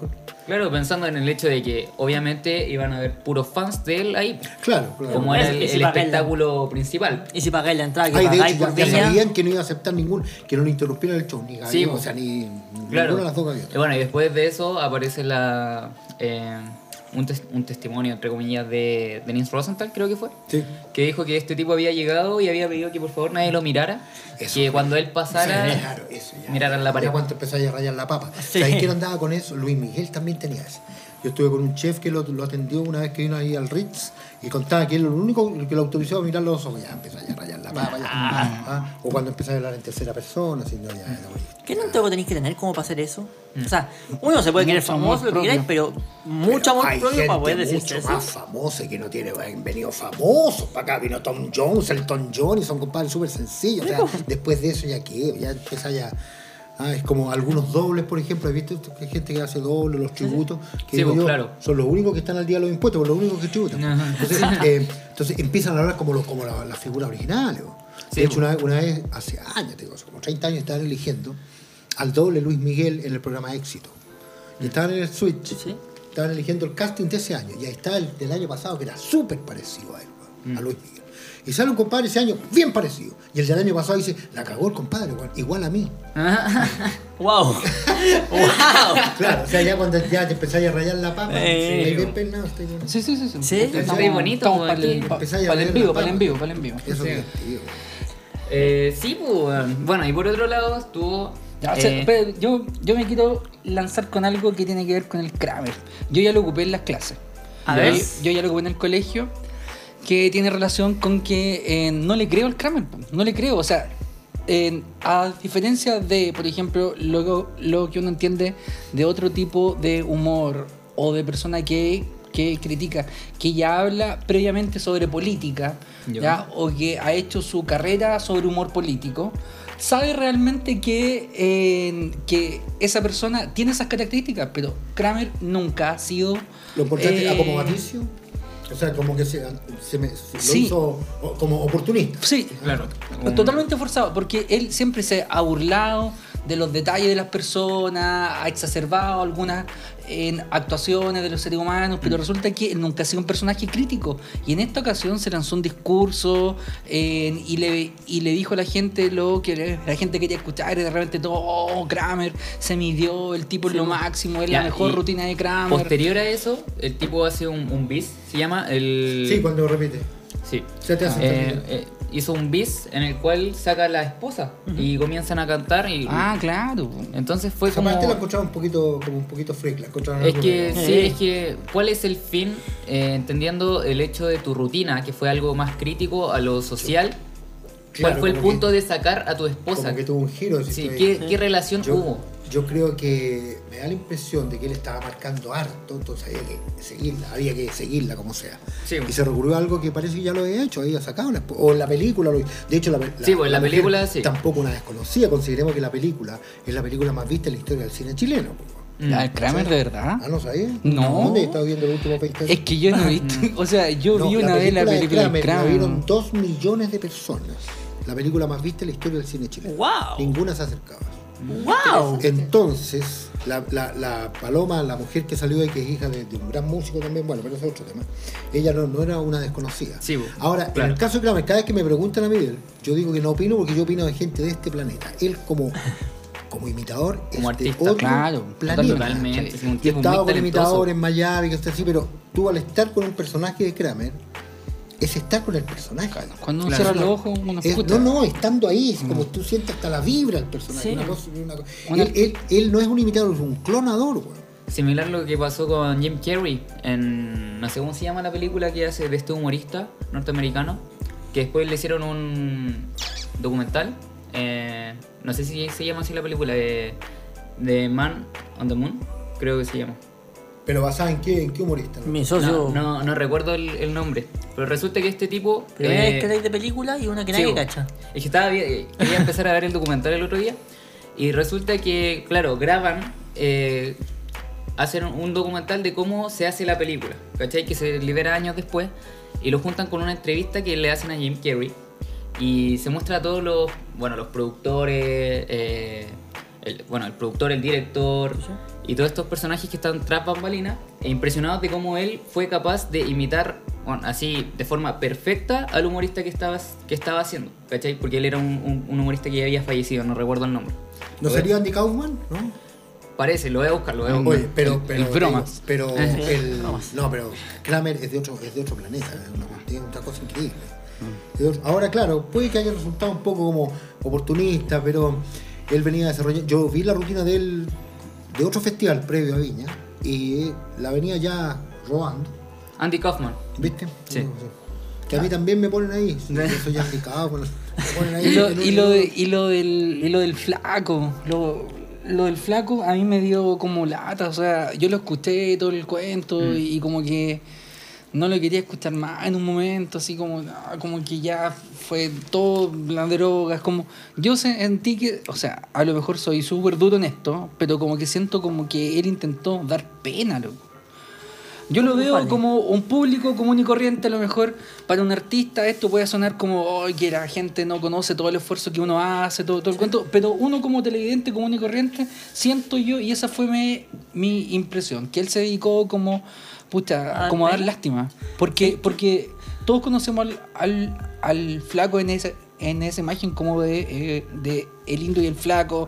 Claro, pensando en el hecho de que obviamente iban a haber puros fans de él ahí, Claro, claro. como era el, espectáculo principal. Y si pagáis la entrada, que Ay, de hecho, por ya, sabían que no iba a aceptar ningún, que no le interrumpieran el show, ni Sí, o sea, ni Claro. ninguna de las dos gaviotas. Y bueno, y después de eso aparece la eh, un, tes- un testimonio, entre comillas, de Denise Rosenthal, creo que fue, Sí. que dijo que este tipo había llegado y había pedido que por favor nadie lo mirara, Eso que cuando él pasara... Claro, eso ya. miraran la pared. Ya cuando empezó a rayar la papa. Sí. ¿Sabes quién andaba con eso? Luis Miguel también tenía eso. Yo estuve con un chef que lo, lo atendió una vez que vino ahí al Ritz y contaba que él lo único que lo autorizó a mirar los ojos. Ya empezó a rayar la pa, pa, ya. Ah, O cuando empiezas a hablar en tercera persona, así, no, ya, ¿Qué tanto tenéis que tener como para hacer eso? O sea, uno se puede querer famoso, lo que queráis, pero mucho amor propio para poder decirte mucho eso. más famosa que no tiene han venido famosos para acá vino Tom Jones el Tom Jones y son compadres súper sencillos o sea, después de eso ya que ya empieza ya ah, es como algunos dobles por ejemplo ¿has visto que hay gente que hace dobles los tributos que Sí, pues, yo, claro. son los únicos que están al día de los impuestos pues, los únicos que tributan Ajá. entonces, *laughs* eh, entonces empiezan a hablar como los como la- las figuras originales. Sí, de hecho una, una vez hace años te digo, como 30 años estaban eligiendo al doble Luis Miguel en el programa Éxito y estaban en el Switch Sí. Estaban eligiendo el casting de ese año. Y ahí está el del año pasado, que era súper parecido a él, a Luis Miguel. Y sale un compadre ese año bien parecido. Y el del año pasado dice, la cagó el compadre, igual a mí. *laughs* ¡Wow! ¡Wow! *laughs* Claro, o sea, ya cuando ya te empezáis a rayar la papa, Eh, bien peinado, estoy bueno. Sí, sí, sí. sí. Sí, está bonito, Estamos pues, para el, pa- a para el ver en vivo, la para el el. Eso Sí. es divertido. Eh, sí, pues, bueno, y por otro lado estuvo... Ya, o sea, eh, yo, yo me quiero lanzar con algo que tiene que ver con el Kramer. Yo ya lo ocupé en las clases. A yo, ver. yo ya lo ocupé en el colegio, que tiene relación con que eh, no le creo al Kramer. No le creo, o sea, eh, a diferencia de, por ejemplo, lo, lo que uno entiende de otro tipo de humor o de persona que, que critica, que ya habla previamente sobre política. ¿ya? o que ha hecho su carrera sobre humor político, sabe realmente que, eh, que esa persona tiene esas características, pero Kramer nunca ha sido... ¿Lo encontraste eh, acomodaticio? O sea, como que se, se me, se- lo Sí. hizo o- como oportunista. Sí, Claro. Totalmente forzado, porque él siempre se ha burlado de los detalles de las personas, ha exacerbado algunas en actuaciones de los seres humanos, pero resulta que él nunca ha sido un personaje crítico. Y en esta ocasión se lanzó un discurso eh, y, le, y le dijo a la gente lo que la gente quería escuchar y de repente todo, oh, Kramer se midió, el tipo es lo máximo, es Ya, la mejor rutina de Kramer. Posterior a eso, el tipo hace un, un bis, se llama el... Sí, cuando repite. Sí. Se te hace Eh, eh, hizo un bis en el cual saca a la esposa y comienzan a cantar y Ah, claro. entonces fue como parte la encontraba un poquito, como un poquito freak, la es que sí, es que ¿cuál es el fin? Eh, entendiendo el hecho de tu rutina, que fue algo más crítico a lo social. ¿Cuál Claro, fue el que- punto de sacar a tu esposa? Como que tuvo un giro. Sí, estoy- ¿qué, qué relación yo, hubo? Yo creo que me da la impresión de que él estaba marcando harto, entonces había que seguirla, había que seguirla como sea. Sí. Y se recurrió a algo que parece que ya lo había hecho, había sacado, la esp- o en la película, lo- de hecho la, la- Sí, pues, la película, sí. tampoco una desconocida, consideremos que la película es la película más vista en la historia del cine chileno. pues. Ya, el Kramer, de verdad. Ah, ¿no sabía? No. ¿Dónde he estado viendo los últimos 20 años? Es que yo no he visto, *laughs* o sea, yo No, vi una vez la de película de Kramer, La Kramer. vieron dos millones de personas. La película más vista en la historia del cine chileno. ¡Wow! Ninguna se acercaba. ¡Wow! Entonces, la, la- la Paloma, la mujer que salió ahí, que es hija de, de un gran músico también, bueno, pero ese es otro tema. Ella no, no era una desconocida. Sí, Ahora, en el caso de Kramer, cada vez que me preguntan a mí, yo digo que no opino porque yo opino de gente de este planeta. Él como, como imitador Como es de artista. otro Claro, planeta. totalmente. Sí, un tipo he estado muy con imitadores en Miami, que está así, pero tú al estar con un personaje de Kramer, es estar con el personaje. Cuando uno Claro. cierra los ojos, uno Es- no, no, estando ahí, es como tú sientes hasta la vibra del personaje. Sí. Una cosa, una cosa. Una- Él, él- él no es un imitador, es un clonador, weón. Similar a lo que pasó con Jim Carrey en. No sé cómo se llama la película que hace de este humorista norteamericano. Que después le hicieron un documental. eh, no sé si se llama así la película. De, de Man on the Moon. Creo que se llama. Pero basada en qué, en qué humorista. ¿no? Mi socio. No, no, no recuerdo el, el nombre. Pero resulta que este tipo. Primera eh, vez que de película y una que Sí, nadie bo. cacha. Es que estaba bien, quería empezar a ver el documental el otro día y resulta que, claro, graban, eh, hacen un documental de cómo se hace la película, ¿cachai? Que se libera años después y lo juntan con una entrevista que le hacen a Jim Carrey y se muestra a todos los, bueno, los productores, eh, el, bueno, el productor, el director y todos estos personajes que están tras bambalinas e impresionados de cómo él fue capaz de imitar, bueno, así de forma perfecta al humorista que estaba, que estaba haciendo, ¿cachai? Porque él era un, un- un humorista que ya había fallecido, no recuerdo el nombre. ¿No sería Andy Kaufman? ¿No? Parece, lo voy a buscar, lo voy a buscar. Oye, pero, pero, el bromas. pero el, *laughs* no, pero Kramer es de otro, es de otro planeta, es una, tiene otra cosa increíble. Ahora, claro, puede que haya resultado un poco como oportunista, pero él venía desarrollando. Yo vi la rutina de él de otro festival previo a Viña y la venía ya robando, Andy Kaufman. ¿viste? Sí. Que a mí también me ponen ahí. Yo soy aplicado, pues, me ponen ahí. Y lo, y lo del, y lo del flaco, lo, lo del flaco a mí me dio como lata, o sea, yo lo escuché todo el cuento Mm. y, como que no lo quería escuchar más en un momento, así como, ah, como que ya fue todo las drogas, como yo sentí que, o sea, a lo mejor soy súper duro en esto, pero como que siento como que él intentó dar pena, loco. Yo lo veo Vale. como un público común y corriente, a lo mejor para un artista esto puede sonar como "Oh, que la gente no conoce todo el esfuerzo que uno hace, todo, todo el cuento, pero uno como televidente común y corriente, siento yo, y esa fue mi, mi impresión, que él se dedicó como, pucha, A como a dar lástima, porque, porque todos conocemos al, al, al flaco en esa, en esa imagen como de, eh, de el indio y el flaco,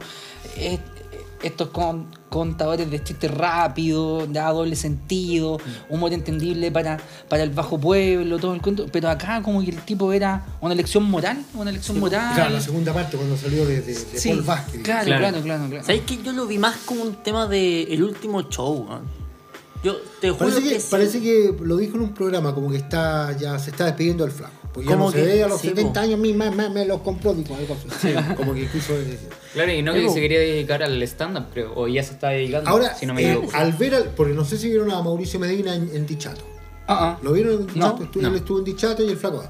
estos con- contadores de chistes rápidos, de doble sentido, humor entendible para, para el bajo pueblo, todo el cuento. Pero acá como que el tipo era una lección moral, una lección moral. Claro, la segunda parte cuando salió de, de, de Sí, Paul Vázquez. claro, Claro. claro, claro, claro. ¿Sabéis que yo lo vi más como un tema de el último show? Yo te juro Parece que, que, sí. parece que lo dijo en un programa, como que está ya se está despidiendo del flaco. Porque ya Como no se que- ve a los sí, 70 po. años, mi mamá me los compró, dijo algo así. *laughs* Como que quiso decir. Claro, y no que se quería dedicar al stand-up, creo. O ya se está dedicando, Ahora, si no me eh, al ver, al, porque no sé si vieron a Mauricio Medina en, en Dichato. Ah, ah. ¿Lo vieron en Dichato? No, Estuvo- no. Él estuvo en Dichato y el flaco.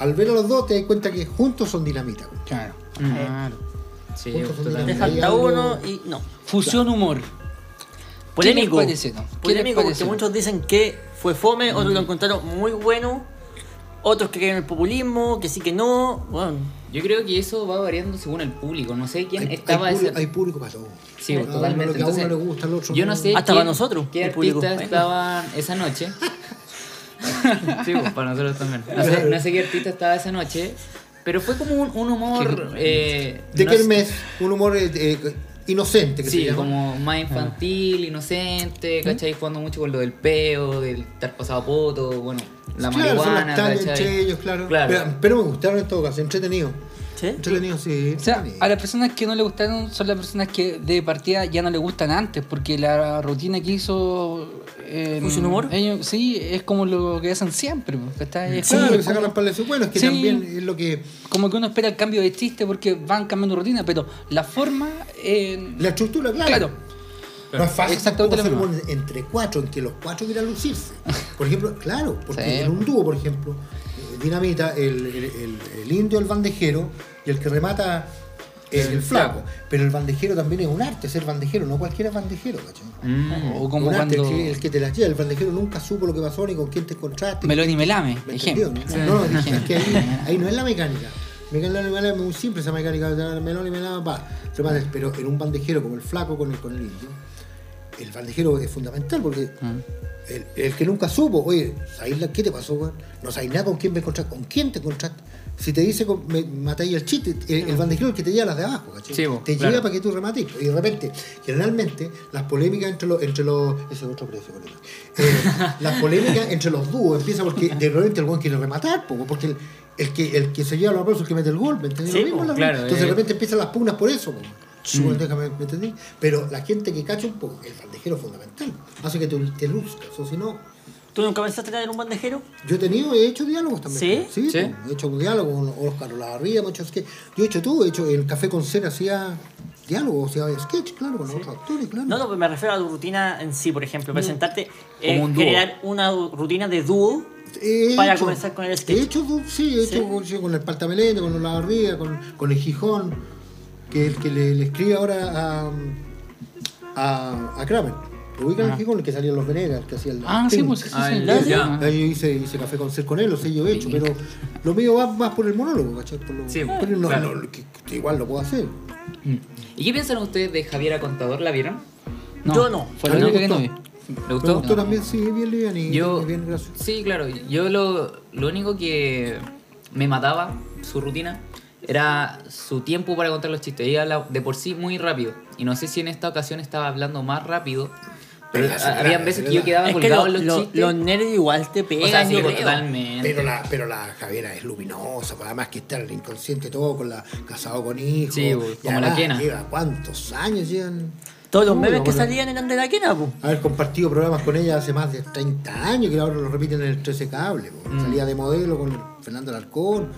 Al ver a los dos te das cuenta que juntos son dinamita. Claro. Mm. claro. Sí, Te falta uno y no. Fusión humor. Polémico. ¿Qué les parece, no? ¿Qué les Polémico porque muchos dicen que fue fome, otros lo encontraron muy bueno, otros que creen en el populismo, que sí que no. Bueno, Yo creo que eso va variando según el público. No sé quién Hay, estaba hay, ese. público, hay público para todo. Sí, totalmente. lo que a uno Entonces, le gusta, al otro yo no sé Hasta quién- para nosotros, qué artistas estaban esa noche. *laughs* sí, pues, para nosotros también. No sé, no sé qué artista estaba esa noche, pero fue como un, un humor. Eh, De no sé- Kermés, un humor eh, inocente que se Sí, llama. como más infantil, inocente, ¿cachai? Jugando mucho con lo del peo, del estar pasado a poto, bueno, la claro, son marihuana, las tallas ¿cachai? entre ellos, claro. Claro. Pero, pero me gustaron en todo caso, entretenido. ¿Sí? Entretenido, sí. O sea, entretenido. a las personas que no le gustaron son las personas que de partida ya no le gustan antes, porque la rutina que hizo. eh, ¿Fusión humor? Ellos, sí, es como lo que hacen siempre. pues, ¿cachai? Es Claro, como- que sacan las palas de Bueno, es que Sí. también es lo que. como que uno espera el cambio de chiste porque van cambiando rutina, pero la forma. eh, La estructura, claro. claro. No es fácil Exactamente lo mismo. entre cuatro, en que los cuatro quieran lucirse. Por ejemplo, claro, porque *laughs* Sí. en un dúo, por ejemplo, Dinamita, el, el- el- el indio, el bandejero, y el que remata es el, El flaco. flaco. Pero el bandejero también es un arte, ser bandejero, no cualquiera es bandejero, ¿cachai? Mm. O como un arte, cuando. el, que, el que te la lleva, el bandejero nunca supo lo que pasó ni con quién te encontraste. Meloni Melame, ¿Me ejemplo. No, no, es *laughs* que ahí, ahí no es la mecánica. Meloni Melame es muy simple esa mecánica. Meloni Melame va. Pero en un bandejero como el flaco con el, con el indio, el bandejero es fundamental porque el, el que nunca supo, oye, ¿sabéis qué te pasó, weón? No sabéis nada con quién me encontraste, con quién te encontraste. Si te dice, con- me, matáis el chiste, el, el bandejero es el que te lleva las de abajo, ¿cachai? Sí, te claro. lleva para que tú remates. Y de repente, generalmente, las polémicas entre los. Entre los ese es otro precio. Eh, *laughs* las polémicas entre los dúos empiezan porque de repente el buen quiere rematar, po, porque el, el que, el que se lleva los aplausos es el que mete el gol, ¿me entendés? Sí, Lo mismo po, claro, Entonces eh. de repente empiezan las pugnas por eso, po. Súper, déjame, ¿me entendí? Pero la gente que cacha un poco, el bandejero es fundamental. Hace que te, te luzcas, o si no. ¿Tú nunca pensaste en tener un bandejero? Yo he tenido, he hecho diálogos también. ¿Sí? Sí, ¿Sí? po, he hecho un diálogo con Oscar Olavarría, hecho sketch. Yo he hecho todo, he hecho el Café con Cera, hacía diálogos, hacía sketch, claro, con otros actores, claro. No, no, pero me refiero a tu rutina en sí, por ejemplo. Presentarte, eh, un generar una rutina de dúo. He Para hecho- comenzar con el sketch. He hecho, sí, he ¿Sí? hecho con, sí, con el Paltamelete, con Olavarría, con, con el Gijón, que el que le, le escribe ahora a, a, a Kramer. ¿Lo ubican el Gijón? El que salía en Los Venegas, el que hacía el. Ah, sí, pues sí, sí. Ah, el- Ya. Ahí yo hice, hice café con ser con él, o sea, yo he hecho, pero lo mío va más por el monólogo, ¿cachai? Por lo- Sí, pero no, claro. no, que- que igual lo puedo hacer. ¿Y qué piensan ustedes de Javiera Contador? ¿La vieron? Yo no. Fue la única que no vi. gustó. ¿Le Me gustó? también, sí, bien livian y Yo- bien gracioso. Sí, claro. Yo lo, lo único que me mataba su rutina era su tiempo para contar los chistes. Ella habla de por sí muy rápido. Y no sé si en esta ocasión estaba hablando más rápido. Pero Pero a- la- habían veces que yo quedaba Es que colgado lo- en los lo- chistes. los nerds igual te pegan. o sea, sí, pues, totalmente. Pero la, pero la Javiera es luminosa, pues, además que está en el inconsciente todo, con la casado con hijos. Sí, pues, y como la. Lleva cuántos años llevan. Todos los memes que bueno. salían eran de la quena, po. Haber compartido programas con ella hace más de 30 años, que ahora lo repiten en el 13 Cable. po. Mm. Salía de modelo con Fernando Alarcón,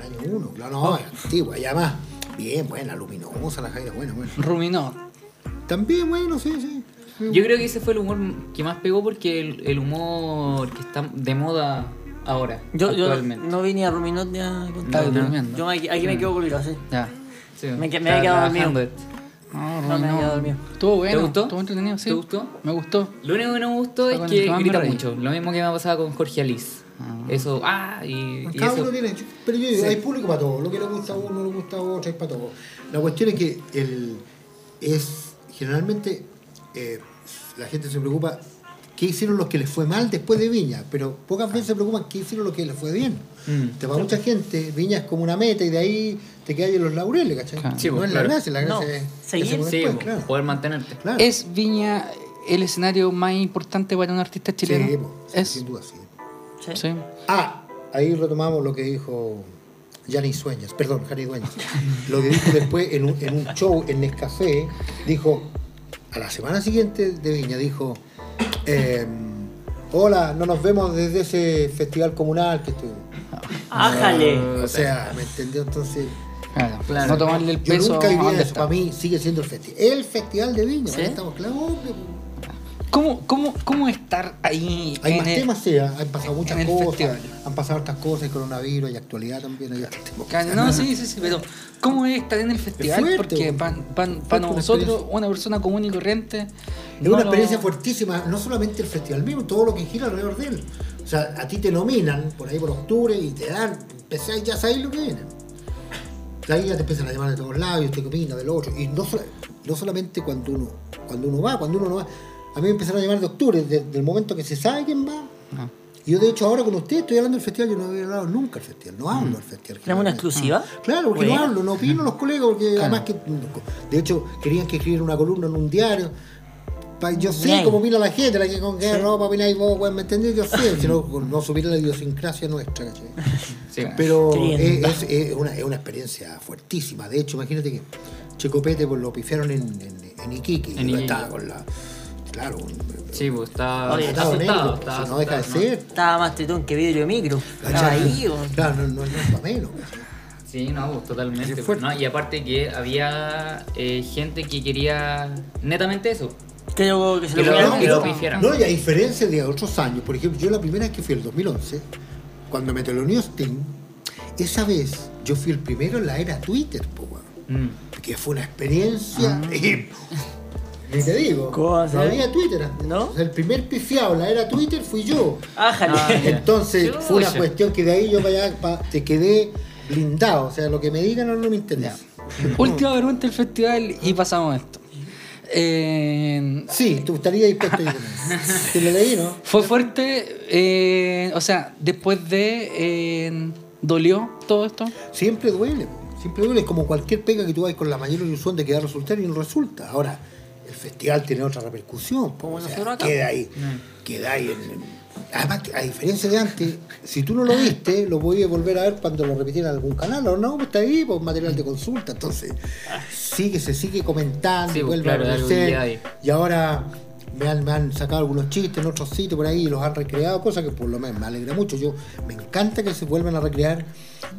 del año 1. Claro, no, es antigua, ya más. Bien, buena, luminosa la Jaira, bueno, bueno. Ruminó. También, bueno, sí, sí. Yo creo que ese fue el humor que más pegó porque el, el humor que está de moda ahora, Yo, yo no vine a Ruminot ni a contar. Yo me- aquí me quedo colgado, sí. Ya. Sí, Me me había quedado dormido. No, No, me había dormido. Estuvo bueno. ¿Te gustó? Estuvo entretenido, sí. ¿Te gustó? Me gustó. Lo único que no me gustó es que grita mucho. Lo mismo que me ha pasado con Jorge Alice. Eso, ah, y, y Cada eso. uno tiene. Pero yo digo, hay público para todo. Lo que le gusta a uno, le gusta a otro, hay para todo. La cuestión es que el, es generalmente eh, la gente se preocupa qué hicieron los que les fue mal después de Viña, pero pocas veces se preocupan qué hicieron los que les fue bien. Mm. Te va mucha gente, Viña es como una meta y de ahí te quedas en los laureles, ¿cachai? Claro. Sí, no pues, es la gracia, la gracia No, es seguir. Sí, después, po, claro. poder mantenerte. Claro. ¿Es Viña el escenario más importante para un artista chileno? Sí, po, sí, es. sin duda, sí. Sí. Sí. Ah, ahí retomamos lo que dijo Yanni Sueñas, perdón, Jani Dueñas. Lo que dijo después en un, en un show en Nescafé, dijo, a la semana siguiente de Viña, dijo, eh, hola, no nos vemos desde ese festival comunal que estuvo. ¡Ájale! O sea, ¿me entendió? Entonces, Claro. Claro. No tomarle el yo peso nunca a diría donde eso, para mí sigue siendo el festival. El festival de Viña, ¿Sí? estamos claros, ¿Cómo, cómo, ¿Cómo estar ahí Hay en más el- temas, sí, han pasado muchas cosas, festival? han pasado otras cosas, el coronavirus, hay actualidad también, hay No, sí, sí, sí, pero ¿cómo es estar en el festival? fuerte, Porque para nosotros, una persona común y corriente. Es no una lo- experiencia fuertísima, no solamente el festival mismo, todo lo que gira alrededor de él. O sea, a ti te nominan por ahí por octubre y te dan, empecé, ya sabéis lo que viene. Ahí ya te empiezan a llamar de todos lados, y usted opina del otro. Y no, no solamente cuando uno, cuando uno va, cuando uno no va. A mí me empezaron a llamar de octubre, desde el momento que se sabe quién va. Ah. Y yo de hecho ahora con usted estoy hablando del festival, yo no había hablado nunca del festival, no hablo del festival. ¿Tenemos una exclusiva? Claro, porque Bueno. no hablo, no opino los colegas, porque además que, de hecho, querían que escribiera una columna en un diario. Yo sé Bien. cómo opina la gente, la que con qué Sí. ropa opináis vos, ¿me entendés? Yo sé, si no, no supiera la idiosincrasia nuestra, ¿cachai? *laughs* Sí. Pero es, es- es una, es una experiencia fuertísima. De hecho, imagínate que Checopete pues, lo pifiaron en, en, en Iquique, En Iquique. estaba con la. Claro, Sí, pues está Oye, asustado. si no deja de ser. Estaba más tritón que vidrio micro. Estaba ¿cachai? ahí, weón. Claro, no, no, no es para menos. Sí, no, pues, totalmente. Pues. Y aparte que había eh, gente que quería netamente eso. Creo que se Que lo lo- que lo no, pifiaran. no, y a diferencia de otros años, por ejemplo, yo la primera vez que fui el 2011, cuando me teloneó Sting, esa vez yo fui el primero en la era Twitter, po. Mm. que fue una experiencia. y- ni te digo, ¿Cómo va a no ser? había Twitter. antes. ¿No? O sea, el primer pifiado la era Twitter fui yo. ¡Ájale! Ah. Entonces fue una cuestión que de ahí yo para allá pa- te quedé blindado. O sea, lo que me digan no, no me interesa. Última pregunta del festival y pasamos a esto. Eh, Sí, tú estarías dispuesto a. Te lo leí, ¿no? fue fuerte, eh, o sea, después de. eh, ¿Dolió todo esto? Siempre duele, siempre duele. Es como cualquier pega que tú hagas con la mayor ilusión de que va a resultar y no resulta. Ahora, festival tiene otra repercusión. Como o sea, queda ahí. Queda ahí en, en- Además, a diferencia de antes, si tú no lo viste, lo podías volver a ver cuando lo repitieran en algún canal. O no, pues está ahí, pues material de consulta. Entonces, sigue, se sigue comentando, Sí, pues, vuelve claro, a aparecer. Y ahora me han, me han sacado algunos chistes en otros sitios por ahí y los han recreado, cosa que por lo menos me alegra mucho. Yo me encanta que se vuelvan a recrear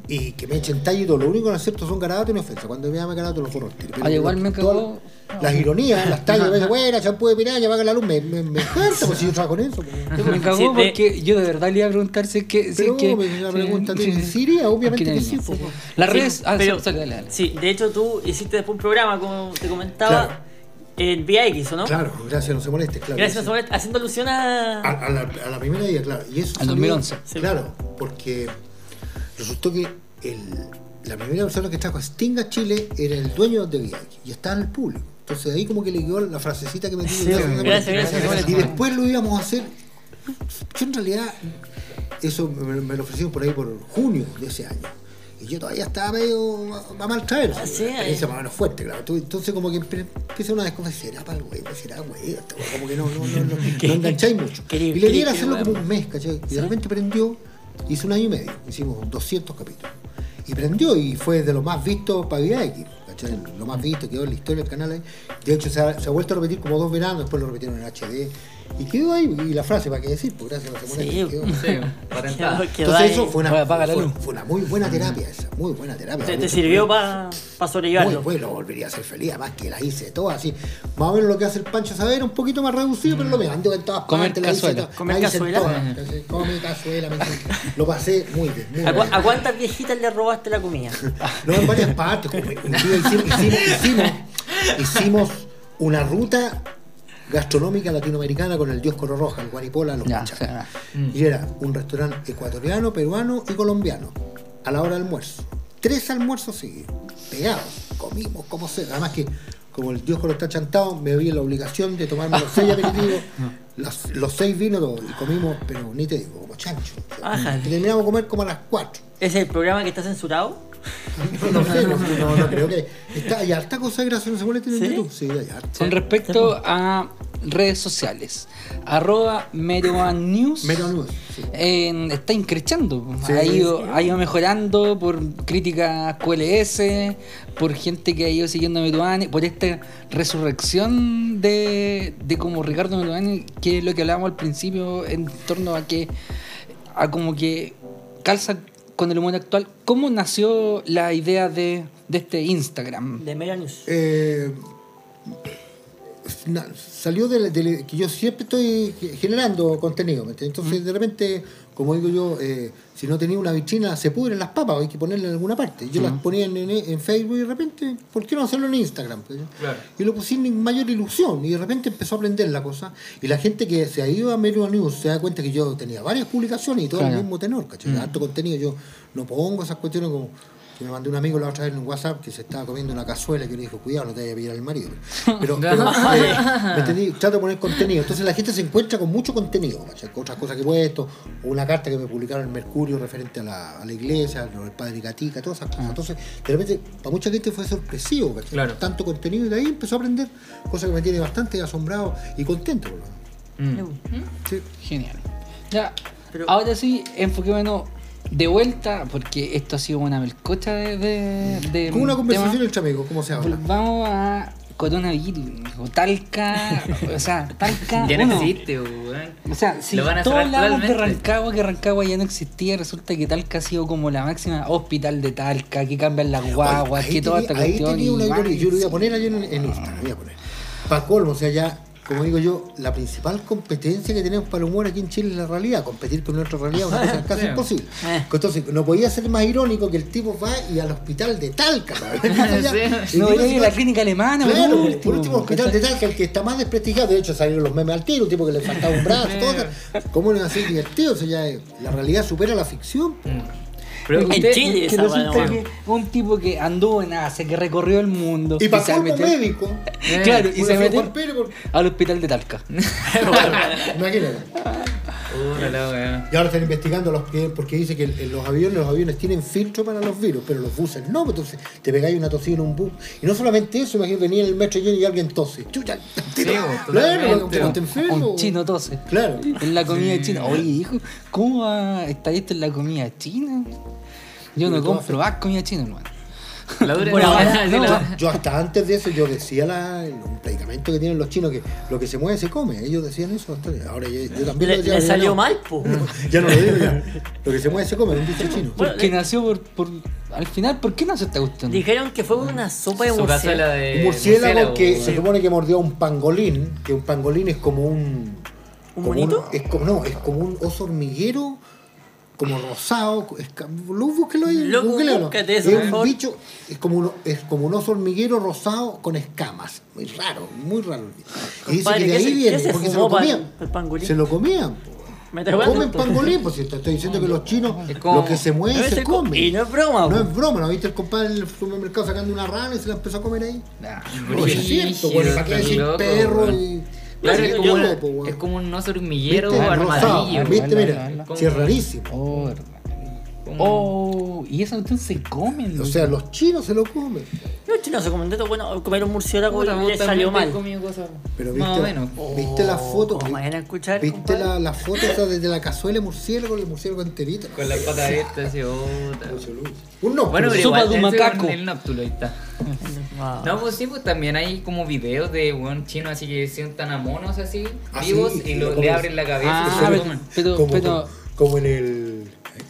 y que me echen todo. Lo único que no acepto son garabatos y ofensas. Cuando me llama garabato los tiro. Pero Ah, igual me cagó. Las ironías, las tallas, a veces, buena, champú de piraña, paga la luz, me, me, me encanta, pues si yo trabajo con eso. pues. Me cagó Sí, porque yo de verdad le iba a preguntar si es que. Si Pero es que me la sí, pregunta, sí, ¿sí iría? Obviamente que sí, pues. Las Sí, redes. Ah, pero- sí, dale, dale. Sí, de hecho tú hiciste después un programa, como te comentaba, Claro. En VX, ¿o no? Claro, gracias, no se moleste, claro. Gracias, sí. Sobret, haciendo alusión a... a, a la, a la primera día, claro. Y eso Al salió- 2011. Sí. Claro, porque resultó que el, la primera persona que trajo a Sting a Chile era el dueño de VIX y estaba en el público. Entonces ahí como que le quedó la frasecita que me Sí, dijo. gracias, gracias, gracias. Y después lo íbamos a hacer. Yo en realidad, eso me, me lo ofrecieron por ahí por junio de ese año. Y yo todavía estaba medio a, mal traer. Ah, sí, experiencia ahí. más o menos fuerte, claro. Entonces como que empieza una desconfianza, será para el güey, será güey, como que no, no, no, no, *laughs* no engancháis mucho. Y le diera hacerlo como un mes, ¿cachai? Y de repente prendió, hizo un año y medio, hicimos 200 capítulos. Y prendió y fue de los más vistos para ¿cachai? ¿cachai? Lo más visto, quedó en la historia del canal. De hecho, se ha, se ha vuelto a repetir como dos veranos, después lo repitieron en HD. Y quedó ahí, y la frase, ¿para qué decir? Pues gracias a la semana Sí, que quedó. Sí. Quedó- quedó Entonces eso fue una, fue, fue una muy buena terapia esa, muy buena terapia. Te, sirvió para sobrellevarlo. Muy bueno, volvería a ser feliz, además que la hice toda así. Más o menos lo que hace el Pancho Saber, un poquito más reducido, pero lo mismo. Ando en todas Comer partes, la hice cazuela. toda- ¿Comer la hice cazuela? toda, ¿cachai? Come cazuela, me. Lo pasé muy bien. Muy ¿A, cu- bien. a cuántas viejitas le robaste la comida? *laughs* No, en varias partes. como hicimos, hicimos, hicimos, hicimos una ruta gastronómica latinoamericana con el Dios Coro Roja, el Guaripola, los Ya, Pachacas. sí. Y era un restaurante ecuatoriano, peruano y colombiano. A la hora del almuerzo. Tres almuerzos seguidos. Pegados. Comimos como sea. Además que, como el Dios Coro está chantado, me vi en la obligación de tomarme los seis *laughs* aperitivos, los, los seis vinos y comimos, pero ni te digo, como chancho. O sea, Ajá. terminamos de comer como a las cuatro. ¿Es el programa que está censurado? *laughs* No sé, no, no, no creo que. Está, hay harta cosa graciosa en ¿Sí? YouTube. Sí, hay harta. Con respecto a redes sociales, arroba Meruan News. Sí. en- está increchando. Sí, ha, ido, ha ido mejorando por críticas QLS, por gente que ha ido siguiendo a Meruane, por esta resurrección de, de como Ricardo Meruane, que es lo que hablábamos al principio en torno a que a como que calza con el humor actual. ¿Cómo nació la idea de, de este Instagram? De News. Eh, na- salió de, de- que yo siempre estoy generando contenido. ¿me entiendes? Entonces, de repente, como digo yo, eh, si no tenía una vitrina, se pudren las papas, hay que ponerla en alguna parte. Yo las ponía en, en- en Facebook y de repente, ¿por qué no hacerlo en Instagram? Pues, Claro. Y lo puse sin mayor ilusión y de repente empezó a aprender la cosa. Y la gente que se ha ido a Medio News se da cuenta que yo tenía varias publicaciones y todo Claro. el mismo tenor, ¿cachai? Harto contenido. Yo no pongo esas cuestiones como que me mandé un amigo la otra vez en un WhatsApp que se estaba comiendo una cazuela que yo le dije, cuidado, no te vaya a pillar el marido. *laughs* Pero, pero, eh, ¿me entendí? Trato de poner contenido. Entonces la gente se encuentra con mucho contenido, ¿cachai? Otras cosas que he puesto, o una carta que me publicaron en Mercurio referente a la, a la iglesia, del padre Gatica, todas esas cosas. Entonces, de repente, para mucha gente fue sorpresivo, ¿cachai? Claro. Tanto contenido y de ahí empezó a aprender, cosa que me tiene bastante asombrado y contento. por lo menos. Mm. Sí. Genial. Ya, Pero- ahora sí, enfoquémonos de vuelta, porque esto ha sido una melcocha de. de, de Con una conversación tema. entre amigos, ¿cómo se habla? Vamos a coronavirus, o Talca, o sea, Talca. Ya no existe, weón. O sea, si Lo van a todos hablamos de. Rancagua, que Rancagua ya no existía, resulta que Talca ha sido como la máxima hospital de Talca, que cambian las guaguas, que toda esta tenía- ahí cuestión. tenía una yo lo voy a poner ahí en, en Instagram, voy a poner. Para colmo, o sea, ya, como digo yo, la principal competencia que tenemos para el humor aquí en Chile es la realidad. Competir con nuestra realidad es una cosa casi imposible. Eh. Entonces, no podía ser más irónico que el tipo va y al hospital de Talca. *laughs* Sí. No, voy a ir a la clínica alemana, Claro, por por último, último, hospital de Talca, el que está más desprestigiado. De hecho, salieron los memes al tiro, un tipo que le faltaba un brazo, todo. ¿Cómo no iba a ser divertido? O sea, ya, eh, la realidad supera la ficción. Pero En Chile que resulta que un tipo que anduvo en Asia, que recorrió el mundo. Y colmo metió- médico. Claro, y Una se metió al hospital de Talca. *laughs* Imagínate. La. Y ahora están investigando los que, porque dice que los aviones, los aviones tienen filtro para los virus, pero los buses no, pues entonces te pegáis una tosida en un bus. Y no solamente eso, imagínate venir en el metro lleno y alguien tose. Chucha, Sí, *laughs* claro, totalmente. como te enfermo. Un chino tose. Claro. En la comida china. Oye, hijo, ¿cómo va- está esto en la comida china? Yo no compro más comida china, hermano. La dura Bueno, no, ahora- *laughs* no, la- Yo hasta antes de eso yo decía la, un predicamento que tienen los chinos que lo que se mueve se come. Ellos decían eso. hasta- Ahora yo, yo también Le, lo decía, le ya salió no. mal, po. *laughs* Ya no lo digo ya. Lo que se mueve se come, un dicho chino. Bueno, Porque le- nació por, por. Al final, ¿por qué nació esta cuestión? Dijeron que fue una sopa de murciélago. de Un murciélago que se supone que mordió a un pangolín, que un pangolín es como un. ¿Un como monito? es como, no, es como un oso hormiguero, como rosado. Es, lo búsquelo ahí, googlealo. búscate eso, es un favor. bicho, es como, un, es como un oso hormiguero rosado con escamas. Muy raro, muy raro. Y dice que de ¿qué ahí se- viene, se porque se lo comían. el pangolín? Se lo comían. po. Me jugando Comen esto. pangolín, pues si te estoy diciendo que los chinos, lo que se mueve No, se come. y no es broma, No es broma, ¿no viste el compadre en el supermercado sacando una rana y se la empezó a comer ahí? Nah. Oye, es cierto, bueno, ¿para qué decir perro y. Claro, es como, weón. es como un oso hormiguero ¿Viste? armadillo. ¿Viste? Mira, sí, es rarísimo. Oh, Como- Oh, y esa cuestión se comen. O sea, los chinos se lo comen. Los chinos se comen de todo, bueno, comer un murciélago y le también salió mal. has comido cosas Pero viste, o menos. ¿viste la foto? Como vayan a escuchar, ¿Viste compadre. la, la foto esa desde la cazuela de murciélago, el murciélago enterito? Con las patas abiertas, así, puta. Un no, Bueno, pero Sopa de un macaco. El nóptulo, ahí está. *laughs* No, pues sí, pues también hay como videos de buen chinos así que sientan a monos así, Ah, vivos, sí, y lo- le abren la cabeza Ah, y se lo pero, comen. pero, como, pero, como en el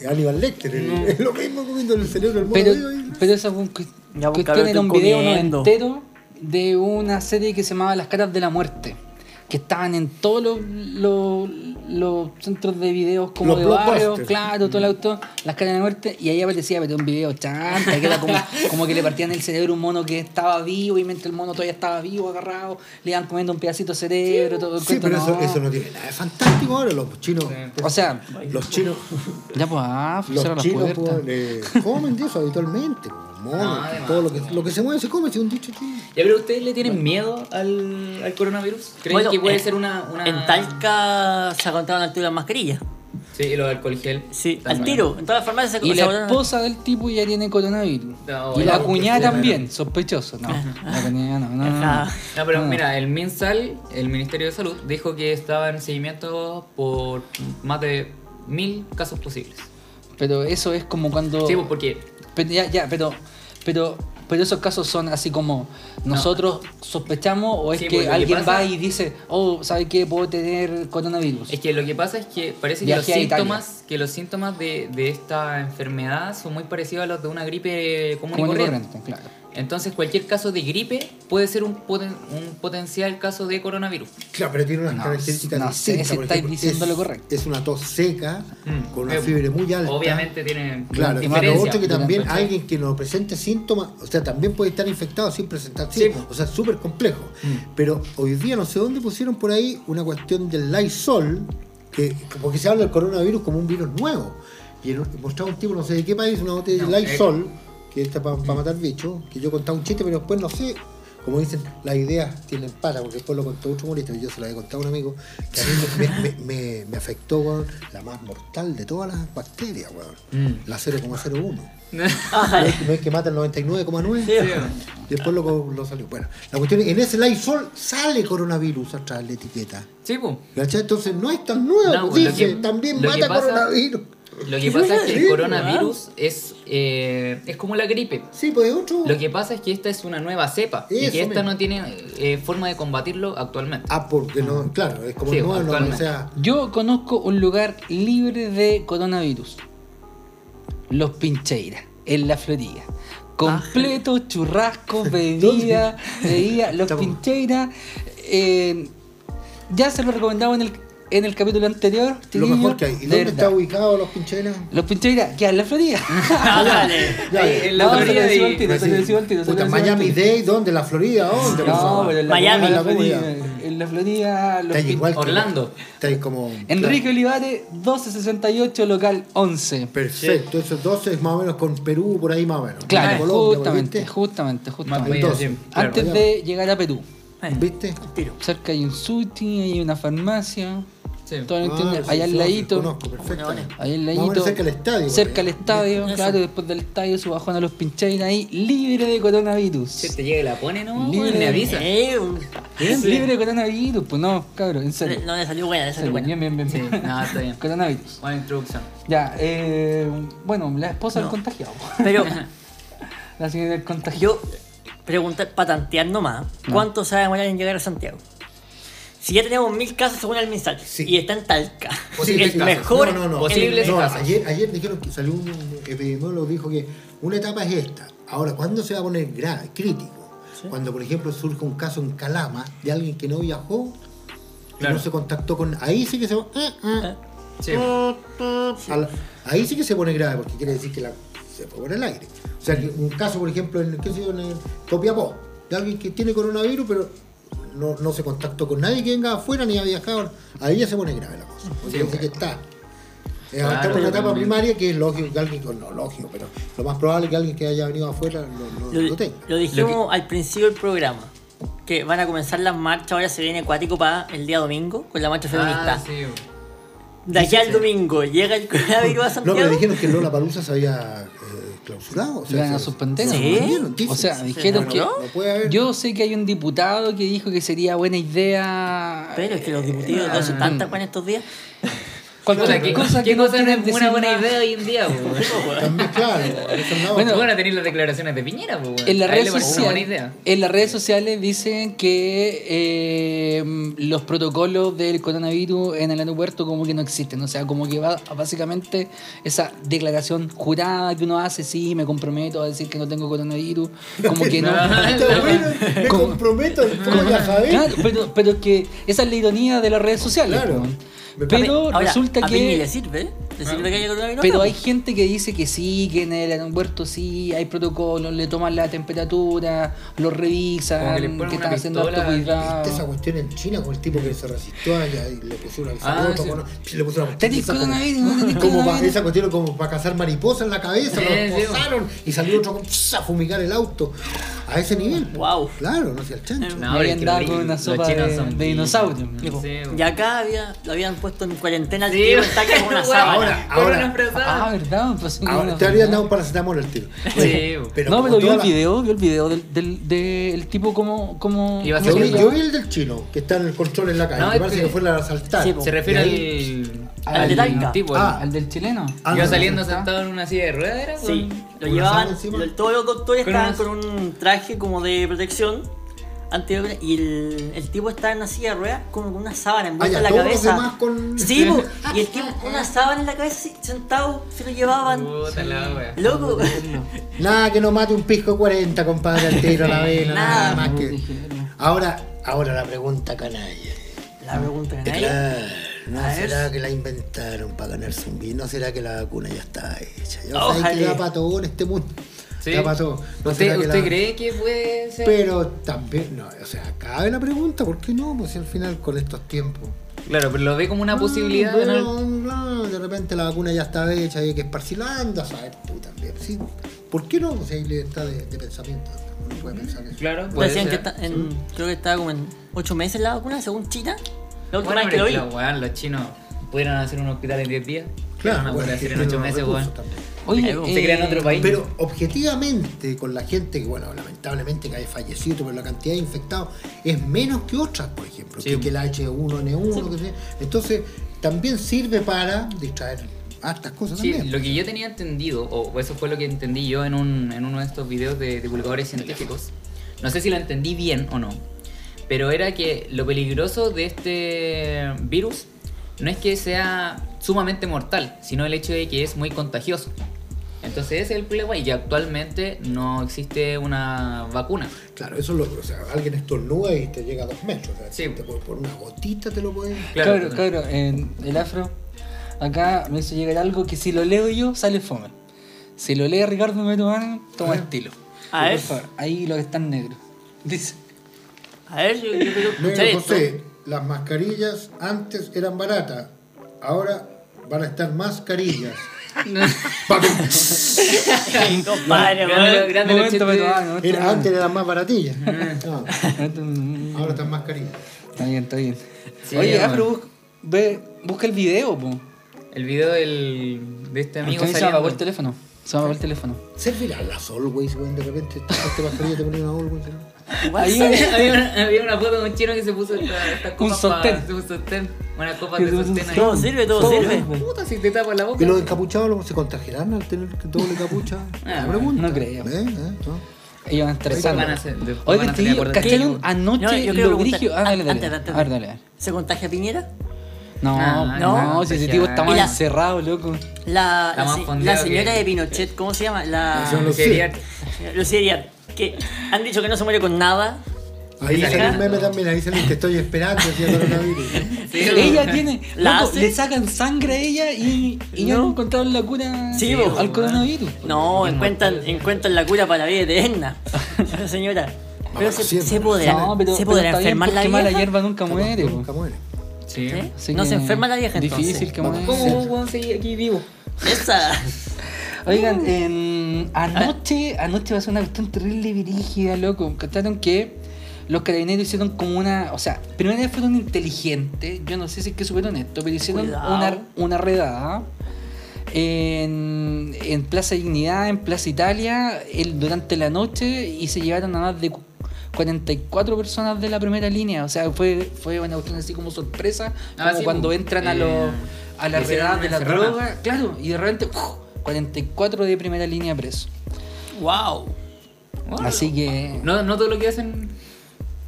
Aníbal Lecter, No. *laughs* es lo mismo comiendo el cerebro del mono pero, ahí. pero esa Ya, pues, cuestión era un video entero de una serie que se llamaba Las caras de la muerte. Que estaban en todos los, los, los centros de videos como Los de barrio, claro, todo el auto, las caras de la muerte, y ahí aparecía pero un video chanta, que era como, *laughs* como que le partían el cerebro a un mono que estaba vivo, y mientras el mono todavía estaba vivo, agarrado, le iban comiendo un pedacito de cerebro, todo el Sí, cuento, pero eso, no. eso no tiene nada de fantástico ahora. Los chinos, O sea, los chinos, ya pues, ah, los las puertas. pues, eh, comen de eso habitualmente. Mono, No, además, todo lo que, lo que se mueve se come, si un dicho chino. Ya, pero ustedes le tienen miedo al, al coronavirus? ¿Creen Bueno, que puede en- ser una, una- En Talca se aguantaban al tiro las mascarillas. Sí, y lo del alcohol gel. Sí, al tiro. En todas las farmacias se Y se la esposa del tipo ya tiene coronavirus. No, y la cuñada también, sospechoso. No, la cuñada no, no, no, no. Pero No. mira, el MinSal, el Ministerio de Salud, dijo que estaba en seguimiento por más de mil casos posibles. Pero eso es como cuando. Sí, pues porque Pero ya, ya, pero, pero, pero esos casos son así como nosotros sospechamos o es Sí, que pues, que alguien pasa- va y dice, oh, ¿sabe qué? Puedo tener coronavirus. Es que lo que pasa es que parece que los Viajé síntomas, que los síntomas de, de esta enfermedad son muy parecidos a los de una gripe común Común y corriente. corriente, claro. Entonces cualquier caso de gripe puede ser un, poten- un potencial caso de coronavirus. Claro, pero tiene unas No, características no sé distintas. si por estáis ejemplo, diciendo es, lo correcto. Es una tos seca, Mm. con una Eh, fiebre muy alta. Obviamente tiene Claro, y lo otro que también alguien que no presente síntomas, o sea, también puede estar infectado sin presentar Sí. síntomas. O sea, es súper complejo. Mm. Pero hoy día no sé dónde pusieron por ahí una cuestión del Lysol, que, porque se habla del coronavirus como un virus nuevo. Y mostraba un tipo, no sé de qué país, una botella No, de Lysol, que está para matar bichos, que yo contaba un chiste, pero después no sé. Como dicen, las ideas tienen pata, porque después lo contó otro humorista, y yo se lo había contado a un amigo, que a mí me, me- me- me afectó weón, la más mortal de todas las bacterias, weón. Mm. La 0,01. Ajá. ¿No es que- mata el 99,9? Sí. Después lo, lo salió. Bueno, la cuestión es, en ese Lysol sale coronavirus atrás de la etiqueta. Sí, pues. Entonces no es tan nuevo, No, pues, lo dice, que- también mata pasa- coronavirus. Lo que pasa es que el coronavirus es, eh, es como la gripe. Sí, pues es otro. Lo que pasa es que esta es una nueva cepa y que esta mismo. no tiene eh, forma de combatirlo actualmente. Ah, porque no, claro, es como Sí, nuevo, no, o sea, Yo conozco un lugar libre de coronavirus. Los Pincheiras, en la Florida. Completo, churrascos, *laughs* bebida, bebida. Los Pincheiras. eh, ya se lo recomendaba en el, en el capítulo anterior. lo mejor que hay. ¿Y de dónde verdad. está ubicado los pincheras? Los Pincheiras, que en la Florida. *laughs* Ah, dale. En la Florida Miami. Dade, ¿dónde? ¿La Florida? ¿Dónde? No, pero en la, Miami. en la Florida. los igual Orlando. Está ahí como. Enrique Olivares, 1268, local 11. Perfecto, esos dos es más o menos con Perú, por ahí más o menos. Claro, justamente, ¿viste? justamente, justamente. Antes de llegar a Perú, ¿Viste? Tiro. cerca hay un sushi, hay una farmacia, Sí. todo lo Ah, sí, allá al sí, ladito, Conozco, ahí al ladito, cerca del estadio. cerca del estadio, Eso. claro, después del estadio su bajón a los pincheiras ahí, libre de coronavirus. Si te llega y la pone, no, Libre me de- avisa. Eh, un- Libre de coronavirus, pues no, cabrón, en serio. No le salió buena, le En salió buena. Bien, bien, bien. Sí, bien. no, está bien. Coronavirus. Buena introducción. Ya, eh, bueno, la esposa del No. contagiado. Pero *laughs* La señora del contagiado. yo pregunté, para tantear nomás, ¿cuánto se va a demorar en llegar a Santiago? Si ya tenemos mil casos según el MinSal Sí. y está en Talca, Posibles el casos. mejor, No, no, no. Posibles No, casos. Ayer, ayer dijeron que salió un epidemiólogo dijo que una etapa es esta. Ahora, ¿cuándo se va a poner grave, crítico? Cuando, por ejemplo, surge un caso en Calama de alguien que no viajó, que Claro. no se contactó con. Ahí sí que se va. Sí. a la- ahí sí que se pone grave, porque quiere decir que la, se fue por el aire. O sea, que un caso, por ejemplo, en, ¿qué sé yo, en el Copiapó, de alguien que tiene coronavirus, pero no, no se contactó con nadie que venga afuera ni ha viajado. Ahí ya se pone grave la cosa. Porque Sí, que está. Eh, Claro, estamos en una etapa también. primaria que es lógico que alguien, no lógico, pero lo más probable es que alguien que haya venido afuera no, no- lo, lo tenga. lo dijimos al principio del programa, que van a comenzar las marchas, ahora se viene acuático para el día domingo, con la marcha feminista. Ah, sí. de aquí al domingo llega el *laughs* coronavirus a No, Santiago. pero dijeron que Lola Palusa se había eh, clausurado. O sea, van a suspender. ¿Sí? O sea, dijeron que. no. Yo sé que hay un diputado que dijo que sería buena idea. Pero es que los diputados Ah, no hacen tanta buena estos días. *laughs* Cualquier Puta, ¿Qué cosa qué que no cosa no es una buena idea hoy en día? *laughs* También, claro. la Bueno. Bueno, tener las declaraciones de Piñera. En las redes sociales, en las redes sociales dicen que eh, los protocolos del coronavirus en el aeropuerto como que no existen, o sea, como que va básicamente esa declaración jurada que uno hace, sí, me comprometo a decir que no tengo coronavirus, como que *laughs* no. *laughs* Está bueno, me comprometo, después ya sabés. Claro, pero, pero que esa es la ironía de las redes sociales. Claro. Pero Ahora, resulta a que ¿eh? le sirve que haya coronavirus. pero hay gente que dice que sí, que en el aeropuerto sí hay protocolos, le toman la temperatura, lo Como revisan, que que, están haciendo y- cuidado. ¿Viste esa cuestión en China con el tipo que se resistió allá y le pusieron al Ah, sí. bueno, le pusieron Tenés esa como- coronavirus, no tenés como para, esa cuestión como para cazar mariposas en la cabeza, Sí, lo sí. posaron y salió otro con- a fumigar el auto. A ese nivel. Wow. Claro, no sé el chancho. No, los- con una sopa de, son de dinosaurio. Sí. Sí, y acá había, lo habían puesto en cuarentena al Sí, está que una *laughs* sábana. Ahora, ahora. una frazada. Ah, ¿verdad? Pues, Ahora, no, te habrían dado un paracetamol al tiro. Sí, po. no, pero vio el la- video, vio el video del, del, del tipo como... como Iba a como Yo vi, iba. yo vi el del chino, que está en el control en la calle, No, que parece que fue a asaltar. Sí. Se refiere al, al de tipo. Ah. ¿Al del chileno? Ah, Iba no, saliendo no, sentado en una silla de ruedas, ¿era? Sí, Con- lo ¿Con llevaban, doctores Con estaban con un traje como de protección anti y el, el tipo estaba en una silla de ruedas como con una sábana envuelta Ah, en ya, la cabeza. demás con- Sí, po, y el tipo con una sábana en la cabeza sentado, se lo llevaban. Puta la wea. Loco, *laughs* Nada que no mate un pisco 40, compadre, al tiro a la vela, nada, Nada, más que. Ahora, ahora la pregunta canalla. la pregunta nadie. Claro, ¿no A ver. será que la inventaron para ganarse un vino? ¿No será que la vacuna ya está hecha? Ya sabes que da para todo en este mundo. Sí. Todo. ¿No ¿Usted, que usted la- cree que puede ser? Pero también, no, o sea, cabe la pregunta, ¿por qué no? Pues si al final con estos tiempos. Claro, pero lo ve como una posibilidad. Ah, ¿no? pero, no, de repente la vacuna ya está hecha y hay que esparcirla, anda, ¿sabes? Tú también. Sí. ¿Por qué no? O sea, hay libertad de, de pensamiento. Uno puede pensar eso. Claro, puede Decían que ser. está en, creo que estaba como en 8 meses la vacuna, según China. La última Bueno, vez que lo vi. que los, weón, los chinos pudieron hacer un hospital en 10 días. Claro, no bueno, que hacer en 8 tienen meses, weón. también. Oye, Se crea en otro país. Pero objetivamente, con la gente que, bueno, lamentablemente que hay fallecido, pero la cantidad de infectados es menos que otras, por ejemplo, Sí. que, que la H1N1, que sea. Entonces, también sirve para distraer hartas cosas Sí, también. lo que yo tenía entendido, o eso fue lo que entendí yo en, un, en uno de estos videos de divulgadores científicos, no sé si lo entendí bien o no, pero era que lo peligroso de este virus no es que sea sumamente mortal, sino el hecho de que es muy contagioso. Entonces ese es el problema y que actualmente no existe una vacuna. Claro, eso lo, o sea, alguien estornuda y te llega a dos metros. O sea, Sí. te puede- por una gotita te lo puede. Claro, claro, en el afro, acá me hizo llegar algo que si lo leo yo sale fome. Si lo lee Ricardo Metuán, toma Ah. estilo. A ver. Por favor, ahí lo que está en negro. *laughs* Dice. A ver, yo, yo quiero escuchar Negro esto. José, las mascarillas antes eran baratas, ahora van a estar más carillas. Papi, *laughs* Compadre, era- antes eran más baratillas. Está ahora están más carillas. bien, está bien. Sí, Oye, bueno. Afro, bus- ve, busca el video, po. El video del, de este amigo Porque a mí se el teléfono. Se me apagó el teléfono. ¿Servirá las Always, weón? De repente, este mascarilla te ponía una Always. ¿no? Ahí había, una, había una foto de un chino que se puso esta, esta copa sostén. pa- un sostén, una copa de un sostén ahí. Todo sirve, todo sirve. Puta, si te tapas la boca. ¿Y los encapuchados luego se contagiarán al tener doble capucha? *laughs* Ah, La pregunta. no creo. ¿Eh? ¿Eh? ¿No? Ellos van este video, acordes ¿cacharon anoche No, lo brigio? Ah, dale, dale. antes, antes. A ver, dale, dale. ¿Se contagia Piñera? No, Ah, no, no, si ese tipo más la- encerrado, loco. La, la, fondeado la señora que- de Pinochet, ¿cómo se llama? La Lucía. Lucía que han dicho que no se muere con nada. Ahí sale acá. un meme también, ahí sale te estoy esperando, decía coronavirus. Sí, *laughs* ella tiene. ¿La loco, hace? le sacan sangre a ella y, y No. no encontraron la cura Sí, al coronavirus. No, encuentran, encuentran la cura para la vida eterna. Señora. Pero se, siempre. se podrá, No, pero, se pero podrá enfermar la porque mala vieja. hierba nunca muere. Nunca muere. Sí. ¿Sí? Así No se enferma la vieja entonces. Difícil que muera. ¿Cómo puedo seguir aquí vivo? Esa. Oigan, en- anoche, anoche pasó una cuestión terrible virígida, loco. Contaron que los carabineros hicieron como una. O sea, primero fueron inteligentes. Yo no sé si es que supieron esto, pero hicieron Cuidado. una, una redada en, en Plaza Dignidad, en Plaza Italia, el- durante la noche y se llevaron a más de cu- 44 personas de la primera línea. O sea, fue, fue una cuestión así como sorpresa, Ah, como sí, cuando pues, entran a, eh, los a la redada de la droga. Claro, y de repente, ¡uf! 44 de primera línea presos. ¡Wow! Así que. No, no todo lo que hacen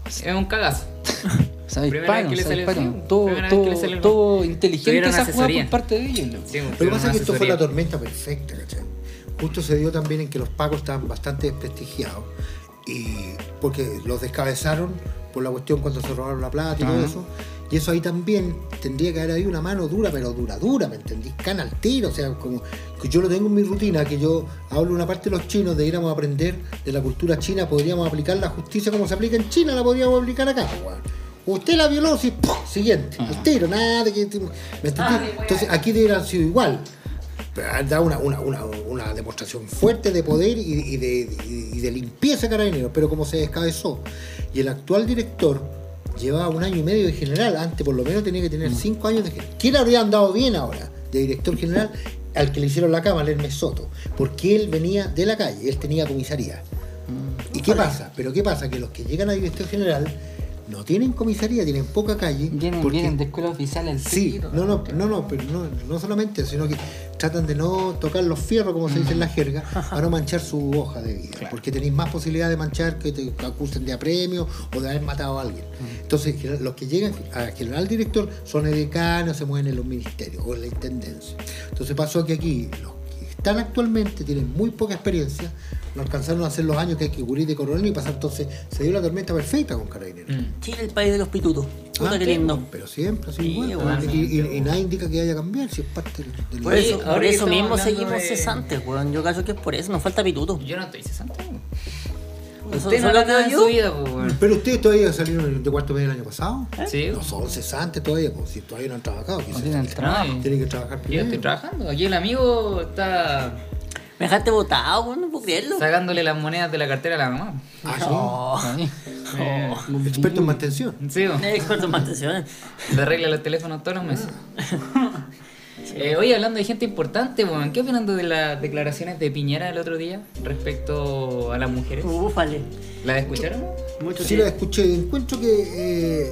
es un cagazo. Se disparan, se disparan. Todo, todo, todo inteligente esa jugada por parte de ellos. Sí, Lo que pasa es que esto fue la tormenta perfecta, ¿cachai? Justo se dio también en que los pagos estaban bastante desprestigiados. Y porque los descabezaron por la cuestión cuando se robaron la plata y todo eso. Y eso ahí también tendría que haber habido una mano dura, pero dura, dura, ¿me entendís? Cana al tiro, o sea, como que yo lo tengo en mi rutina, que yo hablo una parte de los chinos de ir a aprender de la cultura china, podríamos aplicar la justicia como se aplica en China, la podríamos aplicar acá, pues, weón. Usted la violó, sí, ¡pum! siguiente, al tiro, nada de que. ¿Me entendís? Entonces aquí debería haber sido igual. Dado una, una, una, una demostración fuerte de poder y, y de, y de limpieza carabineros, pero como se descabezó. Y el actual director llevaba un año y medio de general, antes por lo menos tenía que tener cinco años de general. ¿Quién habría andado bien ahora de director general? Al que le hicieron la cama, Hermes Soto, porque él venía de la calle, él tenía comisaría. ¿Y qué pasa? Pero ¿qué pasa? Que los que llegan a director general no tienen comisaría, tienen poca calle. Vienen, porque- vienen de escuela oficial al Sí, no, no, no, no, pero no, no solamente, sino que tratan de no tocar los fierros, como se dice en la jerga, *laughs* para no manchar su hoja de vida. Porque tenéis más posibilidad de manchar que te acusen de apremio o de haber matado a alguien. Entonces, gener- los que llegan a general director son edecanos, se mueven en los ministerios o en la intendencia. Entonces pasó que aquí los están actualmente tienen muy poca experiencia, no alcanzaron a hacer los años que hay que cubrir de coronel y pasar, entonces se dio la tormenta perfecta con carabineros. Mm. Chile, el país de los pitutos. Ah, qué lindo. Pero siempre, así Sí, igual. bueno, y, y- y nada indica que vaya a cambiar si es parte del. Por eso, por eso mismo seguimos de- cesantes, weón. Yo cacho que es por eso, nos falta pituto. Yo no estoy cesante. Usted no lo en yo. su vida, pues. Pero ustedes todavía salieron de cuarto medio el año pasado. Sí. No son cesantes todavía, pues si todavía no han trabajado. No quizás. tienen el trabajo. Tienen que trabajar Yo primero. estoy trabajando. Aquí el amigo está Me dejaste botado, no puedo creerlo. sacándole las monedas de la cartera a la mamá. Ah, sí. Oh. Eh, Experto en mantención. sí, experto en mantenciones. le arregla los teléfonos todos los meses. *laughs* Eh, oye, hablando de gente importante, weón, ¿qué opinan de las declaraciones de Piñera el otro día respecto a las mujeres? Ufale. ¿La escucharon? Mucho Sí la tiempo. escuché. Encuentro que eh,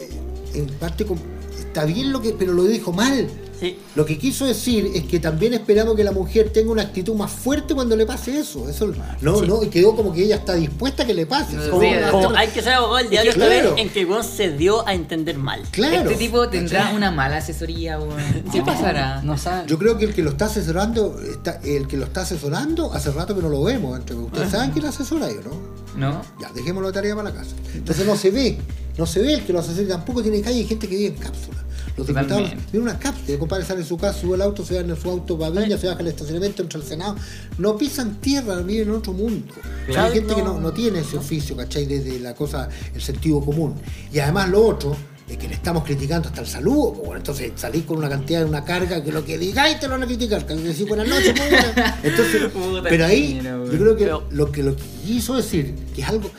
eh, en parte com- está bien lo que, pero lo dijo mal. Sí. Lo que quiso decir es que también esperamos que la mujer tenga una actitud más fuerte cuando le pase eso. Eso no, no, y quedó como que ella está dispuesta a que le pase. Sí, Como sí, una- Como hay que ser abogado del diario esta Claro. vez en que weón se dio a entender mal. Claro. Este tipo tendrá una mala asesoría. *laughs* ¿Qué pasará? No saben. Yo creo que el que lo está asesorando, está, el que lo está asesorando, hace rato que no lo vemos. entre- Ustedes saben quién lo asesora yo, ¿no? ¿No? Ya, dejémoslo de tarea para la casa. Entonces no se ve, no se ve el que lo asesora, tampoco tiene calle, hay gente que vive en cápsula. Los diputados Totalmente. viven en una cápsula, el compadre sale en su casa, sube el auto, se va en su auto, va a Villa, se baja al estacionamiento, entra al Senado. No pisan tierra, viven en otro mundo. Claro, hay gente que no. no, tiene ese oficio, ¿cachai? Desde la cosa, el sentido común. Y además lo otro, es que le estamos criticando hasta el saludo. pues, bueno, entonces salís con una cantidad de una carga que lo que digáis te lo van a criticar. Que decís buenas noches. *laughs* Entonces, pero ahí yo creo que lo que lo que quiso decir, que es algo,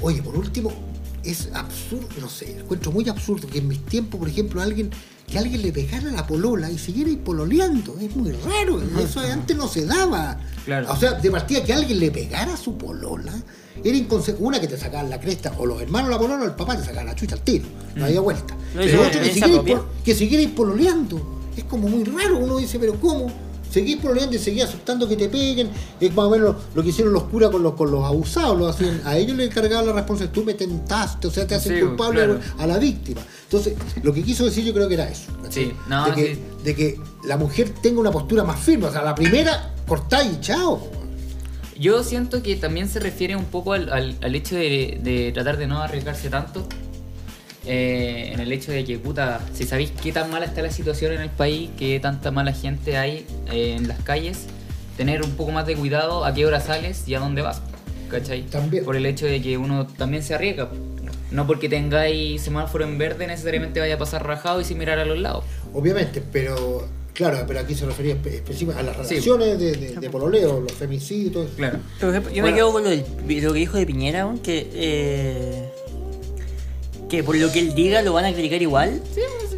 oye, por último, es absurdo, no sé, encuentro muy absurdo que en mis tiempos, por ejemplo, alguien que alguien le pegara la polola y siguiera pololeando, es muy raro, eso antes no se daba. Claro. O sea, de partida que alguien le pegara a su polola, era una que te sacaban la cresta, o los hermanos la polola o el papá te sacaban la chucha al tiro, no había vuelta. Pero otro que siguiera, que pololeando. Es como muy raro, uno dice, pero ¿cómo? Seguís y seguís aceptando que te peguen. Es más o menos lo que hicieron los curas con los, con los abusados. Lo hacían, a ellos les cargaban la responsabilidad. Tú me tentaste, o sea, te hacen Sí, culpable claro. a la víctima. Entonces, lo que quiso decir yo creo que era eso. Sí, no, de, que, sí. de que la mujer tenga una postura más firme. O sea, la primera, cortáis y chao. Yo siento que también se refiere un poco al, al- al hecho de, de tratar de no arriesgarse tanto. Eh, en el hecho de que, puta, si sabéis qué tan mala está la situación en el país, qué tanta mala gente hay eh, en las calles, tener un poco más de cuidado a qué hora sales y a dónde vas. ¿Cachai? También. Por el hecho de que uno también se arriesga. No porque tengáis semáforo en verde necesariamente vaya a pasar rajado y sin mirar a los lados. Obviamente, pero claro, pero aquí se refería espe- específicamente a las Sí. relaciones de, de- de pololeo, los femicidios y todo eso. Claro. Por ejemplo, yo Bueno. me quedo con lo, del- lo que dijo de Piñera, que eh, que por lo que él diga lo van a criticar igual.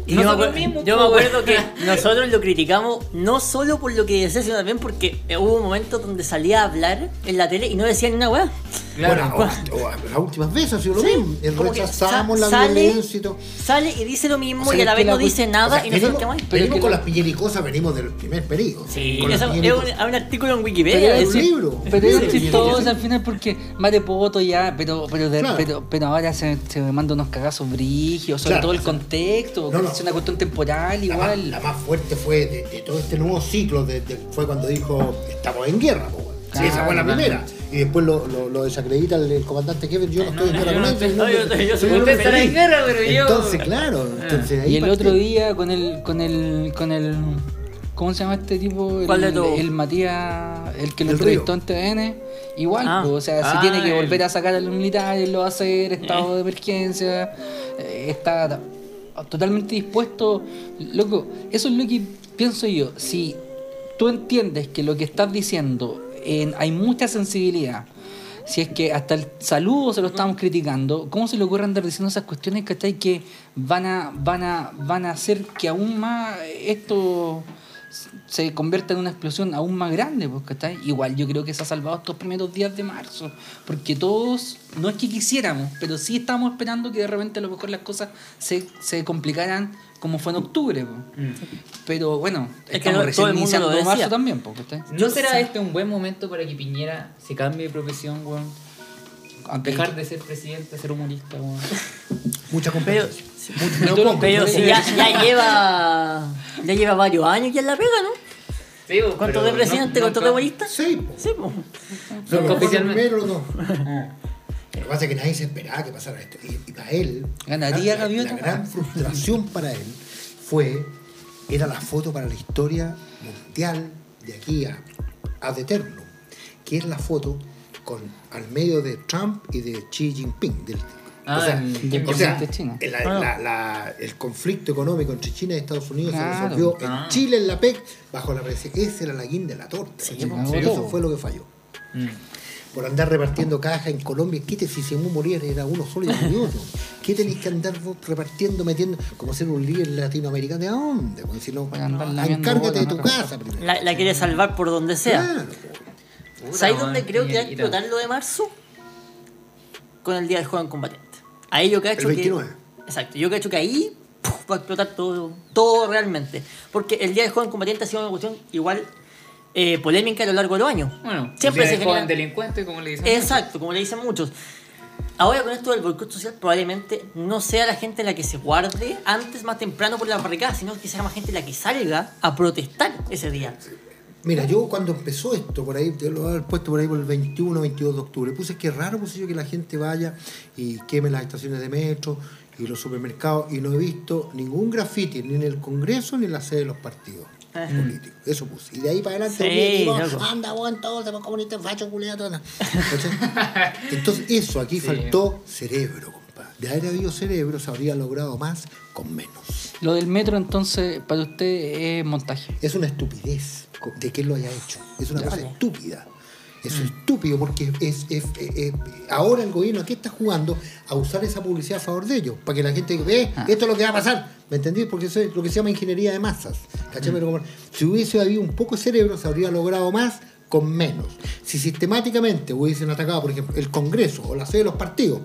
Y yo, me nosotros acuer- mismos, yo me po. acuerdo que *laughs* nosotros lo criticamos no solo por lo que decía, sino también porque hubo momentos donde salía a hablar en la tele y no decía ni una weá. Claro. Bueno, o- o las últimas veces ha sido lo Sí, mismo. Rechazamos sa- la sale- violencia y todo. Sale y dice lo mismo O sea, y a la vez no dice nada O sea, y nosotros venimos, quedamos ahí. venimos que con la- las pillericosas, venimos del primer periodo. Sí, Con eso- es un, hay un artículo en Pero Wikipedia. es, un libro. pero es chistoso al final porque Marepoto ya, pero pero, de- Claro. pero pero ahora se, se me manda unos cagazos brígidos, sobre Claro, todo el o sea, contexto, no, no. es una cuestión temporal La más, igual. la más fuerte fue de, de todo este nuevo ciclo, de- de- fue cuando dijo estamos en guerra. Sí, esa fue la primera. Y después lo, lo, lo desacredita el, el comandante Kevin. Yo no estoy en guerra con él. Usted en guerra, pero yo- Entonces, claro. Entonces, ahí Y el parte- otro día con el con el con el ¿cómo se llama este tipo? El, ¿Cuál de todos? el Matías, el que lo entrevistó en TVN. Igual, Ah. pues, o sea, si Ah, tiene que el- volver a sacar a los militares, lo va a hacer, estado de emergencia, eh, está ta- totalmente dispuesto. Loco, eso es lo que pienso yo. Si tú entiendes que lo que estás diciendo hay mucha sensibilidad, si es que hasta el saludo se lo estamos criticando, ¿cómo se le ocurre andar diciendo esas cuestiones ¿cachai? que van a, van a, van a hacer que aún más esto se convierta en una explosión aún más grande? Pues, ¿cachai? Igual yo creo que se ha salvado estos primeros días de marzo, porque todos, no es que quisiéramos, pero sí estamos esperando que de repente a lo mejor las cosas se, se complicaran como fue en octubre. pues. Pero bueno, Es que estamos no- recién todo el mundo iniciando lo decía. marzo también, ¿cachai? ¿No será este un buen momento para que Piñera se cambie de profesión, weón? Aunque- Dejar de ser presidente, ser humorista, weón. Mucha Pero, competencia. Pero si ya, ya lleva ya lleva varios años ya en la pega, ¿no? Sí, weón, ¿Cuánto pero de no- presidente, cuánto de humorista? Sí, po. Sí, pues. Pero Nunca oficialmente. primero los dos. Lo que pasa es que nadie se esperaba que pasara esto. Y, y para él, ¿Ganaría la, la- la gran frustración para él fue, era la foto para la historia mundial de aquí a, ad eterno, que es la foto con al medio de Trump y de Xi Jinping. Del, Ah, o sea, el- o sea, la- la- el conflicto económico entre China y Estados Unidos Claro. se resolvió en Ah. Chile, en la PEC, bajo la presidencia. Ese era la guinda de la torta. Eso fue lo que falló Mm. Por andar repartiendo cajas en Colombia, qué si Simón Muriel era uno solo y otro. ¿Qué tenéis que andar vos repartiendo, metiendo, como ser un líder latinoamericano? ¿De dónde? Pues, si no, encárgate de tu ¿no? casa primero. La, la quiere salvar por donde sea. Claro, ¿Sabes dónde creo que va a explotar lo de marzo? Con el Día del Joven Combatiente. Ahí yo cacho El 29. que. Exacto, yo cacho que ahí puf, va a explotar todo, todo realmente. Porque el Día del Joven Combatiente ha sido una cuestión igual eh, polémica a lo largo de los años. Bueno, Siempre se genera- delincuente, como le dicen. Exacto, como le dicen muchos. Ahora con esto del boicot social probablemente no sea la gente la que se guarde antes más temprano por la barricada, sino que sea más gente la que salga a protestar ese día. Mira, yo cuando empezó esto, por ahí, te lo voy a haber puesto por ahí por el 21 22 de octubre, puse que raro puse yo que la gente vaya y queme las estaciones de metro y los supermercados y no he visto ningún graffiti ni en el Congreso ni en la sede de los partidos Políticos. Eso puse. Y de ahí para adelante, Sí, digo, anda, todos somos comunistas, fachos, culiados, todos. ¿Cachai? Entonces, eso, aquí *laughs* Sí. faltó cerebro, compadre. De haber habido cerebro, se habría logrado más con menos. Lo del metro, entonces, para usted es montaje. Es una estupidez de que él lo haya hecho. Es una Ya, cosa estúpida. Es estúpido porque es, es- es- es- ahora el gobierno aquí está jugando a usar esa publicidad a favor de ellos, para que la gente ve, esto es lo que va a pasar. ¿Me entendí? Porque eso es lo que se llama ingeniería de masas. como- si hubiese habido un poco de cerebro, se habría logrado más con menos. Si sistemáticamente hubiesen atacado, por ejemplo, el Congreso o la sede de los partidos,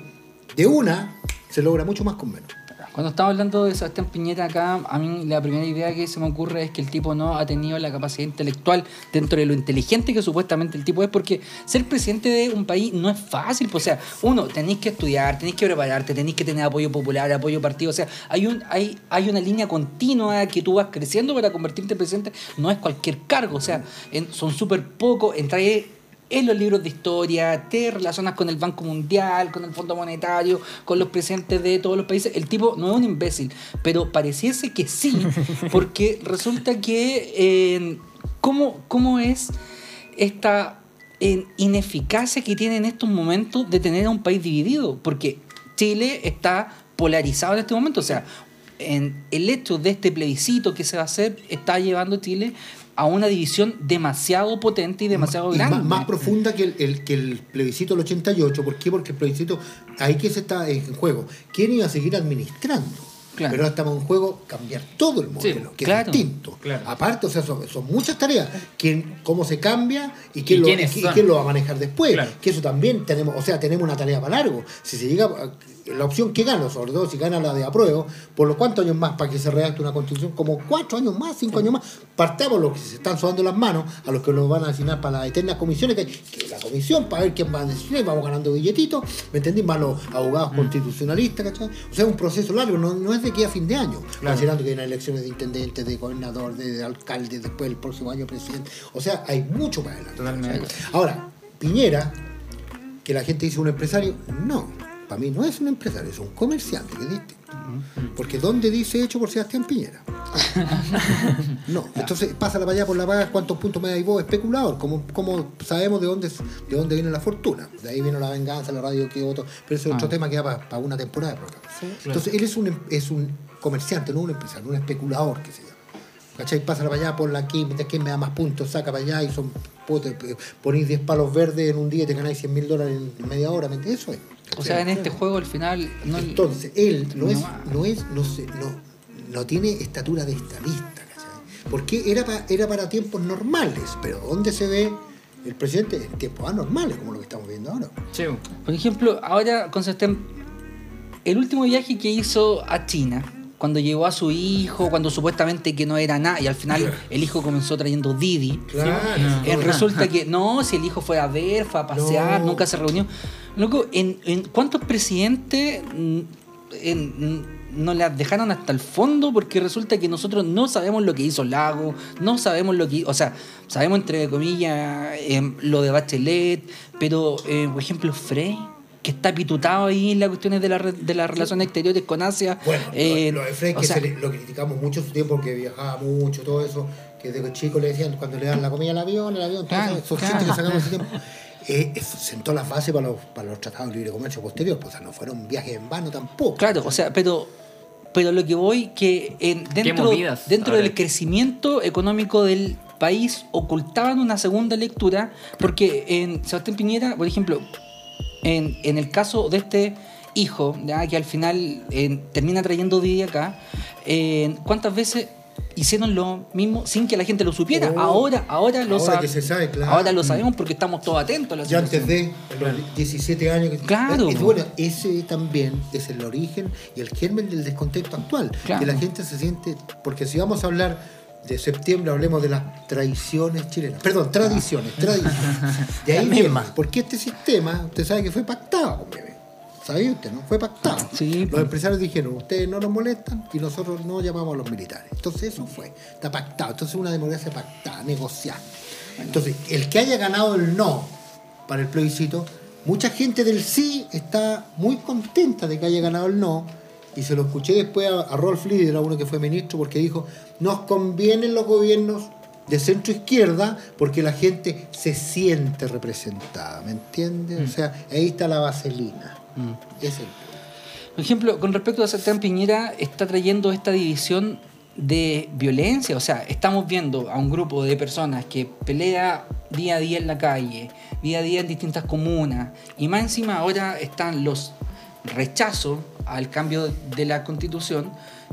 de una, se logra mucho más con menos. Cuando estamos hablando de Sebastián Piñera acá, a mí la primera idea que se me ocurre es que el tipo no ha tenido la capacidad intelectual dentro de lo inteligente que supuestamente el tipo es, porque ser presidente de un país no es fácil. pues, o sea, uno, tenéis que estudiar, tenéis que prepararte, tenéis que tener apoyo popular, apoyo partido. O sea, hay, un, hay, hay una línea continua que tú vas creciendo para convertirte en presidente. No es cualquier cargo, o sea, en- son súper pocos. Entrar en los libros de historia, te relacionas con el Banco Mundial, con el Fondo Monetario, con los presidentes de todos los países. El tipo no es un imbécil, pero pareciese que sí, *laughs* porque resulta que eh, ¿cómo, cómo es esta eh, ineficacia que tiene en estos momentos de tener a un país dividido, porque Chile está polarizado en este momento, o sea, en el hecho de este plebiscito que se va a hacer está llevando a Chile a una división demasiado potente y demasiado Y grande. Más, más profunda que el, el- que el plebiscito del 88. ¿Por qué? Porque el plebiscito, ahí que se está en juego. ¿Quién iba a seguir administrando? Claro. Pero ahora estamos en juego cambiar todo el modelo, que claro. es distinto. Claro. Aparte, o sea, son, son muchas tareas. ¿Quién, ¿Cómo se cambia y quién, ¿Y lo, y quién lo va a manejar después? Claro. Que eso también tenemos, o sea, tenemos una tarea para largo. Si se llega, a- la opción que gana, sobre todo si gana la de apruebo, por los cuántos años más para que se redacte una constitución, como cuatro años más, cinco años más, partamos los que se están sudando las manos, a los que nos van a asignar para las eternas comisiones, que, hay, que la comisión para ver quién va a decidir, y vamos ganando billetitos, ¿me entendí? Más los abogados constitucionalistas, ¿cachai? O sea, es un proceso largo, no, no es de aquí a fin de año, considerando que hay unas elecciones de intendente, de gobernador, de, de alcalde, después el próximo año presidente. O sea, hay mucho para adelante. Totalmente. Ahora, Piñera, que la gente dice un empresario, no, para mí no es un empresario, es un comerciante, que es distinto. Porque ¿dónde dice hecho por Sebastián Piñera? *laughs* No, entonces pásala para allá por la paga, ¿cuántos puntos me dais vos? Especulador, como, como sabemos de dónde, de dónde viene la fortuna. De ahí vino la venganza, la radio que otro, pero ese es otro tema que va para, una temporada de programa. Entonces él es un, em- es un comerciante, no un empresario, un especulador que se llama. ¿Cachai? Pásala para allá, ponla aquí, mientras que me da más puntos, saca para allá y son puta, ponéis 10 palos verdes en un día y te ganáis 100 mil dólares en media hora, ¿me entiendes? Eso es. O sea, en este juego al final no Entonces, él no, No es, no es, no sé, no, no tiene estatura de estadista, ¿cachai? Porque era, pa- era para tiempos normales, pero ¿dónde se ve el presidente? En tiempos anormales, como lo que estamos viendo ahora. Sí. Por ejemplo, ahora con Sebastián, el último viaje que hizo a China, cuando llegó a su hijo, cuando supuestamente que no era nada, y al final el hijo comenzó trayendo Didi. Claro. Eh, resulta que no, si el hijo fue a ver, fue a pasear, No. nunca se reunió. Loco, ¿en, en cuántos presidentes mm, en- mm, nos las dejaron hasta el fondo? Porque resulta que nosotros no sabemos lo que hizo Lago, no sabemos lo que O sea, sabemos entre comillas em, lo de Bachelet, pero, eh, por ejemplo, Frey, que está pitutado ahí en las cuestiones de, la de las relaciones exteriores con Asia. Bueno, eh, lo, lo de Frey, o que sea, se le- lo criticamos mucho en su tiempo porque viajaba mucho, todo eso, que de chico le decían cuando le dan la comida al avión, el avión, Claro, todo eso, esos claro. chistes que sacamos ese tiempo. *laughs* eh, eh, sentó las bases para los, para los tratados de libre comercio posterior, pues, o sea, no fueron viajes en vano tampoco. Claro, o sea, pero, pero lo que voy que en, dentro, dentro del crecimiento económico del país ocultaban una segunda lectura, porque en Sebastián Piñera, por ejemplo, en, en el caso de este hijo, ya, que al final eh, termina trayendo Didi acá, eh, ¿cuántas veces hicieron lo mismo sin que la gente lo supiera? Oh, ahora, ahora lo ahora que se sabe, claro. Ahora lo sabemos porque estamos todos atentos a la Ya antes situación. de los 17 años que Claro. Es- bueno, ese también es el origen y el germen del descontento actual. Claro. Que la gente se siente. Porque si vamos a hablar de septiembre, hablemos de las traiciones chilenas. Perdón, tradiciones, tradiciones. De ahí mismas. Porque este sistema, usted sabe que fue pactado, bebé. ¿Sabía usted, no? Fue pactado. Sí, Los empresarios dijeron, ustedes no nos molestan y nosotros no llamamos a los militares. Entonces eso fue, está pactado. Entonces una democracia pactada, negociada. Entonces, el que haya ganado el no para el plebiscito, mucha gente del sí está muy contenta de que haya ganado el no. Y se lo escuché después a, a Rolf Lieder, a uno que fue ministro, porque dijo, nos convienen los gobiernos de centro izquierda porque la gente se siente representada, ¿me entiendes? O sea, ahí está la vaselina. Es el Por ejemplo, con respecto a Sebastián Piñera, está trayendo esta división de violencia. O sea, estamos viendo a un grupo de personas que pelea día a día en la calle, día a día en distintas comunas, y más encima ahora están los rechazos al cambio de la constitución,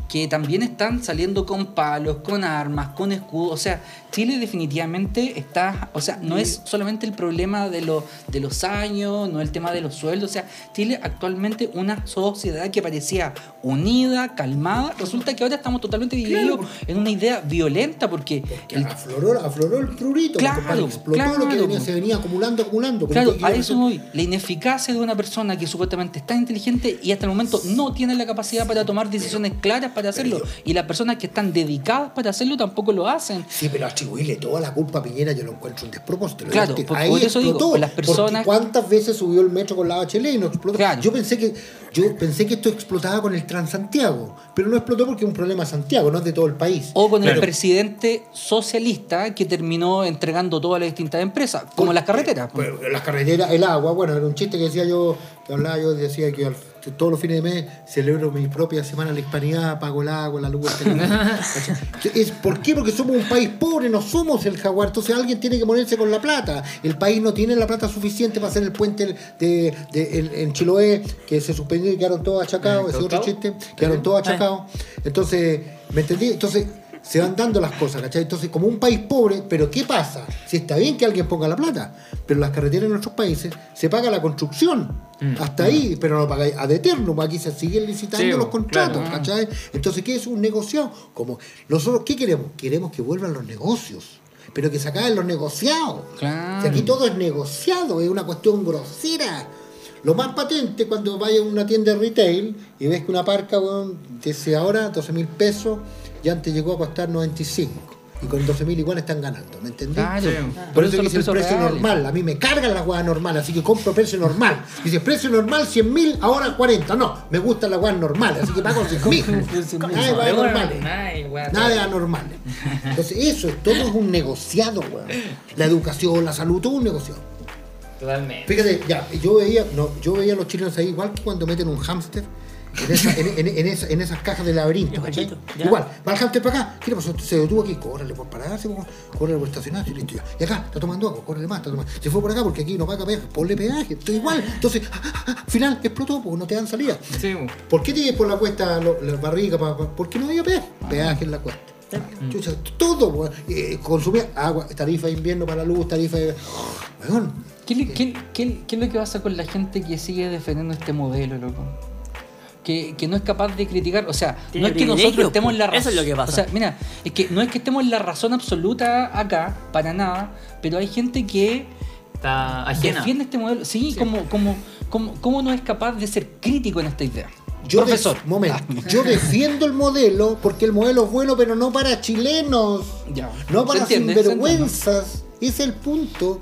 que también están saliendo con palos, con armas, con escudos. O sea, Chile definitivamente está, o sea, no es solamente el problema de, lo- de los años, no el tema de los sueldos. O sea, Chile actualmente una sociedad que parecía unida, calmada, resulta que ahora estamos totalmente divididos en una idea violenta porque... El- afloró, afloró el prurito, Claro, compadre, explotó lo que claro. venía, se venía acumulando, acumulando. Claro, a eso voy. La ineficacia de una persona que supuestamente está inteligente y hasta el momento no tiene la capacidad para tomar decisiones claras para hacerlo. Y las personas que están dedicadas para hacerlo tampoco lo hacen. Sí, pero atribuirle toda la culpa a Piñera yo lo encuentro un despropósito. Claro, por- ahí por eso digo, explotó, las personas- ¿Cuántas veces subió el metro con la HL y no explotó? Claro. Yo pensé que yo pensé que esto explotaba con el Transantiago, pero no explotó porque es un problema de Santiago, no es de todo el país. O con el presidente socialista que terminó entregando todas las distintas empresas, como las carreteras. Bueno, las carreteras, el agua, bueno, era un chiste que decía yo, que hablaba yo, decía que al- todos los fines de mes celebro mi propia semana de la hispanidad, pago el agua, la luz, *laughs* es, ¿Por qué? Porque somos un país pobre, no somos el jaguar. Entonces alguien tiene que ponerse con la plata. El país no tiene la plata suficiente para hacer el puente de, de- en, en Chiloé, que se suspendió y quedaron todos achacados. Ese es otro chiste. Quedaron todos achacados. Entonces, ¿me entendí? Entonces se van dando las cosas, ¿cachai? Entonces, como un país pobre, pero ¿qué pasa? Si está bien que alguien ponga la plata, pero las carreteras en nuestros países se paga la construcción. Hasta ahí, pero no lo pagáis ad eternum. Aquí se siguen licitando Sí, los claro. contratos, ¿cachai? Entonces, ¿qué es un negociado? Como nosotros, ¿qué queremos? Queremos que vuelvan los negocios, pero que se acaben los negociados. Claro. Si aquí todo es negociado, es una cuestión grosera. Lo más patente cuando vayas a una tienda de retail y ves que una parca, weón, dice ahora 12 mil pesos y antes llegó a costar 95. Y con 12 mil igual están ganando, ¿me entendí? Claro. Por eso dice el precio reales. normal. A mí me cargan las huevas normales, así que compro precio normal. Dice precio normal 100 mil, ahora 40. No, me gustan las huevas normales, así que pago 100 *laughs* mil. Nada de huevas normales. Nada de anormales. Entonces, eso es todo es un negociado, weón. La educación, la salud, todo un negociado. Totalmente. Fíjate, ya, yo veía, no, yo veía a los chilenos ahí igual que cuando meten un hámster en, esa- en, en- en esa- en esas cajas de laberinto. Igual, va el hámster para acá, ¿qué le pasó? Se detuvo aquí, córrele por pararse, po, córrele por estacionarse y listo ya. Y acá, está tomando agua, córrele más, está tomando. Se fue por acá porque aquí no paga peaje, ponle peaje, esto igual. Entonces, al final explotó porque no te dan salida. Sí. ¿Por qué tienes por la cuesta lo- la barriga? Pa, pa- porque no había peaje. Peaje en la cuesta. Chucha, todo. Eh, consumía agua, tarifa de invierno para la luz, tarifa de. ¿Qué, qué- qué- qué es lo que pasa con la gente que sigue defendiendo este modelo, loco? Que, que no es capaz de criticar, o sea, no es que nosotros estemos en la razón. Eso es lo que pasa. O sea, mira, es que no es que estemos en la razón absoluta acá, para nada, pero hay gente que Está ajena. defiende este modelo. Sí, Como, como, como, ¿cómo no es capaz de ser crítico en esta idea? Yo Profesor. def- momento, yo defiendo el modelo porque el modelo es bueno, pero no para chilenos, Ya. no para entiende, sinvergüenzas. Ese es el punto.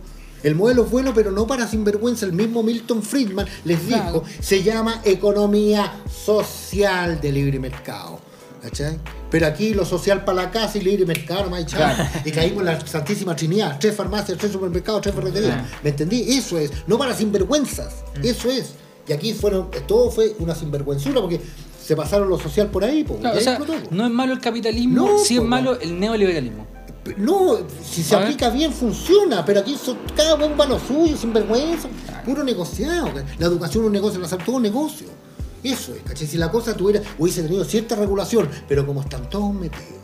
El modelo es bueno, pero no para sinvergüenza. El mismo Milton Friedman les Claro. dijo, se llama economía social de libre mercado. ¿Cachai? Pero aquí lo social para la casa y libre mercado, no chavo. Y caímos en la Santísima Trinidad. Tres farmacias, tres supermercados, tres ferreterías. ¿Me entendí? Eso es. No para sinvergüenzas. Eso es. Y aquí fueron, todo fue una sinvergüenzura porque se pasaron lo social por ahí. po, y Claro, ahí o sea, explotó, po. no es malo el capitalismo, No, sí es malo el neoliberalismo. No, si se aplica bien funciona, pero aquí son, cada uno va a lo suyo, sin vergüenza, puro negociado. La educación es un negocio, la salud todo un negocio. Eso es, ¿cachai? Si la cosa tuviera, hubiese tenido cierta regulación, pero como están todos metidos,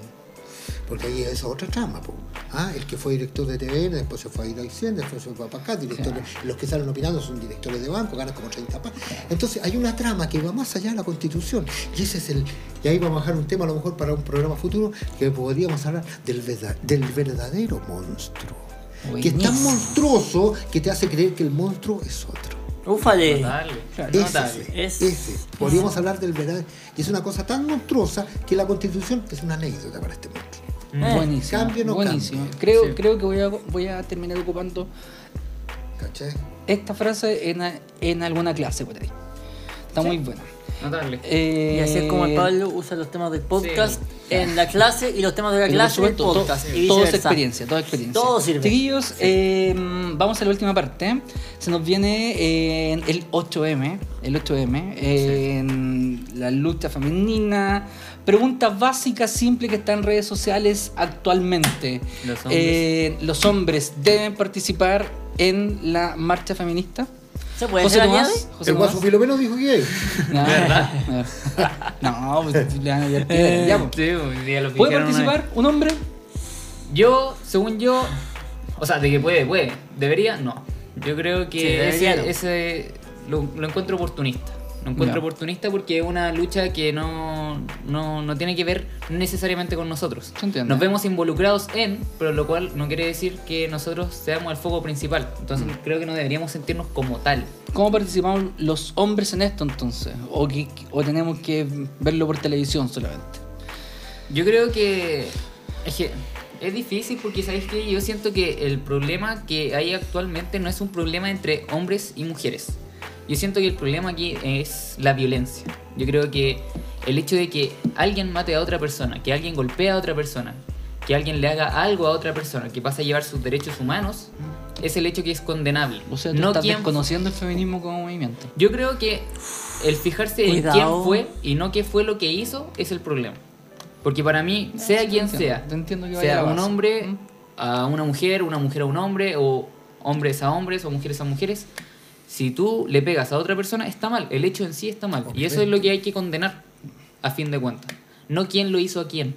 porque ahí es otra trama, po. Ah, el que fue director de TVN, después se fue a ir a Hacienda, después se fue para acá, directores, los que salen opinando son directores de banco, ganan como 30 pa. Entonces hay una trama que va más allá de la constitución. Y ese es el. Y ahí vamos a bajar un tema a lo mejor para un programa futuro que podríamos hablar del, verda- del verdadero monstruo. Que es tan monstruoso que te hace creer que el monstruo es otro. Ufale. Notable. Ese, Notable. Es- ese. Podríamos hablar del verdadero. Y es una cosa tan monstruosa que la constitución es una anécdota para este monstruo. Eh, buenísimo. cambio no buenísimo. cambio. Creo, Sí. creo que voy a, voy a terminar ocupando ¿Cachai? esta frase en, a- en alguna clase por ahí. Está muy buena. Notable. Eh, Y así es como el Pablo usa los temas del podcast en la clase y los temas de la clase en el podcast. todo, y todo es experiencia, todo es experiencia. Todo sirve. Chiquillos, eh, vamos a la última parte. Se nos viene eh, el 8M, el 8M, en la lucha femenina. Preguntas básicas, simples que están en redes sociales actualmente. Los hombres. Eh, ¿Los hombres deben participar en la marcha feminista? ¿Se puede José Tomás? José El guaso. Filomeno dijo que hay. *laughs* No, *laughs* no, pues le van a *laughs* ya, pues. Sí, lo ¿Puede participar un hombre? Yo, según yo, o sea, de que puede, puede. ¿Debería? No. Yo creo que Sí, ese lo, lo encuentro oportunista. Lo encuentro oportunista porque es una lucha que no, no, no tiene que ver necesariamente con nosotros. Nos vemos involucrados en, pero lo cual no quiere decir que nosotros seamos el foco principal. Entonces creo que no deberíamos sentirnos como tal. ¿Cómo participamos los hombres en esto entonces? ¿O, que, o tenemos que verlo por televisión solamente? Yo creo que es que es difícil porque sabéis que yo siento que el problema que hay actualmente no es un problema entre hombres y mujeres. Yo siento que el problema aquí es la violencia. Yo creo que el hecho de que alguien mate a otra persona, que alguien golpee a otra persona, que alguien le haga algo a otra persona, que pasa a llevar sus derechos humanos, es el hecho que es condenable. O sea, tú no estás quién desconociendo el feminismo como movimiento. Yo creo que el fijarse en quién fue y no qué fue lo que hizo es el problema. Porque para mí, sea sí, quien entiendo. sea, Te entiendo que vaya sea un hombre Mm. a una mujer, una mujer a un hombre, o hombres a hombres, o mujeres a mujeres, si tú le pegas a otra persona, está mal. El hecho en sí está mal. Y eso es lo que hay que condenar, a fin de cuentas. No quién lo hizo a quién.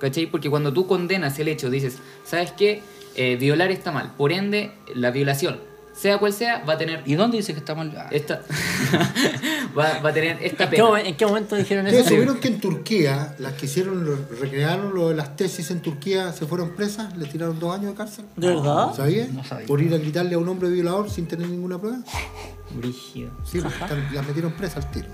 ¿Cachai? Porque cuando tú condenas el hecho, dices, ¿sabes qué? Eh, violar está mal. Por ende, la violación, sea cual sea, va a tener ¿Y dónde dice que está mal? Ah, esta *laughs* va, va a tener esta ¿En qué, pena. en qué momento dijeron ¿Ustedes eso? supieron que en Turquía, las que hicieron, lo- recrearon lo de las tesis en Turquía, se fueron presas, le tiraron dos años de cárcel? ¿De verdad? ¿Sabías? No sabía. Por ir a gritarle a un hombre violador sin tener ninguna prueba. Brígido. Sí, pues, las metieron presas al tiro.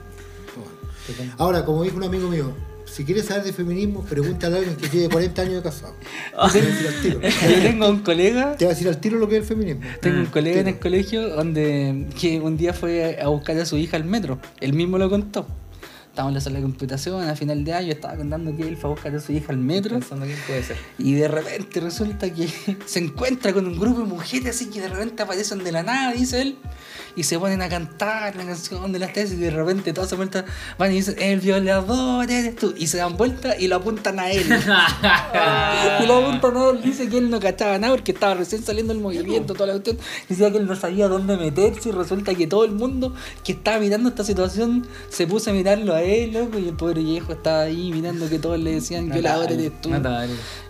Ahora, como dijo un amigo mío, si quieres saber de feminismo, pregúntale a alguien que lleve 40 años de casado. Te va a decir al tiro. *laughs* Yo tengo un colega Te va a decir al tiro lo que es el feminismo. Tengo un Mm, colega en el colegio donde que un día fue a buscar a su hija al metro. Él mismo lo contó. Estábamos en la sala de computación a final de año, estaba contando que él fue a buscar a su hija al metro. Pensando quién puede ser. Y de repente resulta que *laughs* se encuentra con un grupo de mujeres así que de repente aparecen de la nada, dice él, y se ponen a cantar la canción de las tesis y de repente todas se vuelta van y dicen, el violador eres tú. Y se dan vuelta y lo apuntan a él. *laughs* y lo apuntan a él, dice que él no cachaba nada porque estaba recién saliendo el movimiento, toda la cuestión. Decía que él no sabía dónde meterse y resulta que todo el mundo que estaba mirando esta situación se puso a mirarlo a él, loco, y el pobre viejo estaba ahí mirando que todos le decían, violador eres tú.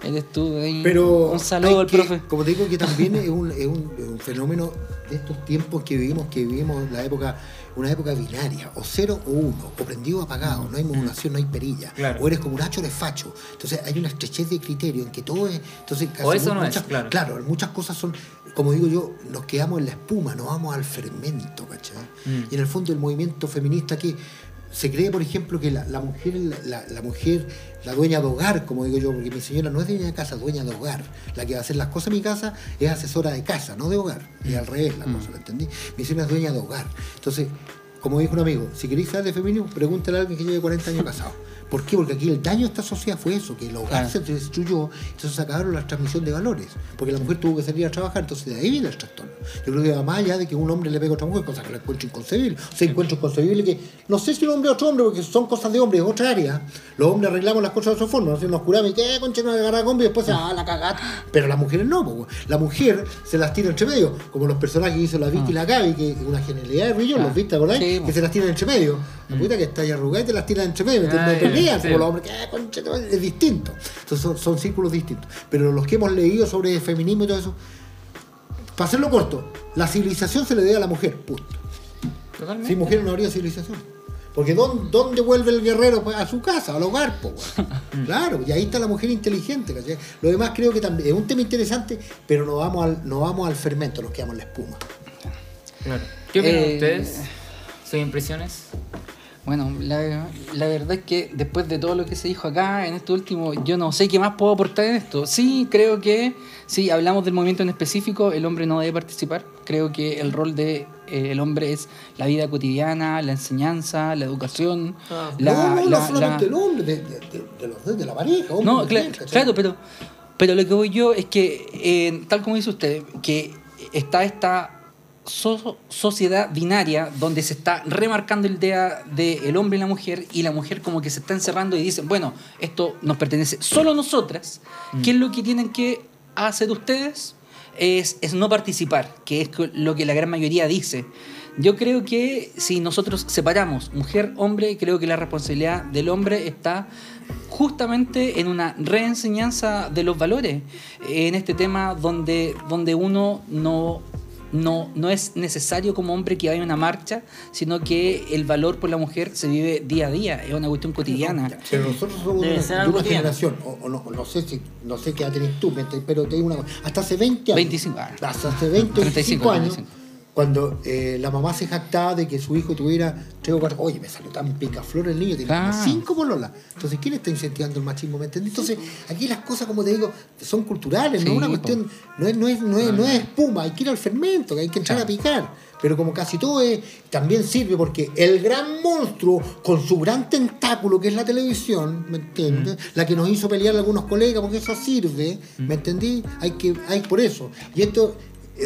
Eres tú, ahí. Pero un saludo al que- profe. Como te digo que también es un, es un- es un fenómeno estos tiempos que vivimos, que vivimos la época, una época binaria, o cero o uno, o prendido o apagado, no hay modulación, no hay perilla, Claro. o eres como un hacho o eres facho. Entonces hay una estrechez de criterio en que todo es. Entonces, casi O eso no muchas, es, claro. Claro, muchas cosas son, como digo yo, nos quedamos en la espuma, nos vamos al fermento, ¿cachai? Mm. Y en el fondo el movimiento feminista que se cree, por ejemplo, que la, la mujer, la- la mujer, la dueña de hogar, como digo yo, porque mi señora no es dueña de casa, es dueña de hogar. La que va a hacer las cosas en mi casa es asesora de casa, no de hogar. Y al revés la cosa, ¿lo entendí? Mi señora es dueña de hogar. Entonces, como dijo un amigo, si queréis saber de feminismo, pregúntale a alguien que lleve 40 años casado. ¿Por qué? Porque aquí el daño de esta sociedad fue eso, que el hogar Claro. se destruyó, entonces se acabaron la transmisión de valores, porque la mujer tuvo que salir a trabajar, entonces de ahí viene el trastorno. Yo creo que va más allá de que un hombre le pegue a otra mujer, cosa que lo encuentro inconcebible. O sea, encuentro inconcebible que, no sé si un hombre o otro hombre, porque son cosas de hombre, es otra área. Los hombres arreglamos las cosas de otra forma, nos curamos y que, concha, no agarra combi y después se va a la cagada. Pero las mujeres no, po, la mujer se las tira entre medio, como los personajes que hizo la Vicky y la Gaby, que es una genialidad de Rillón, Ah. los viste, ¿verdad? Sí, que se las tiran entre medio. La puta que está ahí arrugada y te las tiran entre medio, Ah, No pelean sí. como los hombres, que, "Ah, concha, tu madre", es distinto. Entonces son, son círculos distintos. Pero los que hemos leído sobre feminismo y todo eso, para hacerlo corto, la civilización se le debe a la mujer, punto. Totalmente. Sin mujer no habría civilización. Porque ¿dónde, dónde vuelve el guerrero? Pues a su casa, al hogar, po. *laughs* Claro, y ahí está la mujer inteligente, ¿cachai? Lo demás creo que también es un tema interesante, pero no vamos al, no vamos al fermento, nos quedamos en la espuma. Claro. ¿Qué opinan Eh, ustedes? ¿Sus impresiones? Bueno, la, la verdad es que después de todo lo que se dijo acá, en este último, yo no sé qué más puedo aportar en esto. Sí, creo que, si hablamos del movimiento en específico, el hombre no debe participar. Creo que el rol de eh, el hombre es la vida cotidiana, la enseñanza, la educación. Ah. la, no, no, la- no solamente la- el hombre, de, de- de- de los dos, de la pareja, hombre, No, ¿cachai? claro, pero, pero lo que voy yo es que, eh, tal como dice usted, que está esta so- sociedad binaria donde se está remarcando el idea del hombre y la mujer y la mujer como que se está encerrando y dicen, bueno, esto nos pertenece solo a nosotras. ¿Qué es lo que tienen que hacer ustedes? Es, es no participar, que es lo que la gran mayoría dice. Yo creo que si nosotros separamos mujer-hombre, creo que la responsabilidad del hombre está justamente en una reenseñanza de los valores, en este tema donde, donde uno no, no, no es necesario como hombre que vaya a una marcha, sino que el valor por la mujer se vive día a día, es una cuestión cotidiana. Pero nosotros somos Debe una, de una generación, o, o no, no sé si, no sé qué edad tenés tú, pero te digo una cosa, hasta hace 20 años. 25, ah. Hasta hace 20, 35, 25 años, 35. Cuando eh, la mamá se jactaba de que su hijo tuviera tres o cuatro, oye, me salió tan picaflor el niño, tiene Claro. cinco pololas. Entonces, ¿quién está incentivando el machismo? ¿Me entendí? Entonces, aquí las cosas, como te digo, son culturales, no es una cuestión, no es, no, es, no, es, no es espuma, hay que ir al fermento, que hay que entrar a picar. Pero como casi todo es, también sirve porque el gran monstruo, con su gran tentáculo que es la televisión, ¿me entiendes? La que nos hizo pelear a algunos colegas, porque eso sirve, ¿me entendí? Hay que, hay por eso. Y esto,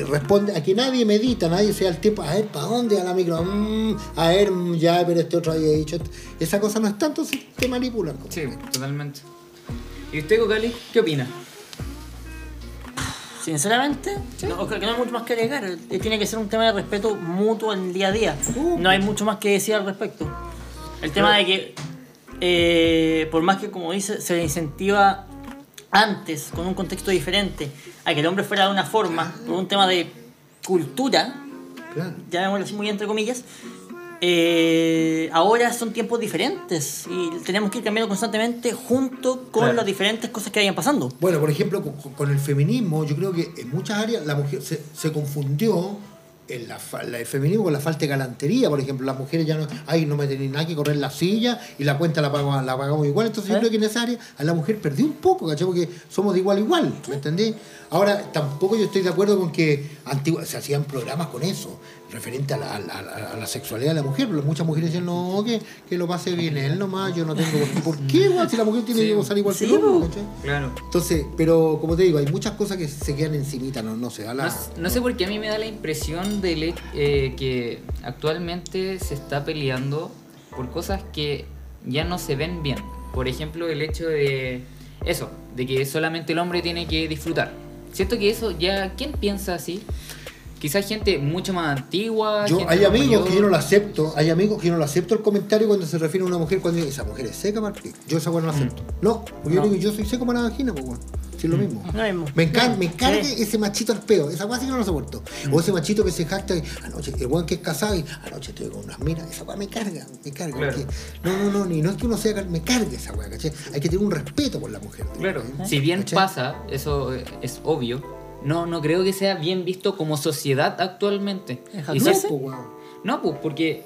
responde a que nadie medita, nadie sea el tiempo, a ver, ¿para dónde va la micro? Mm, a ver, mm, ya, pero este otro había dicho. Esa cosa no es tanto si te manipulan. como Sí, totalmente. ¿Y usted, Cocali, qué opina? Sinceramente, no, creo que no hay mucho más que agregar. Eh, Tiene que ser un tema de respeto mutuo en el día a día. No hay mucho más que decir al respecto. El tema de que, eh, por más que, como dice, se le incentiva antes, con un contexto diferente, a que el hombre fuera de una forma, por un tema de cultura, Claro. llamémoslo así muy entre comillas, eh, ahora son tiempos diferentes y tenemos que ir cambiando constantemente junto con Claro. las diferentes cosas que vayan pasando. Bueno, por ejemplo, con, con el feminismo, yo creo que en muchas áreas la mujer se, se confundió en la, el feminismo con la falta de galantería. Por ejemplo, las mujeres ya no, ay, no me tienen nada que correr la silla y la cuenta la pagamos, la pagamos igual. Entonces yo ¿Eh? creo que en esa área a la mujer perdió un poco, ¿cachai? Porque somos de igual a igual, ¿me entendí? Ahora, tampoco yo estoy de acuerdo con que antigua, se hacían programas con eso, referente a la, a la- a la- sexualidad de la mujer. Muchas mujeres decían, no, que, que lo pase bien él nomás, yo no tengo... ¿Por qué, weón? Si la mujer tiene Sí. que gozar igual Sí, que el hombre. Claro. Entonces, pero como te digo, hay muchas cosas que se quedan encimita, no, no se da la... No, no sé por qué a mí me da la impresión de eh, que actualmente se está peleando por cosas que ya no se ven bien. Por ejemplo, el hecho de eso, de que solamente el hombre tiene que disfrutar. Siento que eso ya, ¿quién piensa así? Quizás gente mucho más antigua. Yo, hay amigos mayor. que yo no lo acepto, hay amigos que yo no lo acepto el comentario cuando se refiere a una mujer cuando dice, esa mujer es seca pico". Yo esa weá no la acepto. No, porque yo No. digo, yo soy seco para la vagina, pues weón. Sí, es lo mismo. Lo mismo. Me encarga, me encarga Sí. ese machito al peo, esa weá sí que no lo soporto. O ese machito que se jacta, y, anoche, el weón que es casado y anoche estoy con unas miras, esa weá me carga, me carga. Claro. porque- no, no, no, ni no es que uno sea, me cargue esa weá, ¿cachai? Hay que tener un respeto por la mujer. Claro, ¿eh? si bien ¿Cachai? pasa, eso es obvio, no, no creo que sea bien visto como sociedad actualmente. Y No, pues. No, pues porque,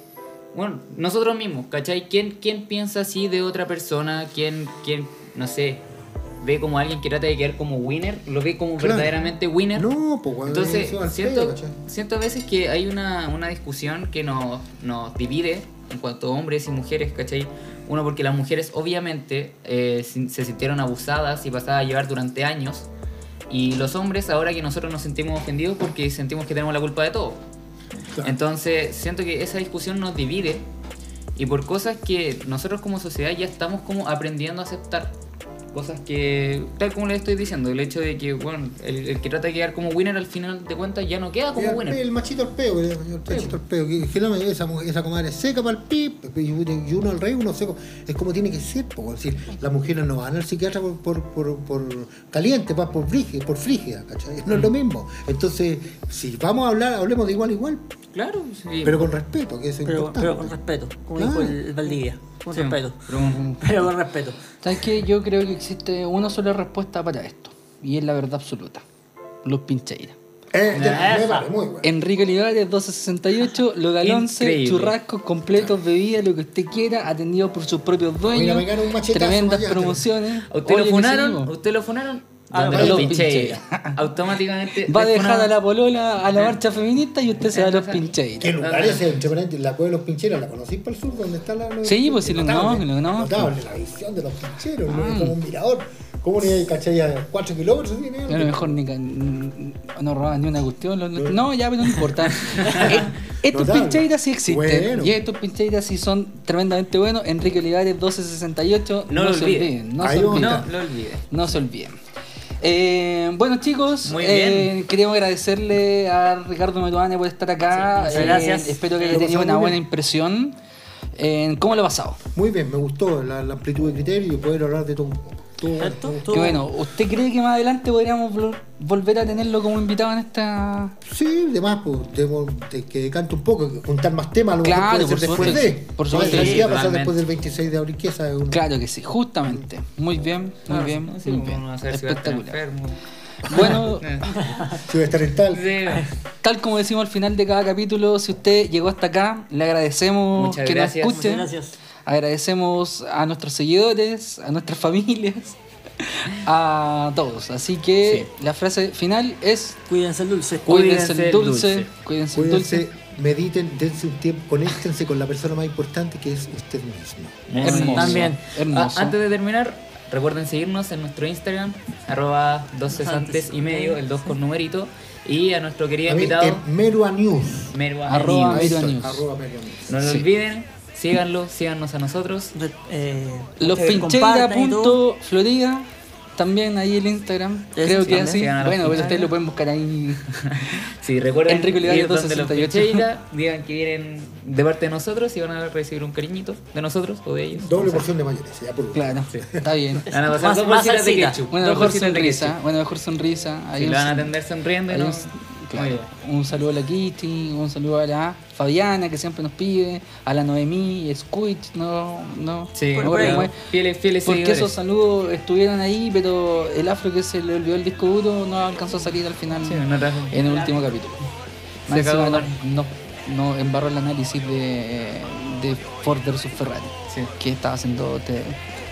bueno, nosotros mismos, ¿cachai? ¿Quién, quién piensa así de otra persona? ¿Quién, quién, no sé, ve como alguien que trata de quedar como winner? ¿Lo ve como Claro. verdaderamente winner? No, pues weón. Entonces, al siento, ¿cachai? siento a veces que hay una, una discusión que nos, nos divide en cuanto a hombres y mujeres, ¿cachai? Uno, porque las mujeres obviamente eh, se sintieron abusadas y pasadas a llevar durante años. Y los hombres, ahora que nosotros nos sentimos ofendidos porque sentimos que tenemos la culpa de todo. Entonces, siento que esa discusión nos divide y por cosas que nosotros como sociedad ya estamos como aprendiendo a aceptar. Cosas que, tal como le estoy diciendo, el hecho de que, bueno, el, el que trata de quedar como winner al final de cuentas ya no queda como el, winner. el machito al peo, el machito al peo. Que, que no me- esa, esa comadre es seca para el pip, y, y uno al rey, uno seco. Es como tiene que ser, po, es decir, las mujeres no van al psiquiatra por, por, por, por caliente, va por frígida, por frígida, ¿cachai? No es lo mismo. Entonces, si vamos a hablar, hablemos de igual a igual, Claro, sí. pero con respeto, que eso es Pero, importante. pero con respeto, como dijo el, el Valdivia. Con Sí, respeto. pero- *laughs* Pero con respeto. ¿Sabes qué? Yo creo que existe una sola respuesta para esto. Y es la verdad absoluta. Los pincheiras. Eh, me vale, muy bueno. Enrique Olivares, 1268, Local 11, Increíble. churrascos completos, bebidas, lo que usted quiera, atendido por sus propios dueños. Mira, me gano un machetazo tremendas mañana. promociones. ¿A usted Oye, lo ¿qué funaron? usted lo funaron? Ah, Donde pincheiras. pincheiras. *laughs* Automáticamente. Va a dejar a la polola a la marcha feminista y usted se va a los ¿Qué ¿Qué lugar es ese? Entre paréntesis, La cueva de los pincheros, ¿la conocís por el sur? ¿Dónde está la.? Sí, pues sí, lo Notable, conozco, lo conozco. Notable, la visión de los pincheros. Ah. Como un mirador. ¿Cómo ni hay, cachai, a 4 kilómetros? a lo mejor ni, no roban ni una cuestión. lo- No, ya, pero no importa. *laughs* *laughs* Estos pincheiras sí existen. Bueno. Y estos pincheiras sí son tremendamente buenos. Enrique Olivares 1268. No lo olviden. No se olviden. No lo olvide. No se olviden. Eh, bueno chicos, Muy eh, bien. queremos agradecerle a Ricardo Metuane por estar acá. Sí, Eh, gracias. espero que haya tenido una buena bien. impresión. Eh, ¿Cómo lo ha pasado? Muy bien, me gustó la, la amplitud de criterio y poder hablar de todo. Que bueno, ¿usted cree que más adelante podríamos vol- volver a tenerlo como invitado en esta... Sí, demás, pues, de que decante un poco, que juntar más temas, a lo mejor Claro, puede ser por después supuesto de. sí, por No, supuesto que sí, pasar después del 26 de abril, que esa es una- Claro que sí, justamente. Muy bien, muy bien, sí, muy bien. va a estar Espectacular. Bueno, *laughs* Si voy a estar en tal. sí. tal como decimos al final de cada capítulo, si usted llegó hasta acá, le agradecemos Muchas que gracias. nos escuche. Muchas gracias. Agradecemos a nuestros seguidores, a nuestras *laughs* familias, a todos. Así que la frase final es Cuídense el dulce. cuídense el el dulce, dulce. cuídense el Cuídense, dulce. mediten, dense un tiempo, conéctense con la persona más importante que es usted mismo. Hermoso. También. Hermoso. Ah, antes de terminar, recuerden seguirnos en nuestro Instagram, arroba dos cesantes y medio, el 2 con numerito. Y a nuestro querido A mí, invitado, Merua News. Merua Arroba News. Arroba Merua News. No lo Sí. olviden, síganlo, síganos a nosotros. Eh, Los. Florida También ahí el Instagram. Eso Creo que así. A Bueno, pero pincheiras. ustedes lo pueden buscar ahí. *laughs* Sí, recuerden Enrique Olivares ir donde los 268. Pincheira, digan que vienen de parte de nosotros y van a recibir un cariñito de nosotros o de ellos. Doble porción de mayonesa, ya por último. Claro, está bien. *laughs* Van a pasar Más- dos más bolsitas de salsita. ketchup. Bueno, mejor sonrisa. Bueno, mejor sonrisa. Ahí Si un- lo van a atender sonriendo, un, claro, un saludo a la Kitty, un saludo a la Fabiana que siempre nos pide, a la Noemí, Squid, no, no, Sí, no fieles, fieles Porque seguidores. esos saludos estuvieron ahí, pero el afro que se le olvidó el disco duro no alcanzó a salir al final Sí, no trajo. en el último capítulo. Se acabó no, no, no embarró el análisis de, de Ford versus Ferrari, Sí. que estaba haciendo te-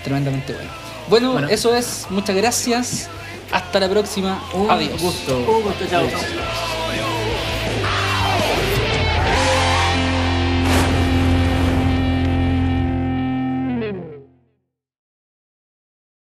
tremendamente bueno. bueno. Bueno. eso es, muchas gracias. Hasta la próxima. Un Adiós. gusto. Un gusto, chao. Adiós.